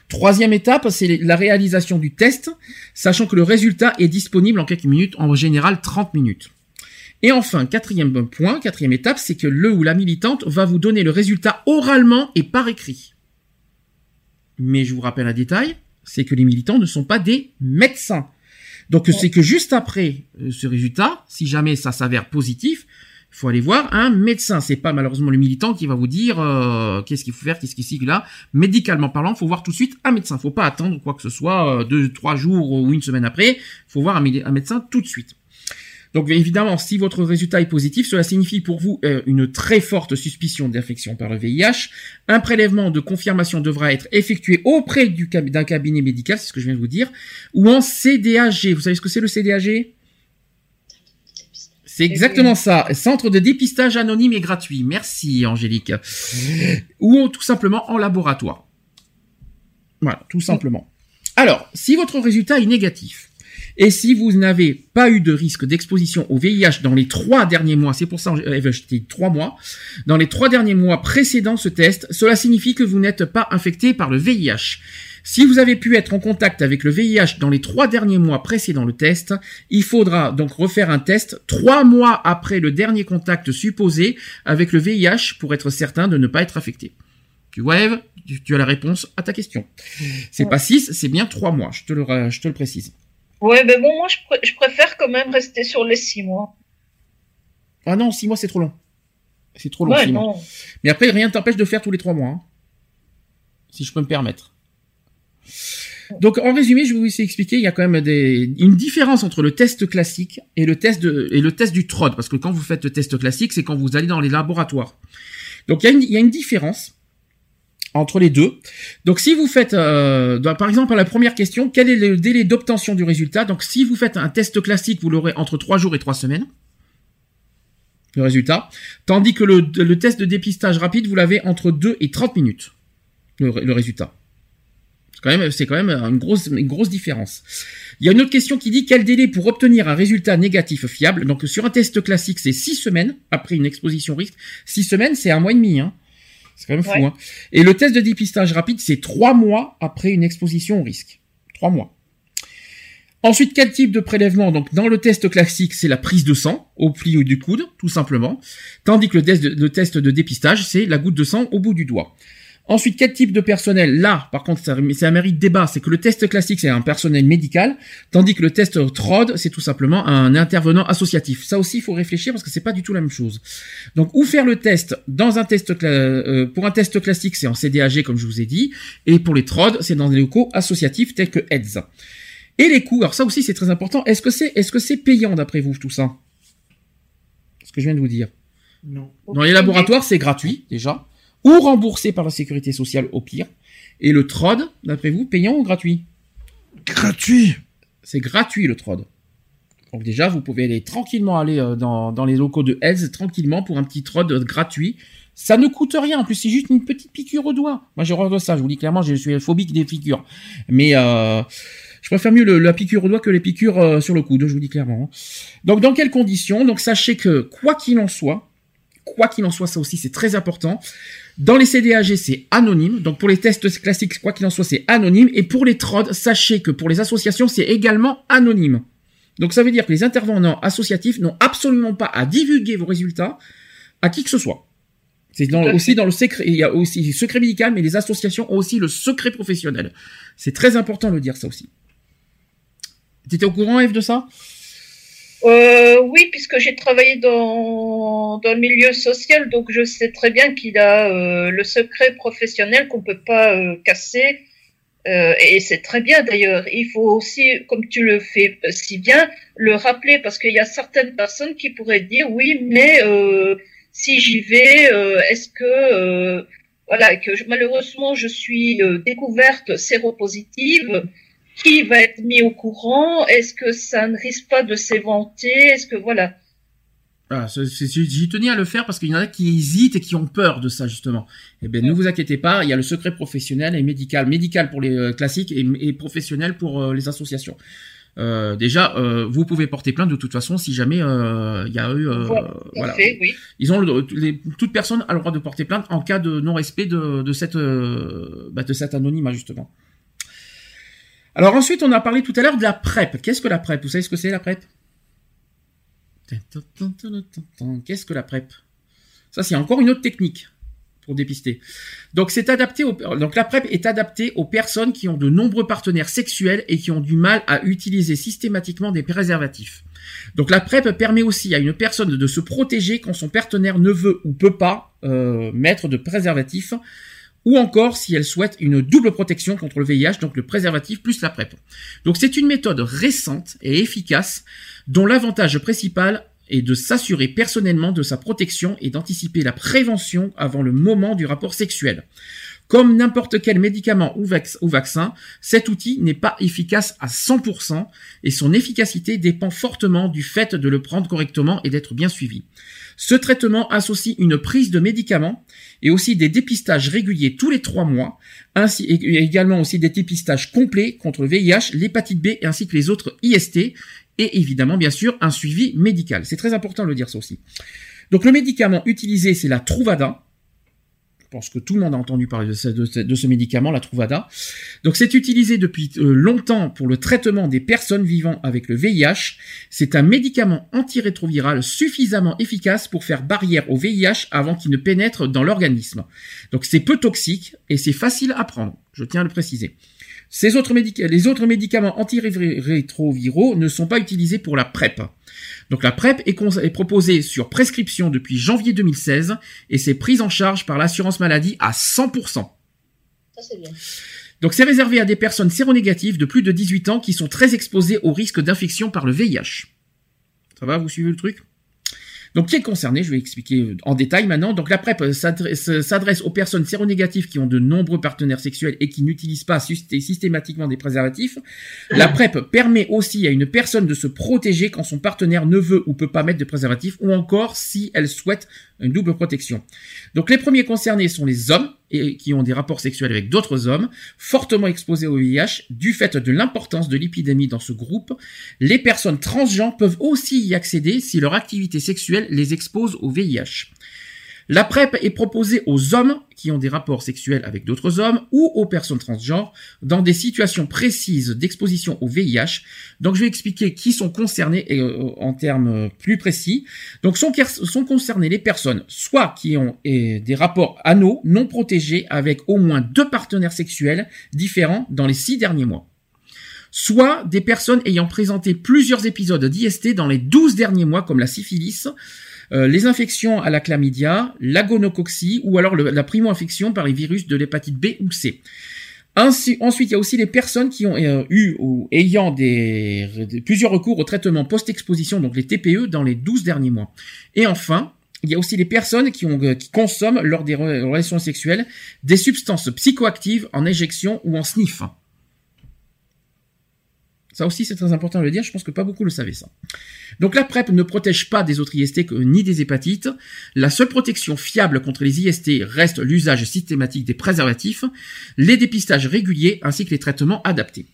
Troisième étape, c'est la réalisation du test, sachant que le résultat est disponible en quelques minutes, en général 30 minutes. Et enfin, quatrième point, quatrième étape, c'est que le ou la militante va vous donner le résultat oralement et par écrit. Mais je vous rappelle un détail, c'est que les militants ne sont pas des médecins. Donc c'est que juste après euh, ce résultat, si jamais ça s'avère positif, il faut aller voir un médecin. C'est pas malheureusement le militant qui va vous dire euh, qu'est-ce qu'il faut faire, qu'est-ce qu'il là. Médicalement parlant, il faut voir tout de suite un médecin. Faut pas attendre quoi que ce soit euh, deux, trois jours ou une semaine après. Faut voir un médecin tout de suite. Donc évidemment, si votre résultat est positif, cela signifie pour vous euh, une très forte suspicion d'infection par le VIH. Un prélèvement de confirmation devra être effectué auprès d'un cabinet médical, c'est ce que je viens de vous dire, ou en CDAG. Vous savez ce que c'est le CDAG c'est exactement ça. Centre de dépistage anonyme et gratuit. Merci Angélique. Ou tout simplement en laboratoire. Voilà, tout simplement. Alors, si votre résultat est négatif, et si vous n'avez pas eu de risque d'exposition au VIH dans les trois derniers mois, c'est pour ça que euh, je dis trois mois, dans les trois derniers mois précédant ce test, cela signifie que vous n'êtes pas infecté par le VIH. Si vous avez pu être en contact avec le VIH dans les trois derniers mois précédant le test, il faudra donc refaire un test trois mois après le dernier contact supposé avec le VIH pour être certain de ne pas être affecté. Tu vois, Eve, tu as la réponse à ta question. C'est pas six, c'est bien trois mois, je te le, je te le précise. Ouais, mais bon, moi, je, préfère quand même rester sur les six mois. Ah non, six mois, c'est trop long. C'est trop long, six mois. Mais après, rien ne t'empêche de faire tous les trois mois. Hein. si je peux me permettre. Donc, en résumé, je vais vous expliquer, il y a quand même des, une différence entre le test classique et le test du TROD. Parce que quand vous faites le test classique, c'est quand vous allez dans les laboratoires. Donc, il y a une, différence entre les deux. Donc si vous faites, euh, par exemple, la première question, quel est le délai d'obtention du résultat? Donc si vous faites un test classique, vous l'aurez entre 3 jours et 3 semaines. Le résultat. Tandis que le, test de dépistage rapide, vous l'avez entre 2 et 30 minutes. Le, résultat. C'est quand même, c'est quand même une grosse, une grosse différence. Il y a une autre question qui dit quel délai pour obtenir un résultat négatif fiable? Donc sur un test classique, c'est 6 semaines après une exposition risque. 6 semaines, c'est un mois et demi. Hein. C'est quand même fou. Hein. Et le test de dépistage rapide, c'est trois mois après une exposition au risque. Trois mois. Ensuite, quel type de prélèvement? Donc, dans le test classique, c'est la prise de sang au pli du coude, tout simplement. Tandis que le test le test de dépistage, c'est la goutte de sang au bout du doigt. Ensuite, quel type de personnel? Là, par contre, c'est un mérite débat. C'est que le test classique, c'est un personnel médical, tandis que le test TROD, c'est tout simplement un intervenant associatif. Ça aussi, il faut réfléchir parce que c'est pas du tout la même chose. Donc, où faire le test? Dans un test euh, pour un test classique, c'est en CDAG, comme je vous ai dit, et pour les TROD, c'est dans des locaux associatifs tels que AIDS. Et les coûts, alors ça aussi, c'est très important. Est-ce que c'est est-ce que c'est payant d'après vous tout ça? Ce que je viens de vous dire. Non. Dans les laboratoires, c'est gratuit déjà ou remboursé par la sécurité sociale au pire. Et le TROD, d'après vous, payant ou gratuit Gratuit. C'est gratuit le TROD. Donc déjà, vous pouvez aller tranquillement aller euh, dans, les locaux de Hells tranquillement pour un petit TROD gratuit. Ça ne coûte rien. En plus, c'est juste une petite piqûre au doigt. Moi, j'ai horreur de ça. Je vous dis clairement, je suis phobique des piqûres. Mais euh, je préfère mieux la piqûre au doigt que les piqûres euh, sur le coude. Je vous dis clairement. Donc, dans quelles conditions? Donc, sachez que quoi qu'il en soit, quoi qu'il en soit, ça aussi, c'est très important. Dans les CDAG, c'est anonyme. Donc pour les tests classiques, quoi qu'il en soit, c'est anonyme. Et pour les TROD, sachez que pour les associations, c'est également anonyme. Donc ça veut dire que les intervenants associatifs n'ont absolument pas à divulguer vos résultats à qui que ce soit. C'est aussi dans le secret, il y a aussi le secret médical, mais les associations ont aussi le secret professionnel. C'est très important de le dire ça aussi. Tu étais au courant, Eve, de ça? Euh, oui, puisque j'ai travaillé dans, dans le milieu social, donc je sais très bien qu'il a euh, le secret professionnel qu'on peut pas euh, casser. Euh, et c'est très bien d'ailleurs. Il faut aussi, comme tu le fais si bien, le rappeler parce qu'il y a certaines personnes qui pourraient dire oui, mais si j'y vais, est-ce que voilà, que malheureusement je suis découverte séropositive, qui va être mis au courant? Est-ce que ça ne risque pas de s'éventer? Est-ce que voilà ah, j'y tenais à le faire parce qu'il y en a qui hésitent et qui ont peur de ça justement. Eh bien, ne vous inquiétez pas, il y a le secret professionnel et médical, médical pour les euh, classiques et, professionnel pour euh, les associations. Euh, déjà, euh, vous pouvez porter plainte de toute façon si jamais il y a eu, voilà, oui. ils ont le, les, toute personne a le droit de porter plainte en cas de non-respect de, de cette, bah, de cet anonymat justement. Alors ensuite, on a parlé tout à l'heure de la PrEP. Qu'est-ce que la PrEP? Vous savez ce que c'est la PrEP? Qu'est-ce que la PrEP? Ça, c'est encore une autre technique pour dépister. Donc, c'est adapté donc la PrEP est adaptée aux personnes qui ont de nombreux partenaires sexuels et qui ont du mal à utiliser systématiquement des préservatifs. Donc, la PrEP permet aussi à une personne de se protéger quand son partenaire ne veut ou peut pas euh, mettre de préservatif ou encore si elle souhaite une double protection contre le VIH, donc le préservatif plus la PrEP. Donc c'est une méthode récente et efficace dont l'avantage principal est de s'assurer personnellement de sa protection et d'anticiper la prévention avant le moment du rapport sexuel. Comme n'importe quel médicament ou, vaccin, cet outil n'est pas efficace à 100% et son efficacité dépend fortement du fait de le prendre correctement et d'être bien suivi. Ce traitement associe une prise de médicaments et aussi des dépistages réguliers tous les trois mois, ainsi et également aussi des dépistages complets contre le VIH, l'hépatite B ainsi que les autres IST, et évidemment bien sûr un suivi médical. C'est très important de le dire ça aussi. Donc le médicament utilisé c'est la Truvada, pense que tout le monde a entendu parler de ce, médicament, la Truvada. Donc c'est utilisé depuis euh, longtemps pour le traitement des personnes vivant avec le VIH. C'est un médicament antirétroviral suffisamment efficace pour faire barrière au VIH avant qu'il ne pénètre dans l'organisme. Donc c'est peu toxique et c'est facile à prendre, je tiens à le préciser. Ces autres les autres médicaments antirétroviraux ne sont pas utilisés pour la PrEP. Donc la PrEP est, proposée sur prescription depuis janvier 2016 et c'est prise en charge par l'assurance maladie à 100%. Ça c'est bien. Donc c'est réservé à des personnes séronégatives de plus de 18 ans qui sont très exposées au risque d'infection par le VIH. Ça va, vous suivez le truc? Donc, qui est concerné Je vais expliquer en détail maintenant. Donc, la PrEP s'adresse aux personnes séronégatives qui ont de nombreux partenaires sexuels et qui n'utilisent pas systématiquement des préservatifs. La PrEP permet aussi à une personne de se protéger quand son partenaire ne veut ou peut pas mettre de préservatif ou encore si elle souhaite une double protection. Donc, les premiers concernés sont les hommes et qui ont des rapports sexuels avec d'autres hommes, fortement exposés au VIH du fait de l'importance de l'épidémie dans ce groupe. Les personnes transgenres peuvent aussi y accéder si leur activité sexuelle les expose au VIH. La PrEP est proposée aux hommes qui ont des rapports sexuels avec d'autres hommes ou aux personnes transgenres dans des situations précises d'exposition au VIH. Donc je vais expliquer qui sont concernés euh, en termes plus précis. Donc sont, sont concernés les personnes soit qui ont des rapports anneaux non protégés avec au moins deux partenaires sexuels différents dans les six derniers mois soit des personnes ayant présenté plusieurs épisodes d'IST dans les douze derniers mois comme la syphilis, euh, les infections à la chlamydia, la gonocoxie ou alors la primo-infection par les virus de l'hépatite B ou C. Ensuite, il y a aussi les personnes qui ont euh, eu ou ayant plusieurs recours au traitement post-exposition, donc les TPE, dans les 12 derniers mois. Et enfin, il y a aussi les personnes qui, ont, qui consomment lors des relations sexuelles des substances psychoactives en injection ou en sniff. Ça aussi, c'est très important de le dire. Je pense que pas beaucoup le savaient ça. Donc la PrEP ne protège pas des autres IST ni des hépatites. La seule protection fiable contre les IST reste l'usage systématique des préservatifs, les dépistages réguliers ainsi que les traitements adaptés.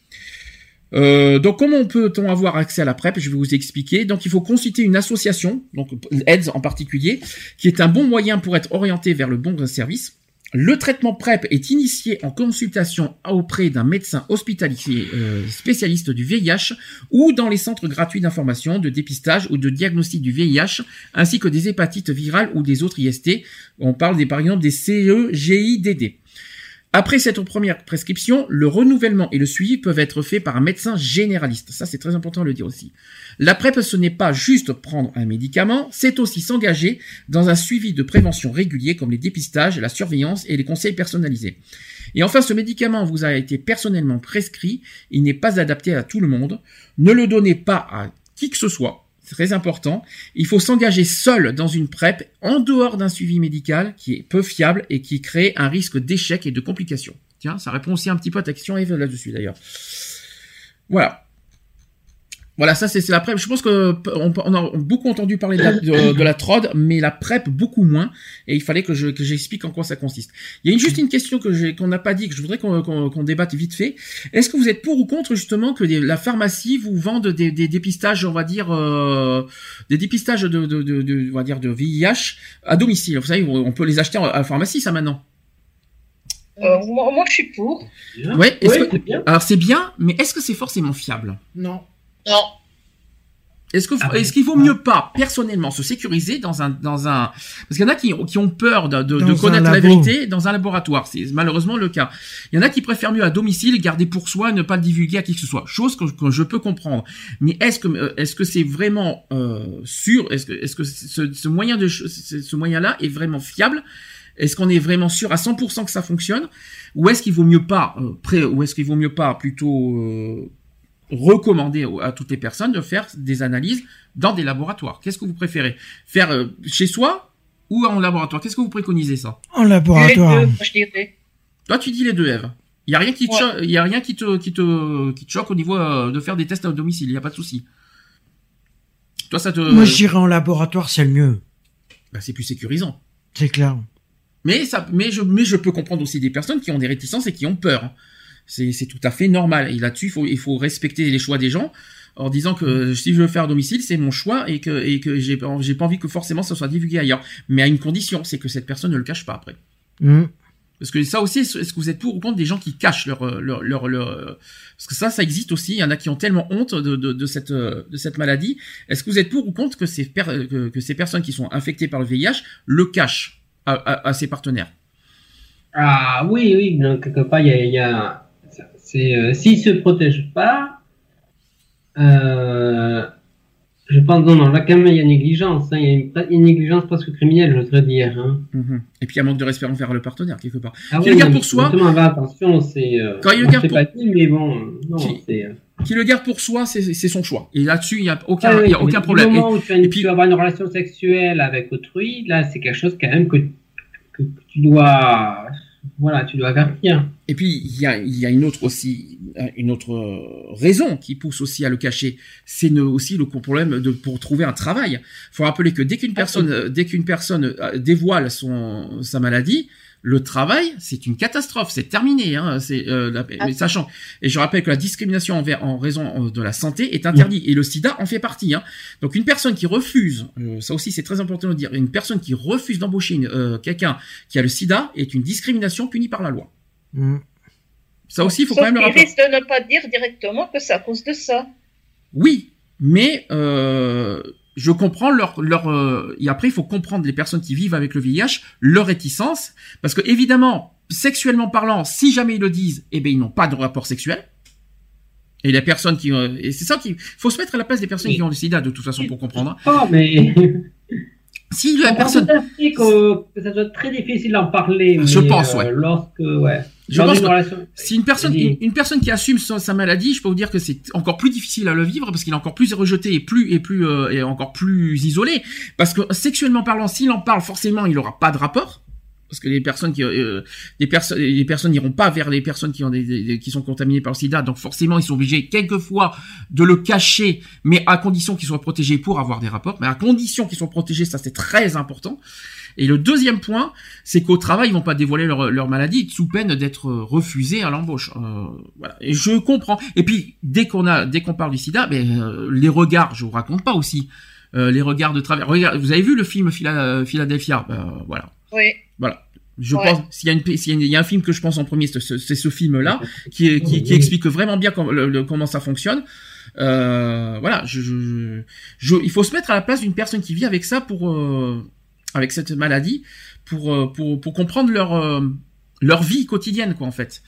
Euh, donc comment peut-on avoir accès à la PrEP? Je vais vous expliquer. Donc il faut consulter une association, donc AIDS en particulier, qui est un bon moyen pour être orienté vers le bon service. Le traitement PrEP est initié en consultation auprès d'un médecin hospitalier euh, spécialiste du VIH ou dans les centres gratuits d'information, de dépistage ou de diagnostic du VIH, ainsi que des hépatites virales ou des autres IST. On parle des, par exemple des CEGIDD. Après cette première prescription, le renouvellement et le suivi peuvent être faits par un médecin généraliste. Ça, c'est très important de le dire aussi. La PrEP, ce n'est pas juste prendre un médicament, c'est aussi s'engager dans un suivi de prévention régulier comme les dépistages, la surveillance et les conseils personnalisés. Et enfin, ce médicament vous a été personnellement prescrit, il n'est pas adapté à tout le monde. Ne le donnez pas à qui que ce soit, très important. Il faut s'engager seul dans une PrEP en dehors d'un suivi médical qui est peu fiable et qui crée un risque d'échec et de complications. Tiens, ça répond aussi un petit peu à ta question là-dessus d'ailleurs. Voilà. Voilà, ça c'est la PrEP. Je pense que on, a beaucoup entendu parler de la, de, la, TROD, mais la PrEP beaucoup moins. Et il fallait que je que j'explique en quoi ça consiste. Il y a une, juste une question que j'ai qu'on n'a pas dit que je voudrais qu'on débatte vite fait. Est-ce que vous êtes pour ou contre justement que la pharmacie vous vende des, des dépistages, on va dire euh, des dépistages de, de, de, on va dire de VIH à domicile? Vous savez, on peut les acheter à la pharmacie ça maintenant. Euh, moi, moi, je suis pour. Ouais, alors c'est bien, mais est-ce que c'est forcément fiable? Non. Non. Est-ce que ah est-ce qu'il vaut mieux pas personnellement se sécuriser dans un dans un parce qu'il y en a qui, qui ont peur de, de, de connaître la vérité dans un laboratoire. C'est malheureusement le cas. Il y en a qui préfèrent mieux à domicile garder pour soi ne pas le divulguer à qui que ce soit. Chose que, que je peux comprendre. Mais est-ce que euh, est-ce que c'est vraiment euh, sûr? Est-ce que est-ce que ce, ce moyen de ce moyen là est vraiment fiable? Est-ce qu'on est vraiment sûr à 100% que ça fonctionne? Ou est-ce qu'il vaut mieux pas euh, pré, ou est-ce qu'il vaut mieux pas plutôt euh, recommander à toutes les personnes de faire des analyses dans des laboratoires. Qu'est-ce que vous préférez Faire euh, chez soi ou en laboratoire? Qu'est-ce que vous préconisez ça? En laboratoire. Les deux, je dirais. Toi, tu dis les deux, Eve. Il y a rien qui te, choque, y a rien qui te, qui te, qui te choque au niveau euh, de faire des tests à domicile. Il y a pas de souci. Toi, ça te. Moi, je dirais en laboratoire, c'est le mieux. Bah, c'est plus sécurisant. C'est clair. Mais ça, mais je, mais je peux comprendre aussi des personnes qui ont des réticences et qui ont peur. C'est tout à fait normal. Et là-dessus, il faut, il faut respecter les choix des gens en disant que si je veux faire à domicile, c'est mon choix et que, et que j'ai pas envie que forcément ça soit divulgué ailleurs. Mais à une condition, c'est que cette personne ne le cache pas après. Mmh. Parce que ça aussi, est-ce que vous êtes pour ou contre des gens qui cachent leur, leur, leur, leur, parce que ça, ça existe aussi. Il y en a qui ont tellement honte de, de, de cette, de cette maladie. Est-ce que vous êtes pour ou contre que ces, que, que, ces personnes qui sont infectées par le VIH le cachent à, à, à ses partenaires? Ah oui, oui, donc quelque part, il y a, il y a c'est euh, s'ils se protègent pas, euh, je pense non, non, là quand même il y a négligence, hein, il y a une, négligence presque criminelle, je voudrais dire. Hein. Mhm. Et puis il y a un manque de respect envers le partenaire quelque part. Ah qui le garde pour soi. attention, c'est. Euh, Quand il le garde pour. Pas dit, mais bon, non, c'est. Euh, qui le garde pour soi, c'est son choix. Et là-dessus, il n'y a aucun, ah, y a aucun problème. Au moment où tu, et puis, tu vas avoir une relation sexuelle avec autrui, là, c'est quelque chose quand même que, que, que tu dois voilà, tu dois avertir. Et puis il y a, y a une autre aussi, une autre raison qui pousse aussi à le cacher, c'est aussi le problème de pour trouver un travail. Faut rappeler que dès qu'une personne, dès qu'une personne euh, dévoile son sa maladie, le travail, c'est une catastrophe, c'est terminé. Hein, c'est euh, mais sachant et je rappelle que la discrimination envers en raison euh, de la santé est interdite et le SIDA en fait partie. Hein. Donc une personne qui refuse, euh, ça aussi c'est très important de dire, une personne qui refuse d'embaucher euh, quelqu'un qui a le SIDA est une discrimination punie par la loi. Mm. Ça aussi, il faut quand même le rappeler. risque de ne pas dire directement que c'est à cause de ça. Oui, mais euh, je comprends leur leur euh, et après il faut comprendre les personnes qui vivent avec le VIH leur réticence parce que évidemment sexuellement parlant si jamais ils le disent eh ben ils n'ont pas de rapport sexuel. Et les personnes qui euh, et c'est ça qu'il faut se mettre à la place des personnes qui ont le sida de toute façon pour comprendre oh mais si la personne que, ça doit être très difficile d'en parler je pense ouais. euh, lorsque ouais je pense que si une personne, une, personne qui assume sa, maladie, je peux vous dire que c'est encore plus difficile à le vivre parce qu'il est encore plus rejeté et plus et plus euh, et encore plus isolé. Parce que sexuellement parlant, s'il en parle, forcément, il aura pas de rapport. Parce que les personnes qui, euh, les personnes, les personnes n'iront pas vers les personnes qui ont des, qui sont contaminées par le SIDA. Donc forcément, ils sont obligés quelquefois de le cacher, mais à condition qu'ils soient protégés pour avoir des rapports. Mais à condition qu'ils soient protégés, ça c'est très important. Et le deuxième point, c'est qu'au travail, ils vont pas dévoiler leur, leur maladie sous peine d'être refusés à l'embauche. Euh, voilà. Et je comprends. Et puis dès qu'on a, dès qu'on parle du SIDA, ben, euh, les regards, je vous raconte pas aussi. Euh, les regards de travers. Regarde, vous avez vu le film Philadelphia? Ben, Voilà. Oui. Voilà. Je pense s'il y a une s'il y a un film que je pense en premier, c'est ce, film-là qui, qui, qui, explique vraiment bien comment ça fonctionne. Euh, voilà, je, je, je, il faut se mettre à la place d'une personne qui vit avec ça pour euh, avec cette maladie pour, euh, pour, pour comprendre leur, euh, leur vie quotidienne, quoi, en fait.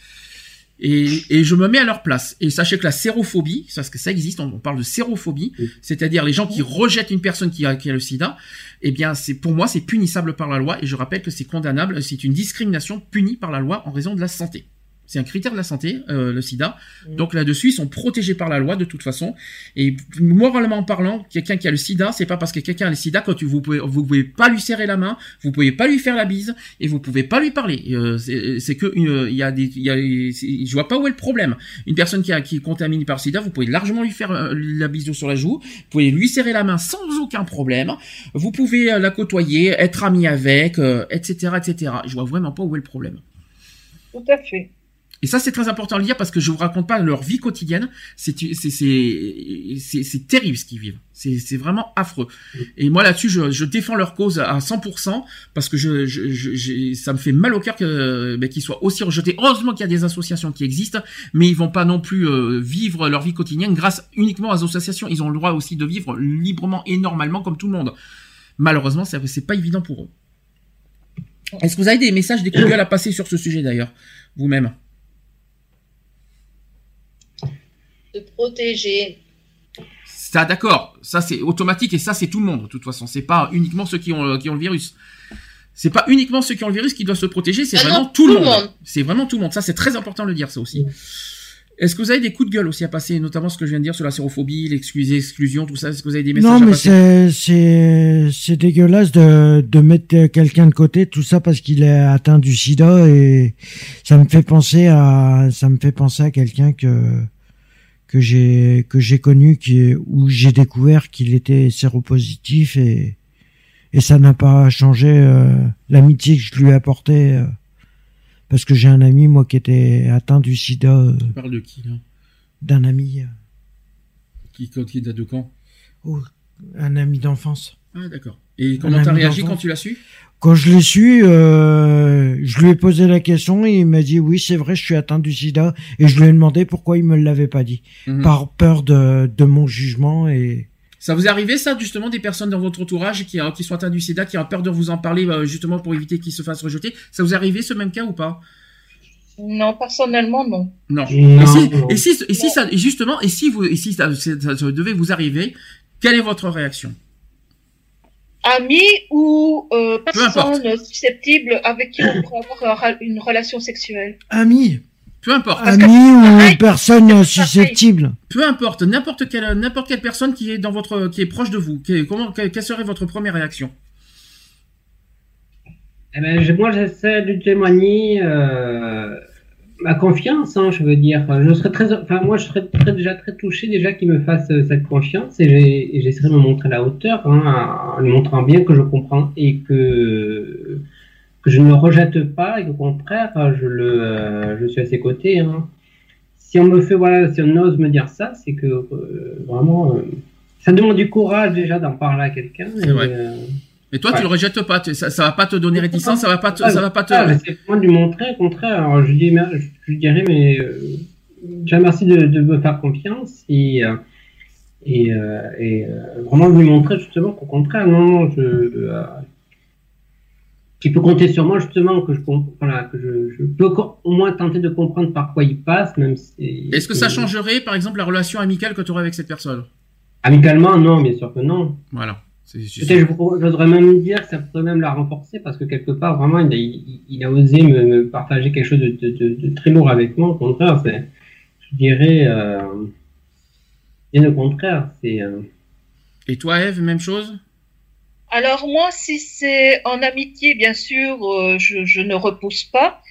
Et, et, je me mets à leur place. Et sachez que la sérophobie, parce que ça existe, on, parle de sérophobie, c'est-à-dire les gens qui rejettent une personne qui a, qui a le sida, eh bien, c'est, pour moi, c'est punissable par la loi, et je rappelle que c'est condamnable, c'est une discrimination punie par la loi en raison de la santé. C'est un critère de la santé, euh, le sida. Mm. Donc là-dessus, ils sont protégés par la loi de toute façon. Et moralement parlant, quelqu'un qui a le sida, c'est pas parce que quelqu'un a le sida quand tu, vous pouvez, vous pouvez pas lui serrer la main, vous pouvez pas lui faire la bise et vous pouvez pas lui parler. Euh, c'est que il y a des, il y a, je vois pas où est le problème. Une personne qui, a, qui est contaminée par le sida, vous pouvez largement lui faire euh, la bise sur la joue, vous pouvez lui serrer la main sans aucun problème. Vous pouvez euh, la côtoyer, être ami avec, euh, etc., etc. Je vois vraiment pas où est le problème. Tout à fait. Et ça, c'est très important à le dire parce que je vous raconte pas leur vie quotidienne. C'est terrible ce qu'ils vivent. C'est vraiment affreux. Et moi là-dessus, je, je défends leur cause à 100% parce que je, je, je- ça me fait mal au cœur que ben, qu'ils soient aussi rejetés. Heureusement qu'il y a des associations qui existent, mais ils vont pas non plus euh, vivre leur vie quotidienne grâce uniquement aux associations. Ils ont le droit aussi de vivre librement et normalement comme tout le monde. Malheureusement, c'est c'est pas évident pour eux. Est-ce que vous avez des messages, des coups de gueule à passer sur ce sujet d'ailleurs, vous-même? Protéger. Ça, d'accord. Ça, c'est automatique et ça, c'est tout le monde. De toute façon, c'est pas uniquement ceux qui ont, euh, qui ont le virus. C'est pas uniquement ceux qui ont le virus qui doivent se protéger, c'est Ah non, vraiment tout, le monde. monde. C'est vraiment tout le monde. Ça, c'est très important de le dire, ça aussi. Est-ce que vous avez des coups de gueule aussi à passer, notamment ce que je viens de dire sur la sérophobie, l'exclusion, tout ça? Est-ce que vous avez des messages Non, à mais passer? c'est c'est c'est dégueulasse de de mettre quelqu'un de côté, tout ça parce qu'il est atteint du SIDA et ça me fait penser à ça me fait penser à quelqu'un que que j'ai que j'ai connu qui où j'ai découvert qu'il était séropositif et et ça n'a pas changé euh, l'amitié que je lui ai apportée euh, parce que j'ai un ami moi qui était atteint du SIDA euh, Tu parles de qui, là? d'un ami qui, qui date de quand? Oh, un ami d'enfance. Ah, d'accord. Et comment t'as réagi quand tu l'as su? Quand je l'ai su, euh, je lui ai posé la question et il m'a dit oui, c'est vrai, je suis atteint du sida. Et je lui ai demandé pourquoi il me l'avait pas dit. Mhm. Par peur de, de mon jugement et... Ça vous est arrivé, ça, justement, des personnes dans votre entourage qui, euh, qui sont atteintes du sida, qui ont peur de vous en parler, euh, justement, pour éviter qu'ils se fassent rejeter? Ça vous est arrivé, ce même cas, ou pas? Non, personnellement, non. Non. Non, et si, et si, et si ça, et justement, et si vous, et si ça, ça- ça devait vous arriver, quelle est votre réaction? Amis ou euh, personnes susceptibles avec qui on pourrait avoir une relation sexuelle Ami, Peu importe. Parce que ami c'est ou personne susceptible. Peu importe. N'importe quelle, n'importe quelle personne qui est dans votre, qui est proche de vous. Qui est- comment, quelle, serait votre première réaction? Eh ben, moi, j'essaie de témoigner euh, ma confiance, hein, je veux dire. Je serais très, enfin, moi, je serais très- déjà très touché déjà qu'il me fasse euh, cette confiance et j'essaierai de me montrer à la hauteur, hein, en lui montrant bien que je comprends et que que je ne le rejette pas et qu'au contraire, je le, euh, je suis à ses côtés. Hein. Si on me fait, voilà, si on ose me dire ça, c'est que euh, vraiment, euh, ça demande du courage déjà d'en parler à quelqu'un. C'est et, toi, tu Ouais. le rejettes pas. tu- Ça, ça va pas te donner réticence. Ça va pas te, ah, ça va pas te. ah, j'essaie vraiment de lui montrer, au contraire. Alors, je, dis, lui dirais, mais euh, déjà merci de, de me faire confiance et, euh, et, euh, et euh, vraiment de lui montrer justement qu'au contraire, non, non, je, qu'il peut compter sur moi justement, que je, voilà, que je, je peux au moins tenter de comprendre par quoi il passe, même si. Est-ce que ça changerait, par exemple, la relation amicale que tu aurais avec cette personne? Amicalement, non, bien sûr que non. Voilà. Peut-être, je- j'oserais même dire que ça pourrait même la renforcer parce que quelque part, vraiment, il a, il, il a osé me, me partager quelque chose de, de, de, de très lourd avec moi. Au contraire, c'est, je dirais, euh, bien au contraire, c'est, euh, Et toi, Eve, même chose? Alors moi, si c'est en amitié, bien sûr, euh, je, je ne repousse pas.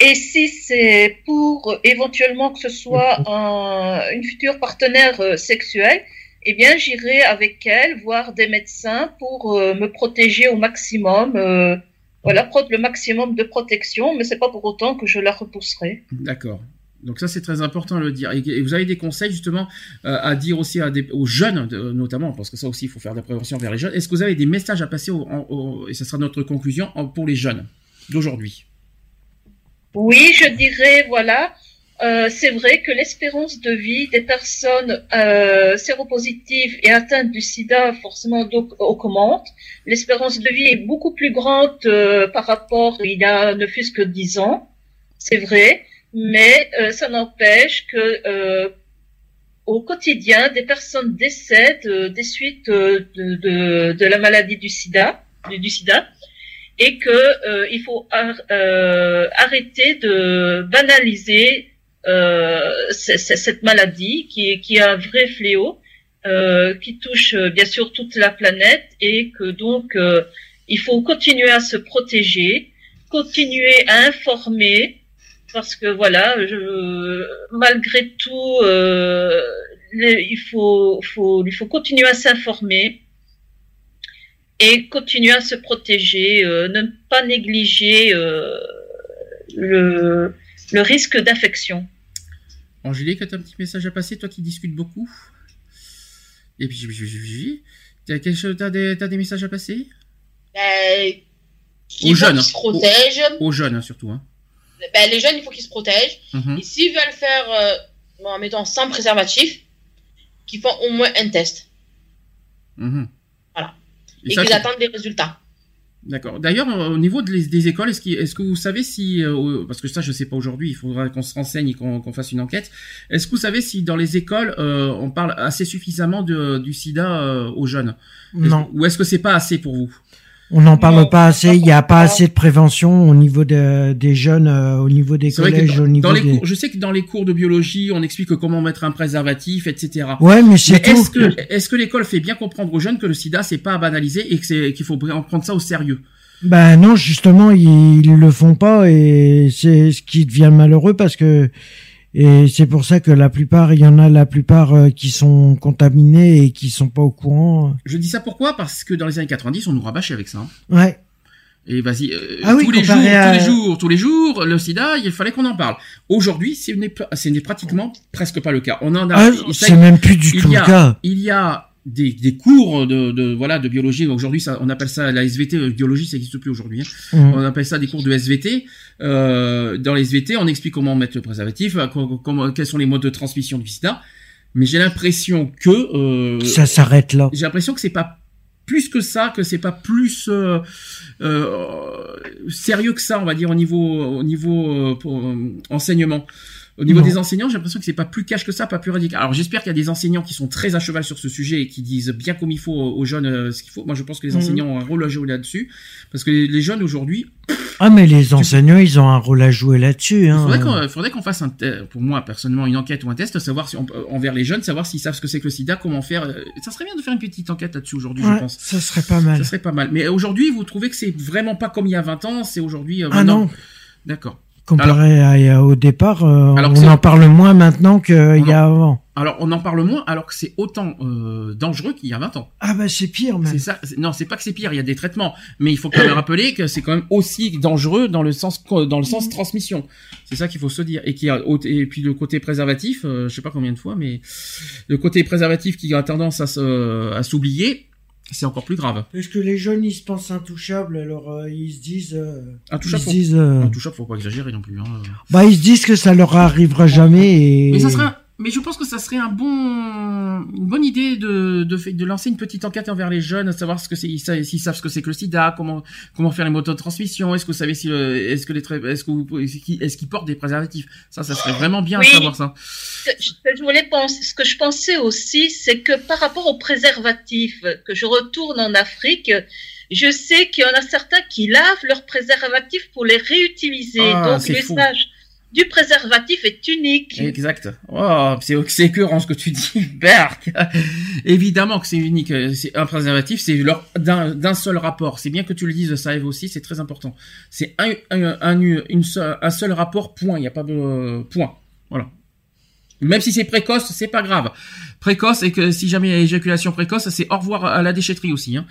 Et si c'est pour éventuellement que ce soit un, une future partenaire euh, sexuelle, eh bien, j'irai avec elle voir des médecins pour euh, me protéger au maximum. euh, voilà, prendre le maximum de protection, mais c'est pas pour autant que je la repousserai. D'accord. Donc ça c'est très important de le dire. Et, vous avez des conseils justement euh, à dire aussi à des, aux jeunes de- notamment, parce que ça aussi il faut faire de la prévention vers les jeunes. Est-ce que vous avez des messages à passer au, en- au- et ce sera notre conclusion pour les jeunes d'aujourd'hui? Oui, je dirais, voilà, euh, c'est vrai que l'espérance de vie des personnes euh, séropositives et atteintes du sida forcément donc augmente. L'espérance de vie est beaucoup plus grande euh, par rapport il y a ne fût-ce que 10 ans, c'est vrai, mais euh, ça n'empêche que euh, au quotidien, des personnes décèdent des suites de, de, de la maladie du sida, du, du sida. et que il faut ar- arrêter de banaliser cette maladie qui est, qui est un vrai fléau euh, qui touche euh, bien sûr toute la planète et que donc euh, il faut continuer à se protéger, continuer à informer parce que voilà, je, malgré tout, euh, il faut, faut, il faut continuer à s'informer et continuer à se protéger, euh, ne pas négliger euh, le, le risque d'infection. Angélique, tu as un petit message à passer, toi qui discutes beaucoup Et puis, t'as quelque chose- t'as des, messages à passer? Ben, il Aux jeunes, se hein. protègent. Aux jeunes, hein, surtout. Hein. Ben, les jeunes, il faut qu'ils se protègent. Mhm. Et s'ils veulent faire, euh, bon, en mettant sans préservatif, qu'ils font au moins un test. Mhm. Voilà. Et Et qu'ils attendent des résultats. D'accord. D'ailleurs, euh, au niveau de les- des écoles, est-ce, qu'il- est-ce que vous savez si, euh, parce que ça je sais pas aujourd'hui, il faudra qu'on se renseigne et qu'on, fasse une enquête. Est-ce que vous savez si dans les écoles euh, on parle assez suffisamment de, du SIDA euh, aux jeunes? Non. Ou est-ce que c'est pas assez pour vous? On n'en parle Non, pas assez. Il n'y a pas assez de prévention au niveau de- des jeunes, euh, au niveau des collèges, dans, au niveau dans les des. cours, je sais que dans les cours de biologie, on explique comment mettre un préservatif, etc. Ouais, mais c'est est-ce que, est-ce que l'école fait bien comprendre aux jeunes que le SIDA c'est pas à banaliser et que c'est, qu'il faut prendre ça au sérieux? Ben non, justement, ils, ils le font pas et c'est ce qui devient malheureux parce que et c'est pour ça que la plupart, il y en a la plupart euh, qui sont contaminés et qui sont pas au courant. Je dis ça pourquoi? Parce que dans les années 90, on nous rabâchait avec ça. hein. Ouais. Et vas-y, euh, Ah oui, tous les jours, à- tous les jours, tous les jours, le sida, il fallait qu'on en parle. Aujourd'hui, ce n'est pratiquement presque pas le cas. On en a. Ah, c'est même plus du il tout le cas. Il y a des, des cours de, de voilà de biologie. Aujourd'hui, ça, on appelle ça la SVT. euh, Biologie, ça n'existe plus aujourd'hui. hein. Mm. On appelle ça des cours de SVT. Euh, dans les SVT, on explique comment mettre le préservatif, euh, co- comment, quels sont les modes de transmission du sida. Mais j'ai l'impression que euh, Ça s'arrête là. j'ai l'impression que c'est pas plus que ça, que c'est pas plus euh, euh, sérieux que ça, on va dire au niveau au niveau euh, pour, euh, enseignement. Au niveau Non. des enseignants, j'ai l'impression que c'est pas plus cash que ça, pas plus radical. Alors j'espère qu'il y a des enseignants qui sont très à cheval sur ce sujet et qui disent bien comme il faut aux jeunes euh, ce qu'il faut. Moi je pense que les Mhm. enseignants ont un rôle à jouer là-dessus parce que les, les jeunes aujourd'hui, Ah mais les enseignants, ils ont un rôle à jouer là-dessus. il Hein. faudrait qu'on faudrait qu'on fasse un pour moi personnellement une enquête ou un test, savoir si on, envers les jeunes, savoir s'ils savent ce que c'est que le SIDA, comment faire. euh, Ça serait bien de faire une petite enquête là-dessus aujourd'hui, je pense. ça serait pas mal. Ça serait pas mal. Mais aujourd'hui, vous trouvez que c'est vraiment pas comme il y a 20 ans, c'est aujourd'hui. euh, Ah non, D'accord. Comparé à, à- au départ, euh, Alors on en parle moins maintenant qu'il y a avant. Alors, on en parle moins, alors que c'est autant euh, dangereux qu'il y a 20 ans. Ah bah c'est pire même. C'est ça. Non, c'est pas que c'est pire. Il y a des traitements, mais il faut quand même rappeler que c'est quand même aussi dangereux dans le sens dans le sens transmission. C'est ça qu'il faut se dire. Et qui et puis le côté préservatif, euh, je sais pas combien de fois, mais le côté préservatif qui a tendance à s'oublier, c'est encore plus grave. Parce que les jeunes, ils se pensent intouchables, alors euh, ils se disent... euh, ils Intouchable, se faut, disent... euh, intouchable, faut pas exagérer non plus. Hein. Bah ils se disent que ça leur arrivera jamais et... Mais ça serait, un- mais je pense que ça serait un bon, une bonne idée de, de, de lancer une petite enquête envers les jeunes, à savoir ce que c'est, s'ils savent ce que c'est que le SIDA, comment, comment faire les motos de transmission, est-ce que vous savez si, le- est-ce que les, est-ce que vous, est-ce qu'ils, portent des préservatifs? Ça, ça serait vraiment bien Oui. de savoir ça. Ce que je voulais penser, ce que je pensais aussi, c'est que par rapport aux préservatifs, que je retourne en Afrique, je sais qu'il y en a certains qui lavent leurs préservatifs pour les réutiliser. Ah, Donc l'usage du préservatif est unique. Exact. Oh, c'est, écœurant ce que tu dis, Berk. Évidemment que c'est unique. euh, C'est un préservatif, c'est d'un, seul rapport. C'est bien que tu le dises, ça Eve aussi, c'est très important. C'est un, un, un, une un seul rapport, point. Il n'y a pas de, euh, point. Voilà. Même si c'est précoce, c'est pas grave. Précoce et que si jamais il y a éjaculation précoce, c'est au revoir à la déchetterie aussi. Hein.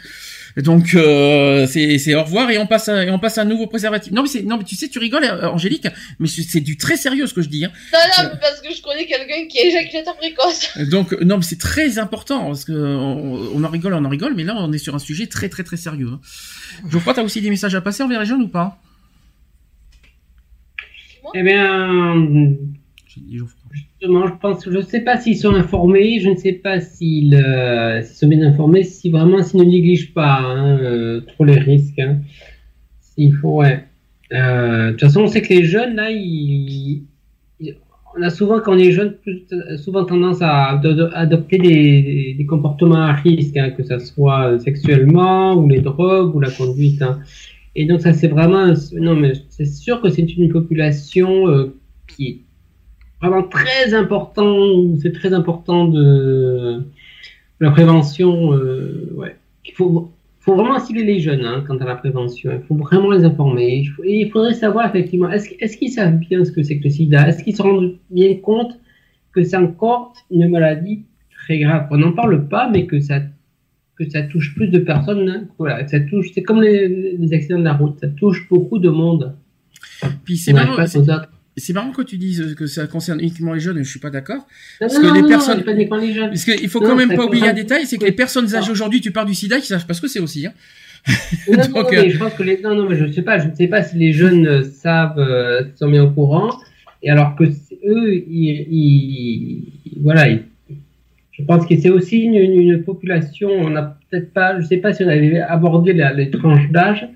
Donc euh, c'est c'est au revoir et on passe à, et on passe à un nouveau préservatif. Non mais c'est non mais tu sais tu rigoles euh, Angélique, mais c'est c'est du très sérieux ce que je dis. Hein. Non, non, mais parce que je connais quelqu'un qui est éjaculateur précoce. Donc non mais c'est très important parce que on, on en rigole, on en rigole, mais là on est sur un sujet très très très sérieux. Hein. Geoffroy, t'as aussi des messages à passer envers les jeunes ou pas? Eh bien, J'ai dit Geoffroy. Je pense, je ne sais pas s'ils sont informés, je ne sais pas s'ils euh, sont bien informés, si vraiment s'ils ne négligent pas hein, euh, trop les risques. Hein. Faut. Euh, De toute façon, on sait que les jeunes, là, on a souvent, quand on est jeune, plus- souvent tendance à ado- adopter des, comportements à risque, hein, que ce soit sexuellement, ou les drogues, ou la conduite. hein. Et donc ça c'est vraiment non mais c'est sûr que c'est une population euh, qui est vraiment très important. C'est très important de la prévention. Euh, ouais, il faut faut vraiment cibler les jeunes hein, quant à la prévention. Il faut vraiment les informer. Il, faut- et il faudrait savoir effectivement, est-ce est qu'ils savent bien ce que c'est que le sida? Est-ce qu'ils se rendent bien compte que c'est encore une maladie très grave? On n'en parle pas, mais que ça, que ça touche plus de personnes. hein. Voilà, que ça touche. C'est comme les, les accidents de la route, ça touche beaucoup de monde. Puis c'est pas à c'est- marrant que tu dises que ça concerne uniquement les jeunes, je suis pas d'accord. Non, Parce non, que non, les non, personnes- c'est pas uniquement les jeunes. Parce qu'il faut Non, quand même pas oublier un détail, c'est que les personnes âgées aujourd'hui, tu parles du sida, qui savent pas ce que c'est aussi. Hein. Non, non, Donc, non, euh, mais je pense que les, non, non, mais je sais pas, je ne sais pas si les jeunes euh, savent, euh, sont bien au courant, et alors que eux, ils, ils- voilà, ils- je pense que c'est aussi une, une- une population, on n'a peut-être pas, je sais pas si on avait abordé la- les tranches d'âge,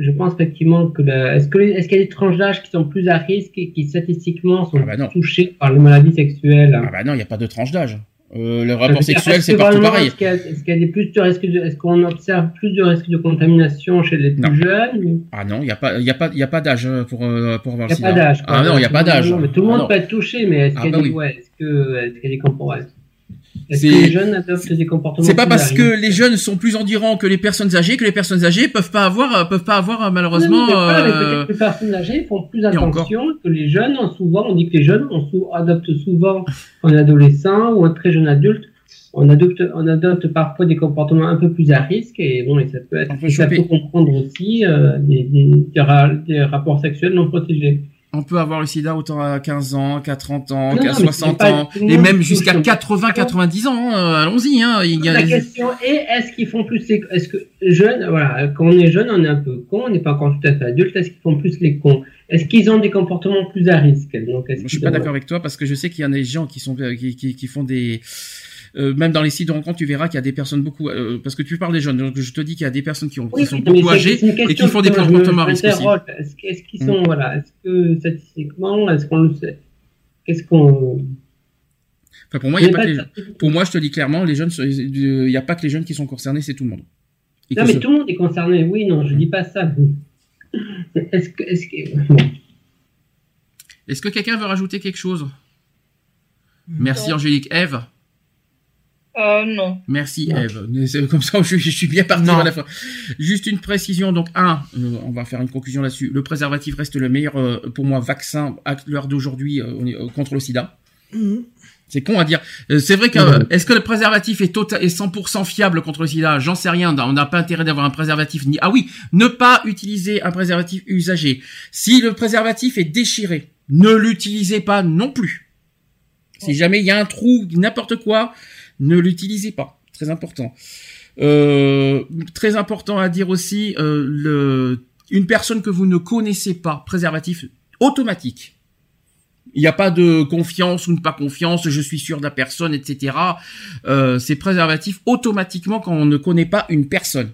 je pense effectivement que la- est-ce que les- est-ce qu'il y a des tranches d'âge qui sont plus à risque et qui statistiquement sont Ah bah touchées par les maladies sexuelles Ah bah non, il n'y a pas de tranche d'âge. Euh, le rapport sexuel, c'est que partout pareil. Est-ce qu'il y a, y des plus de risques est-ce qu'on observe plus de risques de contamination chez les plus Non. jeunes Ah non, il n'y a pas, il y a pas, il y a pas d'âge euh, pour euh, pour avoir Il n'y a pas d'âge. Ah non, il n'y a pas d'âge. Tout le Ah monde peut être touché, mais est-ce Ah qu'il y bah oui. ouais, est-ce qu'il y a des C'est- les jeunes adoptent des comportements C'est pas parce que les jeunes sont plus endurants que les personnes âgées que les personnes âgées peuvent pas avoir, euh, peuvent pas avoir euh, malheureusement. Non, mais pas, mais euh, peut-être que les personnes âgées font plus encore. attention que les jeunes souvent, on dit que les jeunes on adoptent souvent en adolescent ou en très jeune adulte, on adopte, on adopte parfois des comportements un peu plus à risque et bon, et ça peut être, ça peut comprendre aussi euh, des, des, des ra- des rapports sexuels non protégés. On peut avoir le sida autant à 15 ans, qu'à 30 ans, qu'à non, mais 60 c'est pas ans, et même jusqu'à touche. 80, 90 ans. hein, euh, Allons-y. Hein, La question est, est-ce qu'ils font plus les, est-ce que jeunes, voilà, quand on est jeune, on est un peu con, on n'est pas encore tout à fait adulte, est-ce qu'ils font plus les cons? Est-ce qu'ils ont des comportements plus à risque? Donc, Je suis pas d'accord avec toi parce que je sais qu'il y en a des gens qui sont euh, qui, qui, qui font des euh, même dans les sites de rencontres, tu verras qu'il y a des personnes beaucoup euh, parce que tu parles des jeunes. Donc je te dis qu'il y a des personnes qui, ont, qui Oui, sont beaucoup âgées et qui font des comportements à je risque aussi. m'interroge. Est-ce, qu'ils Mm. sont, voilà, est-ce que statistiquement, est-ce qu'on le sait? Qu'est-ce qu'on, Enfin, pour moi, il y a Il y a pas pas que les de jeunes. certitude. Pour moi, je te dis clairement, les jeunes, il n'y a pas que les jeunes qui sont concernés, c'est tout le monde. Et non, mais ce- tout le monde est concerné. Oui, non, je dis pas ça. Est-ce que, est-ce que. Est-ce que quelqu'un veut rajouter quelque chose? Merci. Angélique. Eve Euh, non. Merci Non. Eve. Comme ça, je, je suis bien parti Non. à la fin. Juste une précision. Donc, un, euh, on va faire une conclusion là-dessus. Le préservatif reste le meilleur, euh, pour moi, vaccin à l'heure d'aujourd'hui euh, contre le sida. Mhm. C'est con à dire. Euh, c'est vrai que Mhm. est-ce que le préservatif est total est 100% fiable contre le sida? J'en sais rien. On n'a pas intérêt d'avoir un préservatif ni. Ah oui, ne pas utiliser un préservatif usagé. Si le préservatif est déchiré, ne l'utilisez pas non plus. Si jamais il y a un trou, n'importe quoi, ne l'utilisez pas. Très important. Euh, très important à dire aussi, euh, une personne que vous ne connaissez pas, préservatif automatique. Il n'y a pas de confiance ou de pas confiance, je suis sûr de la personne, etc. Euh, c'est préservatif automatiquement quand on ne connaît pas une personne.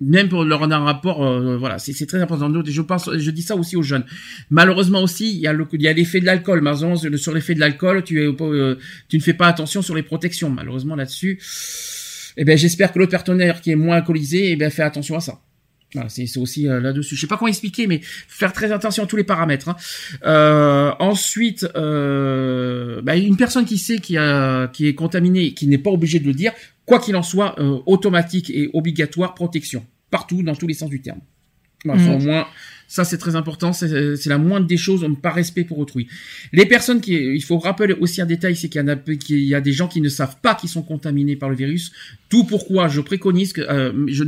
Même pour leur un rapport, euh, voilà, c'est très important. Je pense, je dis ça aussi aux jeunes. Malheureusement aussi, il y a le, l'effet de l'alcool. Malheureusement, sur l'effet de l'alcool, tu euh, tu ne fais pas attention sur les protections. Malheureusement là-dessus, eh ben j'espère que l'autre partenaire qui est moins alcoolisé, eh ben fait attention à ça. Voilà, c'est aussi euh, là-dessus. Je sais pas comment expliquer, mais faire très attention à tous les paramètres. hein. Euh, ensuite, euh, bah, une personne qui sait qui, qui est contaminée, qui n'est pas obligée de le dire, quoi qu'il en soit, euh, automatique et obligatoire protection partout, dans tous les sens du terme. Voilà, Mhm. Au moins, ça c'est très important. C'est c'est la moindre des choses, par respect pour autrui. Les personnes qui, il faut rappeler aussi un détail, c'est qu'il y y a des gens qui ne savent pas qu'ils sont contaminés par le virus. Tout pourquoi je préconise que euh, je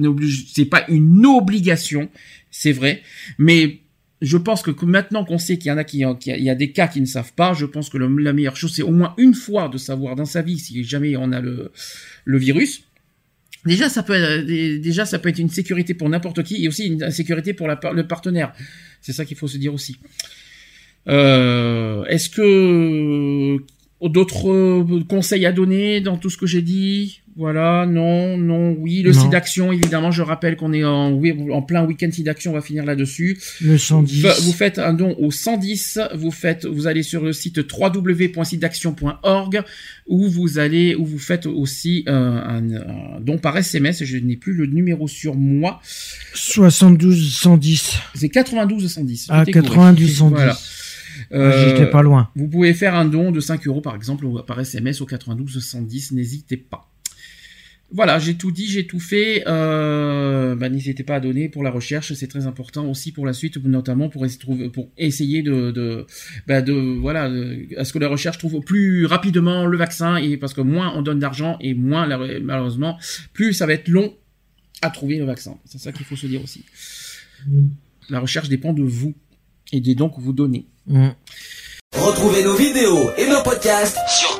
c'est pas une obligation, c'est vrai, mais je pense que maintenant qu'on sait qu'il y en a qui, il y a des cas qui ne savent pas, je pense que le- la meilleure chose c'est au moins une fois de savoir dans sa vie si jamais on a le, le virus. Déjà, ça peut être, dé- déjà, ça peut être une sécurité pour n'importe qui et aussi une sécurité pour le partenaire. C'est ça qu'il faut se dire aussi. Euh, est-ce que d'autres euh, conseils à donner dans tout ce que j'ai dit? Voilà, non, non, oui, le site d'action, évidemment, je rappelle qu'on est en, en plein week-end site d'action, on va finir là-dessus. Le 110. Vous faites un don au 110, vous faites, vous allez sur le site www.sitedaction.org où vous allez, où vous faites aussi euh, un, don par SMS, je n'ai plus le numéro sur moi. 72 110. C'est 92 110. Ah, 92 110. Voilà. Euh, J'étais pas loin. Vous pouvez faire un don de 5 euros par exemple par SMS au 92 110, n'hésitez pas. Voilà, j'ai tout dit, j'ai tout fait. Euh, bah, n'hésitez pas à donner pour la recherche, c'est très important aussi pour la suite, notamment pour, pour essayer de, de, bah, de voilà, à ce que la recherche trouve plus rapidement le vaccin et parce que moins on donne d'argent et moins malheureusement plus ça va être long à trouver le vaccin. C'est ça qu'il faut se dire aussi. La recherche dépend de vous et des dons que vous donnez. Mm. Retrouvez nos vidéos et nos podcasts sur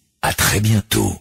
À très bientôt.